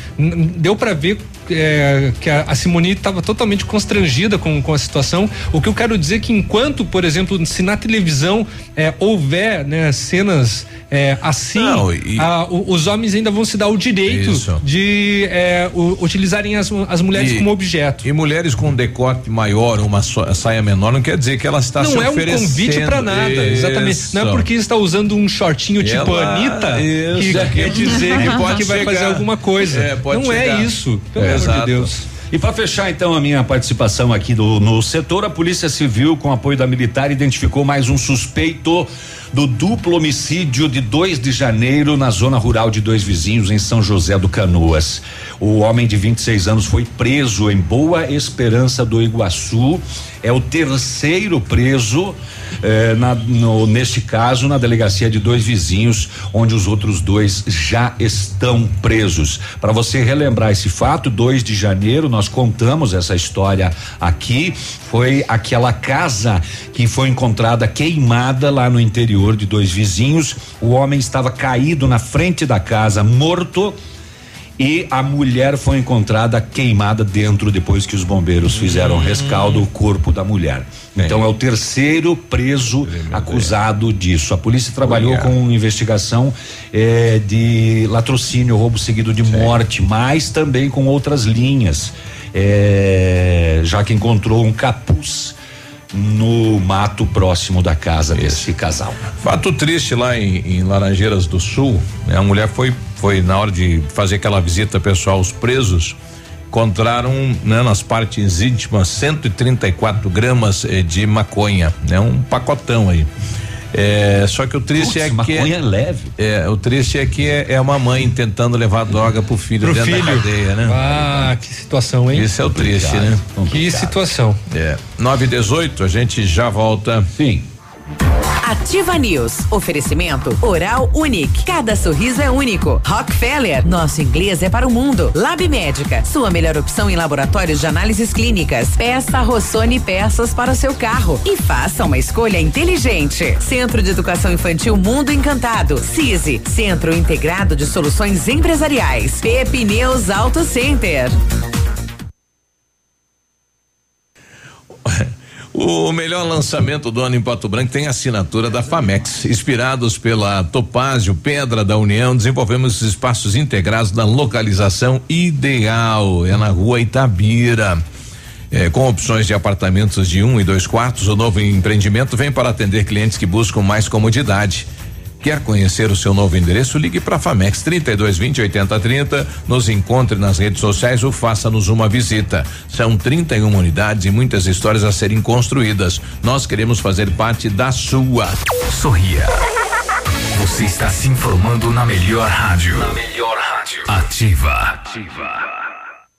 Deu para ver é, que a, a Simone estava totalmente constrangida com, com a situação. O que eu quero dizer é que enquanto, por exemplo, se na televisão é, houver né, cenas é, assim, Não, e- a- o- os homens ainda vão se dar o direito Isso. de é, u- utilizarem as, as mulheres E- como objeto. E mulheres com um decote maior, uma saia menor, não quer dizer que ela está se não é um oferecendo. convite pra nada, exatamente. Não é Isso. porque está usando um shortinho tipo Ela- Anitta que isso. quer dizer que, Pode que vai chegar. fazer alguma coisa. É, não chegar. é isso, pelo amor de. Deus. E para fechar então a minha participação aqui do, no setor, a Polícia Civil, com apoio da militar, identificou mais um suspeito do duplo homicídio de 2 de janeiro na zona rural de dois vizinhos em São José do Canoas. O homem de 26 anos foi preso em Boa Esperança do Iguaçu. É o terceiro preso eh, na- no- neste caso na delegacia de dois vizinhos, onde os outros dois já estão presos. Para você relembrar esse fato, 2 de janeiro nós contamos essa história aqui. Foi aquela casa que foi encontrada queimada lá no interior de dois vizinhos. O homem estava caído na frente da casa, morto. E a mulher foi encontrada queimada dentro depois que os bombeiros fizeram rescaldo o corpo da mulher. Então é o terceiro preso acusado disso. A polícia trabalhou Olha. com investigação eh, de latrocínio, roubo seguido de morte, mas também com outras linhas, eh, já que encontrou um capuz no mato próximo da casa desse casal. Fato triste lá em, em Laranjeiras do Sul, né? A mulher foi, foi na hora de fazer aquela visita pessoal aos presos, encontraram né, nas partes íntimas 134 gramas eh, de maconha, né? Um pacotão aí. É, só que o triste Putz, é que. maconha é leve. É, o triste é que é, é uma mãe tentando levar droga pro filho Pro dentro filho. da cadeia, né? Ah, que situação, hein? Isso é o triste, né? Que situação. É. 9 e 18, a gente já volta. Sim. Ativa News. Oferecimento Oral Unique. Cada sorriso é único. Rockefeller. Nosso inglês é para o mundo. Lab Médica. Sua melhor opção em laboratórios de análises clínicas. Peça Rossoni peças para o seu carro e faça uma escolha inteligente. Centro de Educação Infantil Mundo Encantado. CISI. Centro Integrado de Soluções Empresariais. Pepineus Auto Center. *laughs* O melhor lançamento do ano em Pato Branco tem assinatura da Famex. Inspirados pela Topázio Pedra da União, desenvolvemos espaços integrados na localização ideal. É na rua Itabira. É, com opções de apartamentos de um e dois quartos, o novo empreendimento vem para atender clientes que buscam mais comodidade. Quer conhecer o seu novo endereço? Ligue para Famex 3220 8030, nos encontre nas redes sociais ou faça-nos uma visita. São 31 unidades e muitas histórias a serem construídas. Nós queremos fazer parte da sua. Sorria. Você está se informando na melhor rádio. Na melhor rádio. Ativa. Ativa.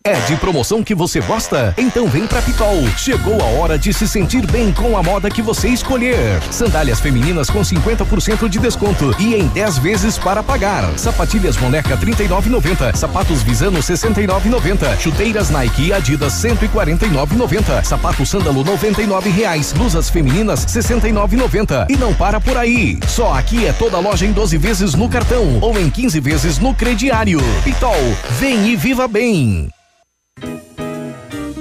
É de promoção que você gosta? Então vem pra Pitol. Chegou a hora de se sentir bem com a moda que você escolher. Sandálias femininas com 50% de desconto e em 10 vezes para pagar. Sapatilhas Moneca 39,90. Sapatos Visano 69,90. Chuteiras Nike e Adidas 149,90. Sapato Sândalo 99 reais. Blusas femininas 69,90. E não para por aí. Só aqui é toda loja em 12 vezes no cartão ou em 15 vezes no crediário. Pitol, vem e viva bem.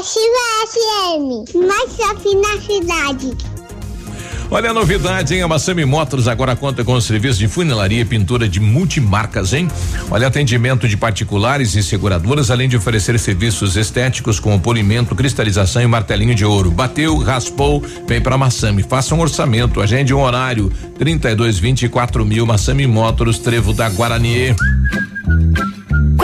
Ativa FM, mais shopping na cidade. Olha a novidade, hein? A Massami Motors agora conta com o serviço de funilaria e pintura de multimarcas, hein? Olha, atendimento de particulares e seguradoras, além de oferecer serviços estéticos como polimento, cristalização e martelinho de ouro. Bateu, raspou, vem pra Massami. Faça um orçamento, agende um horário. 32 24 mil Massami Motors, Trevo da Guarani.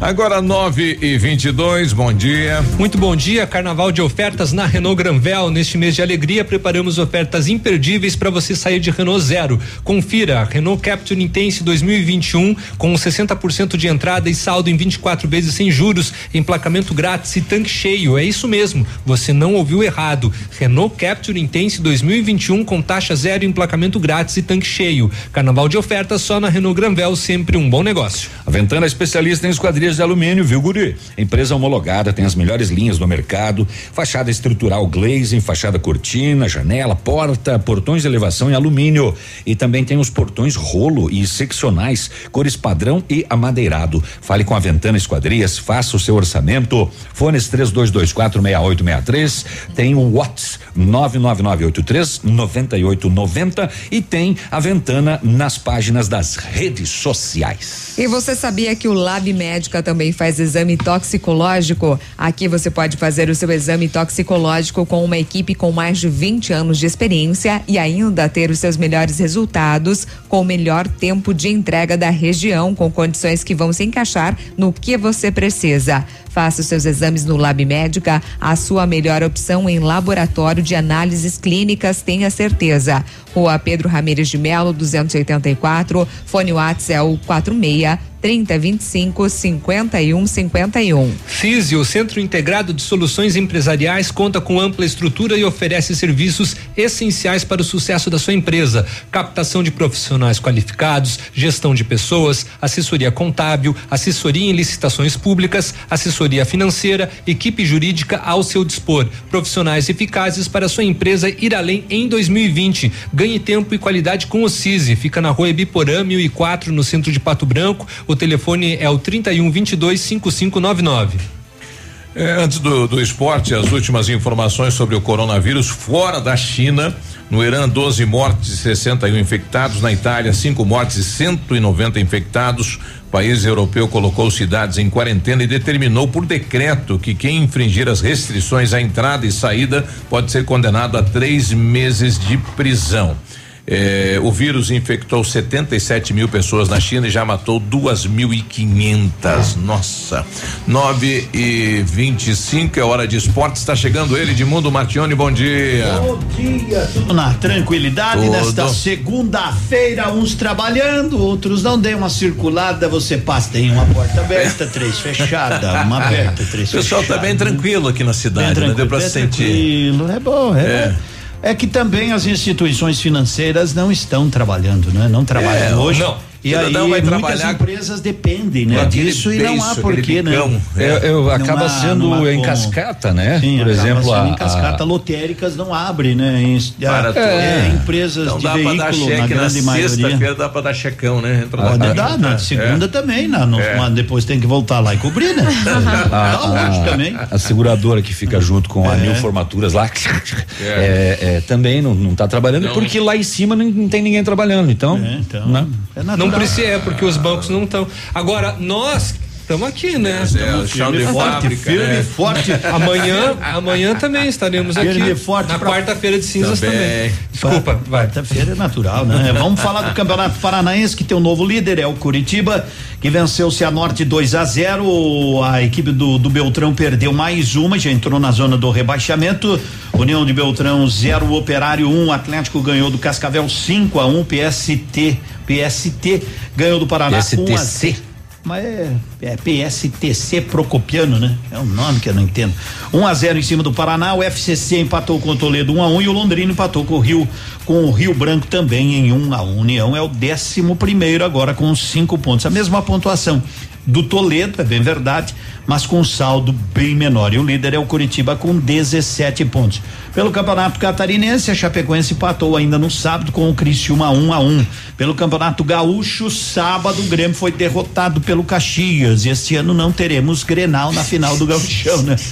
Agora 9 e 22 bom dia. Muito bom dia, carnaval de ofertas na Renault Granvel. Neste mês de alegria, preparamos ofertas imperdíveis para você sair de Renault Zero. Confira, Renault Capture Intense 2021 com 60% de entrada e saldo em 24 vezes sem juros, emplacamento grátis e tanque cheio. É isso mesmo, você não ouviu errado. Renault Capture Intense 2021 com taxa zero, emplacamento grátis e tanque cheio. Carnaval de ofertas só na Renault Granvel, sempre um bom negócio. A Ventana é especialista em esquadrias De Alumínio, viu, Guri? Empresa homologada, tem as melhores linhas do mercado, fachada estrutural glazing, fachada cortina, janela, porta, portões de elevação em alumínio e também tem os portões rolo e seccionais, cores padrão e amadeirado. Fale com a Ventana Esquadrias, faça o seu orçamento. Fones 3224 6863, tem o WhatsApp 99983 9890 e tem a Ventana nas páginas das redes sociais. E você sabia que o Lab Médica também faz exame toxicológico? Aqui você pode fazer o seu exame toxicológico com uma equipe com mais de 20 anos de experiência e ainda ter os seus melhores resultados com o melhor tempo de entrega da região, com condições que vão se encaixar no que você precisa. Faça os seus exames no Lab Médica, a sua melhor opção em laboratório de análises clínicas, tenha certeza. Rua Pedro Ramires de Melo, 284, fone WhatsApp é o 46 3025 5151. CISI, o Centro Integrado de Soluções Empresariais, conta com ampla estrutura e oferece serviços essenciais para o sucesso da sua empresa: captação de profissionais qualificados, gestão de pessoas, assessoria contábil, assessoria em licitações públicas, assessoria financeira, equipe jurídica ao seu dispor, profissionais eficazes para sua empresa ir além em 2020. Ganhe tempo e qualidade com o CISI. Fica na rua Ebiporã 1004, no centro de Pato Branco. O telefone é o 31 22 5599. É, antes do, do esporte, as últimas informações sobre o coronavírus fora da China. No Irã, 12 mortes e 61 infectados. Na Itália, 5 mortes e 190 infectados. O país europeu colocou cidades em quarentena e determinou por decreto que quem infringir as restrições à entrada e saída pode ser condenado a três meses de prisão. Eh, o vírus infectou 77 mil pessoas na China e já matou 2.500. Nossa. 9 e 25 é hora de esporte. Está chegando ele, de Mundo Martione. Bom dia. Bom dia, tudo na tranquilidade Tudo. nesta segunda-feira, uns trabalhando, outros não dêem uma circulada, você passa, tem uma porta aberta, *laughs* três fechada, uma aberta, três O pessoal fechada. tá bem tranquilo aqui na cidade, né? Deu pra bem se sentir. tranquilo, é bom, é. É. É que também as instituições financeiras não estão trabalhando, né? Não trabalham É, hoje. não. E aí vai muitas trabalhar empresas dependem, né? Disso e não há porquê, né? bicão. Eu, acaba há- sendo em como. cascata, né? Sim, Por exemplo, a, em cascata a- lotéricas não abre, né? Em, Para é, é, empresas Então de dá veículo, dar na cheque na grande maioria. sexta-feira, dá pra dar checão, né? Entra Pode dar, na É. segunda também, na, no- É. mas depois tem que voltar lá e cobrir, né? *laughs* a, hoje também. a seguradora que fica junto com a É. Mil Formaturas lá *laughs* é, é, também não, não tá trabalhando porque lá em cima não, tem ninguém trabalhando. Então, né? Não precisa, é porque os bancos não estão. Agora, nós estamos aqui, né? É, o chão de Firme e né? e forte. *laughs* Amanhã, amanhã também estaremos aqui. Firme e forte na pra- quarta-feira de cinzas Também. também. Desculpa, vai. Quarta-feira é natural, né? *laughs* Vamos falar do Campeonato Paranaense, que tem um novo líder, é o Curitiba, que venceu o Cianorte 2 a 0 A equipe do, do Beltrão perdeu mais uma, já entrou na zona do rebaixamento. União de Beltrão 0, Operário 1, um, Atlético ganhou do Cascavel 5 a 1 um, PST. PST ganhou do Paraná 1 a PSTC. 0. Mas é, é PSTC Procopiano, né? É um nome que eu não entendo. 1 a 0 em cima do Paraná, o FCC empatou com o Toledo 1 a 1 e o Londrina empatou com o Rio com o Rio Branco também em 1 a 1. União é o décimo primeiro agora com cinco pontos, a mesma pontuação do Toledo, é bem verdade, mas com um saldo bem menor. E o líder é o Curitiba com 17 pontos. Pelo Campeonato Catarinense, a Chapecoense empatou ainda no sábado com o Criciúma 1 a 1. Pelo Campeonato Gaúcho, sábado o Grêmio foi derrotado pelo Caxias. E este ano não teremos Grenal na final do Gauchão, né? *laughs*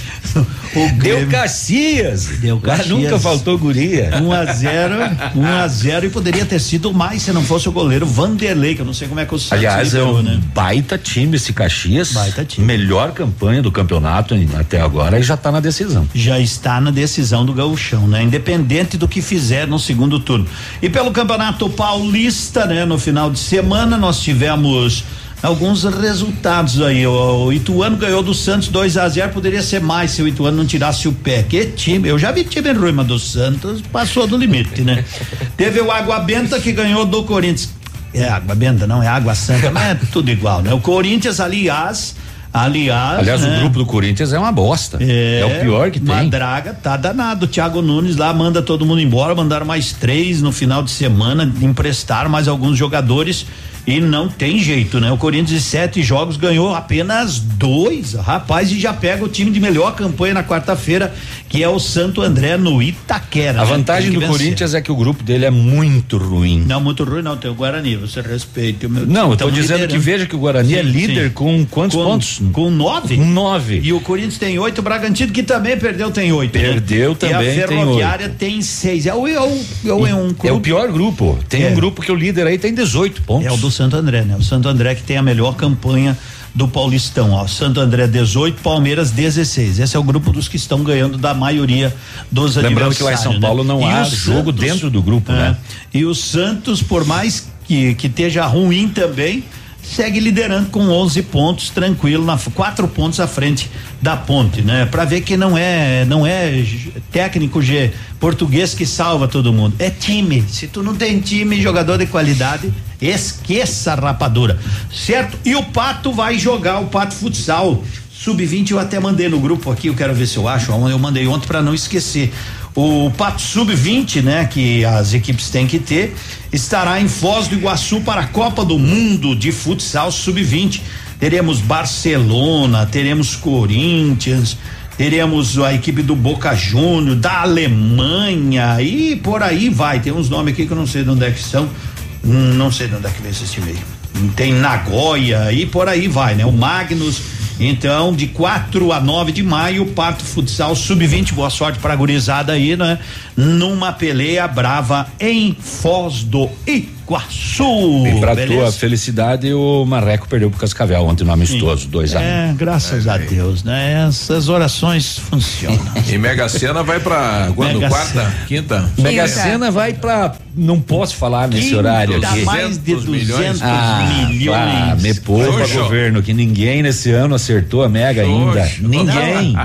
O Deu Caxias. Deu Lá Caxias. nunca faltou guria. 1 a 0, 1 a 0 e poderia ter sido mais se não fosse o goleiro Vanderlei, que eu não sei como é que o Santos Aliás, é um né? baita time esse Caxias. Baita time. Melhor campanha do campeonato até agora e já tá na decisão. já está na decisão do gauchão, né? Independente do que fizer no segundo turno. E pelo Campeonato Paulista, né? No final de semana nós tivemos alguns resultados aí. O, o Ituano ganhou do Santos 2 a 0 poderia ser mais se o Ituano não tirasse o pé. Que time, eu já vi time ruim, mas do Santos passou do limite, né? *laughs* Teve o Água Benta que ganhou do Corinthians. É Água Benta, não é Água Santa, mas é tudo igual, né? O Corinthians, aliás, aliás, Aliás, né? o grupo do Corinthians é uma bosta. É, o pior que tem. Madraga tá danado. O Thiago Nunes lá manda todo mundo embora, mandaram mais três no final de semana, emprestaram mais alguns jogadores E não tem jeito, né? O Corinthians de sete jogos ganhou apenas dois, rapaz, e já pega o time de melhor campanha na quarta-feira, que é o Santo André no Itaquera. A né? vantagem Tem do vencer. Corinthians é que o grupo dele é muito ruim. Não, muito ruim não, tem o Guarani, você respeita o meu Não, eu tô dizendo liderando. que veja que o Guarani é Sim, líder sim. com quantos Com- pontos? Com nove. Com nove. E o Corinthians tem oito, o Bragantino, que também perdeu, tem oito. né? Perdeu E também, a tem Ferroviária tem, seis. É o, é o, é o- é um É o pior grupo. Tem É. um grupo que o líder aí tem 18 pontos. É o do Santo André, né? O Santo André que tem a melhor campanha do Paulistão, ó. Santo André 18, Palmeiras 16. Esse é o grupo dos que estão ganhando da maioria dos Lembrando que lá em São adversários, Paulo né? não E há jogo dentro do grupo, é, né? E o Santos, por mais que que esteja ruim também, segue liderando com 11 pontos, tranquilo, na quatro pontos à frente da Ponte, né? Para ver que não é não é técnico G português que salva todo mundo, é time. Se tu não tem time, jogador de qualidade, esqueça a rapadura, certo? E o Pato vai jogar o Pato Futsal Sub-20 eu até mandei no grupo aqui, eu quero ver se eu acho. Eu mandei ontem para não esquecer. O Pato Sub-20, né, que as equipes têm que ter, estará em Foz do Iguaçu para a Copa do Mundo de Futsal Sub-20. Teremos Barcelona, teremos Corinthians, teremos a equipe do Boca Júnior, da Alemanha e por aí vai. Tem uns nomes aqui que eu não sei de onde é que são. Hum, não sei de onde é que vem esse time aí. Tem Nagoya e por aí vai, né? O Magnus. Então, de 4 a 9 de maio, Pato Futsal Sub-20. Boa sorte para a gurizada aí, né? Numa peleia brava em Foz do Iguaçu. E pra beleza? tua felicidade, o Marreco perdeu pro Cascavel ontem no amistoso, 2 a 1 É, graças a Deus, né? Essas orações funcionam. *laughs* E Mega Sena vai pra quando? Mega Quarta? Sena. Quinta? Mega Sena vai pra. Não posso falar nesse Quinto, horário dá aqui. mais de 200 milhões. 200 Ah, milhões. me poupa, Xoxo. governo, que ninguém nesse ano acertou a Mega ainda. Xoxo. Ninguém.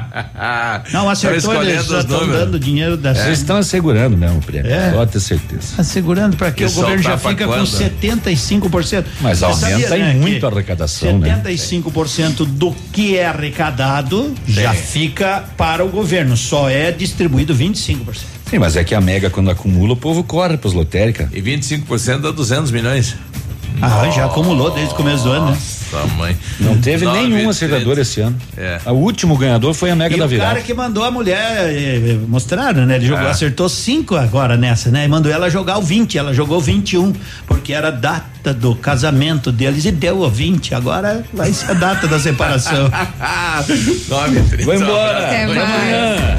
Não, acertou, Tá eles já estão dando dinheiro dessa. Vocês estão assegurando mesmo o prêmio, É. pode ter certeza. Assegurando para que E o governo já soltar fica com quando? 75%. Mas Você aumenta sabia, em né, muito a arrecadação, né? 75% do que é arrecadado já fica para o governo, só é distribuído 25%. Sim, mas é que a Mega, quando acumula, o povo corre pras lotéricas. E 25% dá 200 milhões. Ah, já acumulou desde o começo do ano, né? Nossa, mãe. Não teve Nove, nenhum acertador esse ano. É. O último ganhador foi a Mega E da o Virada. cara que mandou a mulher, eh, eh, mostraram, né? Ele jogou, É. acertou cinco agora nessa, né? E mandou ela jogar o 20, ela jogou 21, porque era a data do casamento deles e deu o 20, agora vai ser a data da separação. *laughs* 9 30. Vou embora. Até Até mais. amanhã.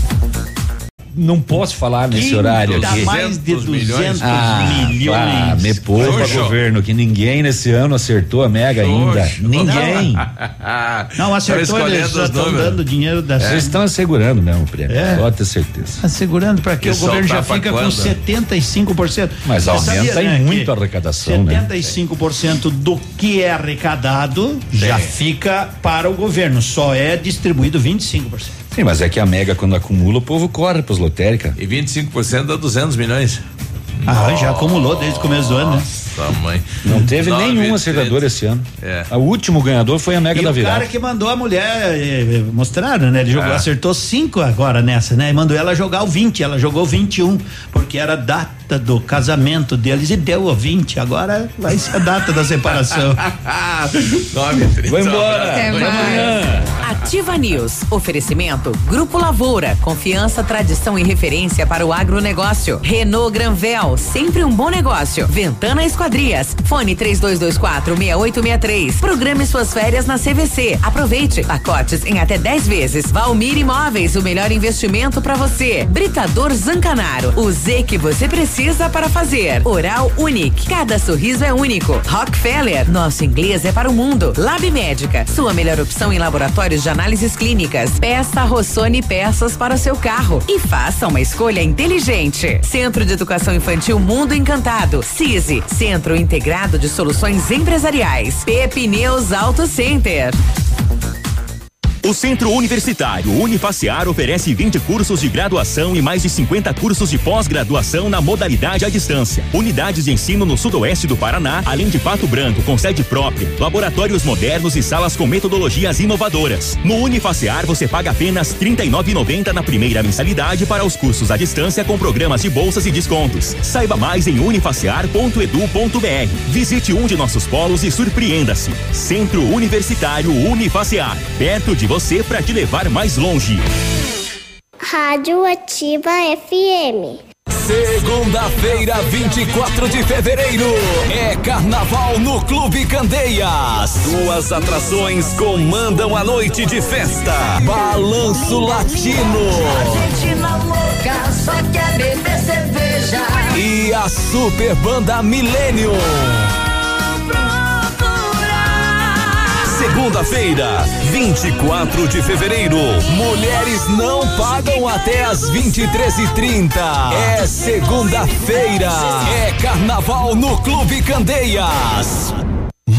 Não posso falar nesse Quinto, horário dá aqui. mais de 200 milhões. 200 Ah, milhões. pá, me poupa, governo, que ninguém nesse ano acertou a Mega ainda. Ninguém. *laughs* Não, acertou, Tá eles já estão dando dinheiro dessa. Vocês estão assegurando mesmo o prêmio, É. pode ter certeza. Assegurando para que E o governo já pra fica com quando? 75%. Mas Você aumenta em né, muito a arrecadação, né? 75% do que é arrecadado já fica para o governo, só é distribuído 25%. Sim, mas é que a Mega, quando acumula, o povo corre pras lotéricas. E 25% dá 200 milhões. Ah, já acumulou desde o começo do ano, né? Nossa, mãe. Não teve Nove, nenhum acertador esse ano. É. O último ganhador foi a Mega E da o Virada. cara que mandou a mulher, eh, eh, mostraram, né? Ele jogou, É. acertou cinco agora nessa, né? E mandou ela jogar o 20, ela jogou 21, porque era a data do casamento deles e deu o 20, agora vai ser a data da separação. 9 30. Vou embora. Até amanhã. Ativa News. Oferecimento Grupo Lavoura. Confiança, tradição e referência para o agronegócio. Renault Granvel. Sempre um bom negócio. Ventana Esquadrias. Esquadrias. Fone 3224 6863. Programe suas férias na CVC. Aproveite. Pacotes em até 10 vezes. Valmir Imóveis, o melhor investimento para você. Britador Zancanaro. O Z que você precisa para fazer. Oral Unique. Cada sorriso é único. Rockefeller. Nosso inglês é para o mundo. Lab Médica. Sua melhor opção em laboratórios de análises clínicas. Peça Rossoni peças para o seu carro e faça uma escolha inteligente. Centro de Educação Infantil Mundo Encantado. CISI. Centro Integrado de Soluções Empresariais. Pepineus Auto Center. O Centro Universitário Unifaciar oferece 20 cursos de graduação e mais de 50 cursos de pós-graduação na modalidade à distância. Unidades de ensino no sudoeste do Paraná, além de Pato Branco com sede própria, laboratórios modernos e salas com metodologias inovadoras. No Unifaciar você paga apenas R$ 39,90 na primeira mensalidade para os cursos à distância com programas de bolsas e descontos. Saiba mais em unifaciar.edu.br. Visite um de nossos polos e surpreenda-se. Centro Universitário Unifaciar, perto de você para te levar mais longe. Rádio Ativa FM. Segunda-feira, 24 de fevereiro, é carnaval no Clube Candeias. Duas atrações comandam a noite de festa: Balanço Latino Argentina louca, só quer beber cerveja. e a Super Banda Millennium. Segunda-feira, 24 de fevereiro. Mulheres não pagam até as 23h30. É segunda-feira. É carnaval no Clube Candeias.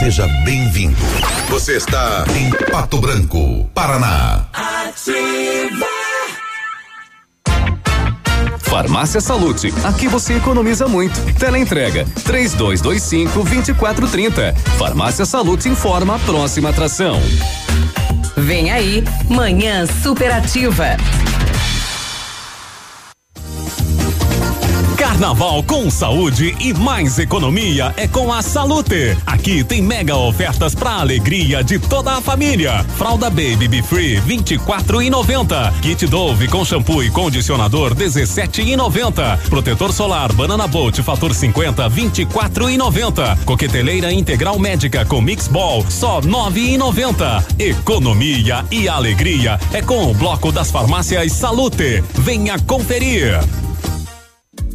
Seja bem-vindo. Você está em Pato Branco, Paraná. Ativa. Farmácia Salute, aqui você economiza muito. Teleentrega 3225 2430. Farmácia Salute informa a próxima atração. Vem aí, Manhã Superativa. Carnaval com saúde e mais economia é com a Salute. Aqui tem mega ofertas para alegria de toda a família. Fralda Baby Be Free 24,90. Kit Dove com shampoo e condicionador 17,90. Protetor solar Banana Bolt fator 50 24,90. Coqueteleira integral médica com Mix Ball só 9,90. Economia e alegria é com o bloco das farmácias Salute. Venha conferir.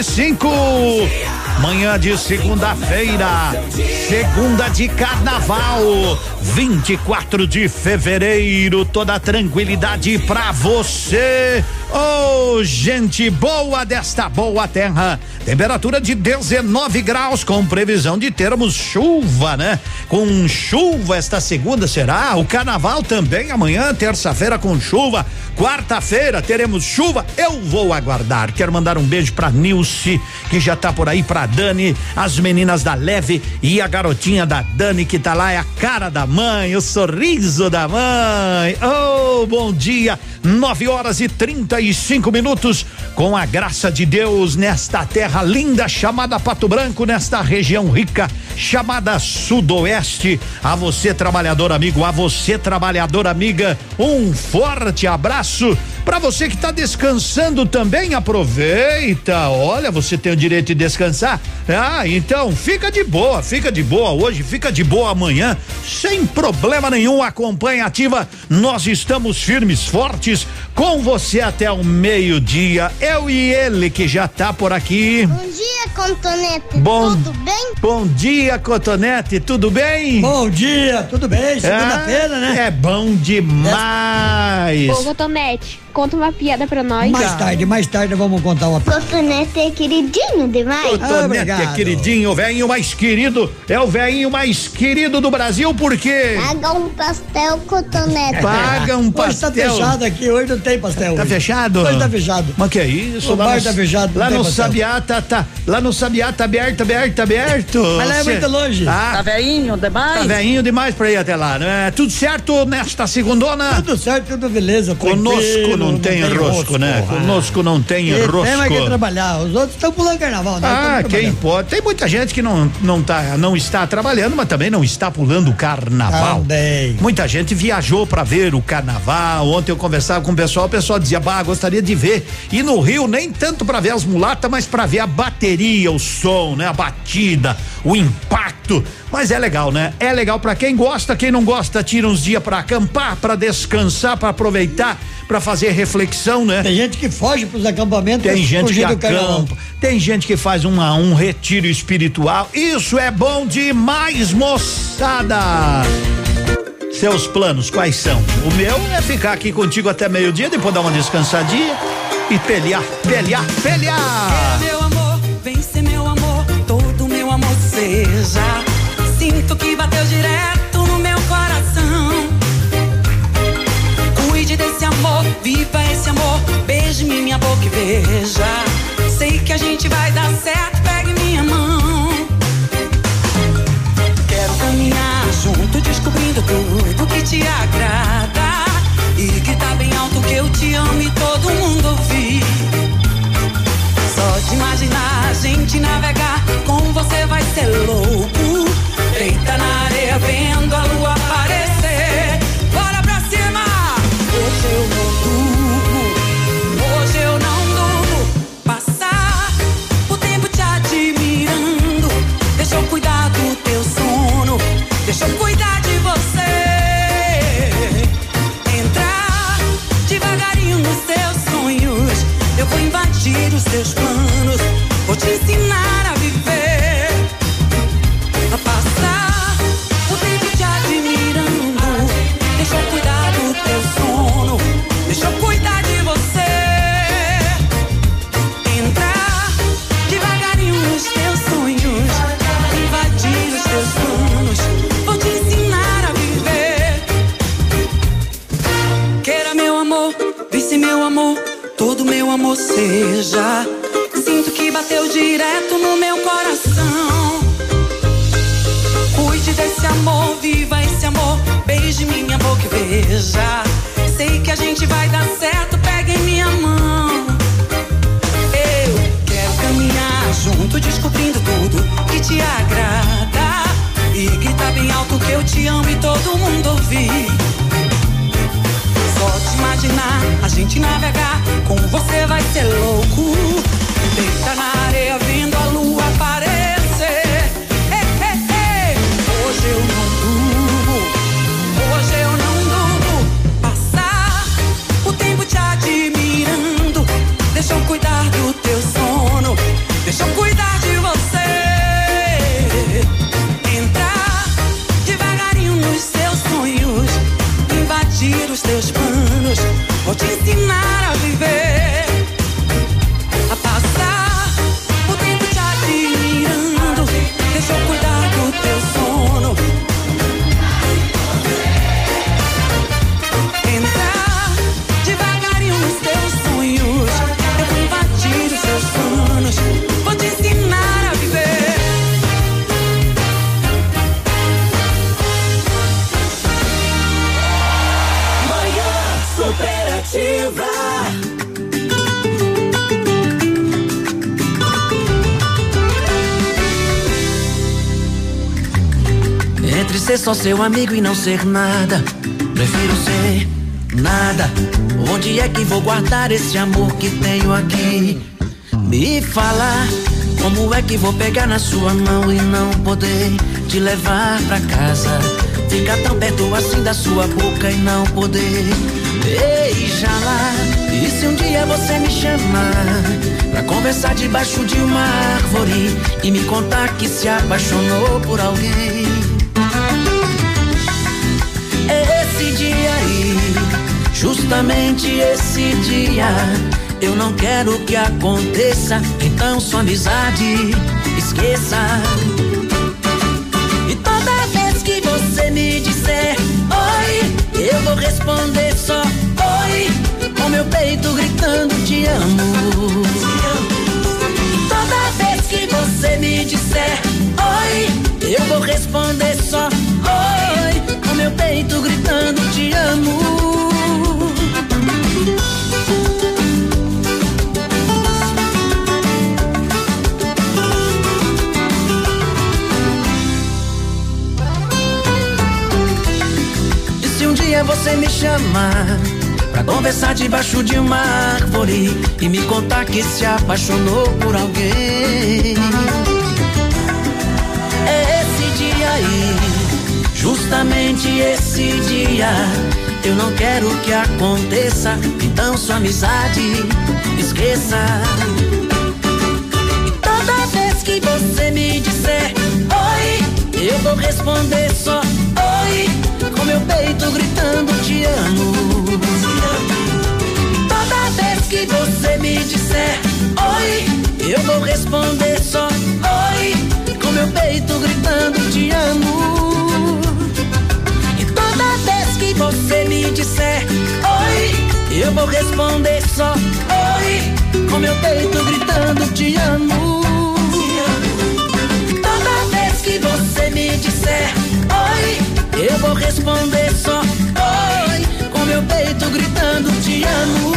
9h35. Manhã de segunda-feira, segunda de carnaval, 24 de fevereiro. Toda tranquilidade pra você. Oh, gente boa desta boa terra. Temperatura de 19 graus, com previsão de termos chuva, né? Com chuva esta segunda será. O carnaval também amanhã, terça-feira, com chuva. Quarta-feira teremos chuva. Eu vou aguardar. Quero mandar um beijo pra Nilce, que já tá por aí, pra Dani, as meninas da Leve e a garotinha da Dani, que tá lá, é a cara da mãe, o sorriso da mãe. Oh, bom dia. 9 horas e 35 minutos. Com a graça de Deus nesta terra linda chamada Pato Branco, nesta região rica chamada Sudoeste. A você, trabalhador amigo, a você, trabalhadora amiga, um forte abraço Para você que está descansando também, aproveita. Olha, você tem o direito de descansar. Ah, então fica de boa, fica de boa hoje, fica de boa amanhã, sem problema nenhum. Acompanha ativa. Nós estamos firmes, fortes com você até o meio-dia. Eu e ele que já tá por aqui. Bom dia, Cotonete. Bom, Tudo bem? Bom dia, Cotonete, tudo bem? Bom dia, tudo bem? Segunda-feira, Ah, né? É bom demais. Ô, Cotonete, conta uma piada pra nós. Mais tarde, mais tarde vamos contar uma Cotonete é queridinho demais. Cotonete é queridinho, o velhinho mais querido, é o velhinho mais querido do Brasil, porque Paga um pastel, Cotonete. *laughs* paga um Hoje pastel. tá fechado aqui, hoje não tem pastel. Tá hoje. fechado? Hoje tá fechado. Mas que é isso? O Lá bar no- tá fechado, não Lá no pastel. Sabiá tá, tá, lá no Sabiá tá aberto, aberto, aberto. Mas lá é muito longe. Ah, Tá veinho demais? Tá veinho demais pra ir até lá, né? Tudo certo nesta segundona? Tudo certo, tudo beleza. Conosco tranquilo, não tem rosco, né? Ah. Conosco não tem E rosco. Tem mais que trabalhar. Os outros estão pulando carnaval, né? Ah, quem pode. Tem muita gente que não, não, tá, não está trabalhando, mas também não está pulando carnaval. Também. Muita gente viajou para ver o carnaval. Ontem eu conversava com o pessoal, o pessoal dizia: "Bah, gostaria de ver". E no Rio nem tanto para ver as mulatas, mas para ver a bateria, o som, né, a batida, o impacto. Mas é legal, né? É legal para quem gosta, quem não gosta, tira uns dias para acampar, para descansar, para aproveitar, para fazer reflexão, né? Tem gente que foge pros acampamentos. Tem gente que acampa, tem gente que faz uma, um retiro espiritual. Isso é bom demais, moçada! Seus planos, quais são? O meu é ficar aqui contigo até meio-dia, depois dar uma descansadinha e pelear, pelear, pelear! Meu amor, vem ser meu amor, todo meu amor seja. Sinto que bateu direto esse amor, beije minha boca e veja. Sei que a gente vai dar certo, pegue minha mão. Quero caminhar junto, descobrindo tudo que te agrada. E gritar bem alto que eu te amo e todo mundo ouvir. Só de imaginar a gente navegar com você vai ser louco. Deita na invadir os teus planos. Sinto que bateu direto no meu coração. Cuide desse amor, viva esse amor, beije minha boca e veja. Sei que a gente vai dar certo, pegue minha mão. Eu quero caminhar junto, descobrindo tudo que te agrada. E gritar bem alto que eu te amo e todo mundo ouvir. Imaginar, a gente navegar, com você vai ser louco. Deita na areia vendo a lua só seu amigo e não ser nada, prefiro ser nada. Onde é que vou guardar esse amor que tenho aqui? Me fala, como é que vou pegar na sua mão e não poder te levar pra casa? Ficar tão perto assim da sua boca e não poder beijá-la. E se um dia você me chamar pra conversar debaixo de uma árvore e me contar que se apaixonou por alguém? Justamente esse dia, eu não quero que aconteça. Então sua amizade esqueça. E toda vez que você me disser oi, eu vou responder só oi, com meu peito gritando te amo. E toda vez que você me disser oi, eu vou responder só oi, com meu peito gritando te amo. Dia você me chamar pra conversar debaixo de uma árvore e me contar que se apaixonou por alguém? É esse dia aí, justamente esse dia. Eu não quero que aconteça, então sua amizade esqueça. E toda vez que você me disser oi, eu vou responder só meu peito gritando te amo. Toda vez que você me disser oi, eu vou responder só oi, com meu peito gritando te amo. E toda vez que você me disser oi, eu vou responder só oi, com meu peito gritando te amo. Vou responder só oi, com meu peito gritando te amo.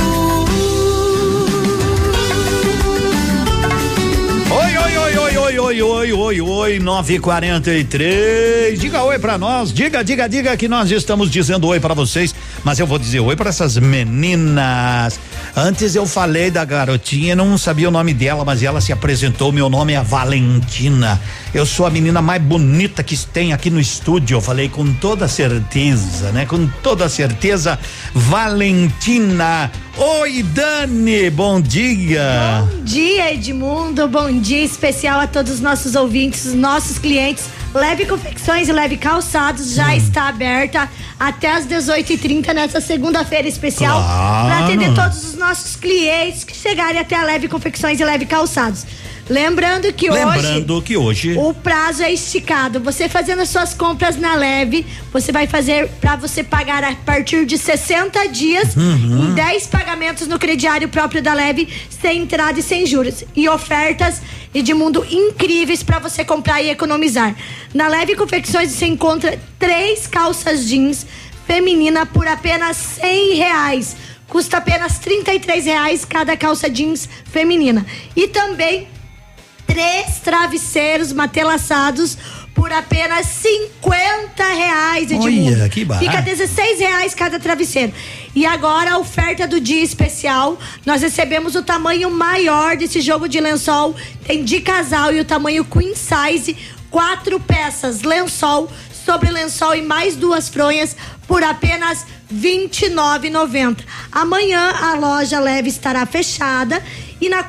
Oi, oi, oi, oi, oi, oi, oi, oi, oi, 943. Diga oi pra nós. Diga, diga, diga que nós estamos dizendo oi pra vocês. Mas eu vou dizer oi pra essas meninas. Antes eu falei da garotinha, não sabia o nome dela, mas ela se apresentou. Meu nome é Valentina. Eu sou a menina mais bonita que tem aqui no estúdio. Eu falei com toda certeza, né? Com toda certeza, Valentina. Oi, Dani, bom dia. Bom dia, Edmundo. Bom dia especial a todos os nossos ouvintes, nossos clientes. Leve Confecções e Leve Calçados já está aberta até as 18h30 nessa segunda-feira especial Claro. para atender todos os nossos clientes que chegarem até a Leve Confecções e Leve Calçados. Lembrando que hoje Lembrando que hoje. o prazo é esticado. Você fazendo as suas compras na Leve, você vai fazer para você pagar a partir de 60 dias Uhum. em 10 pagamentos no crediário próprio da Leve, sem entrada e sem juros. E ofertas Edmundo incríveis para você comprar e economizar. Na Leve Confecções você encontra três calças jeans feminina por apenas 100 reais. Custa apenas 33 reais cada calça jeans feminina. E também três travesseiros matelaçados por apenas 50 reais, Edmundo. Olha, que barato. Fica 16 reais cada travesseiro. E agora a oferta do dia especial, nós recebemos o tamanho maior desse jogo de lençol, tem de casal e o tamanho queen size, quatro peças, lençol sobre lençol e mais duas fronhas por apenas R$ 29,90. Amanhã a loja leve estará fechada e na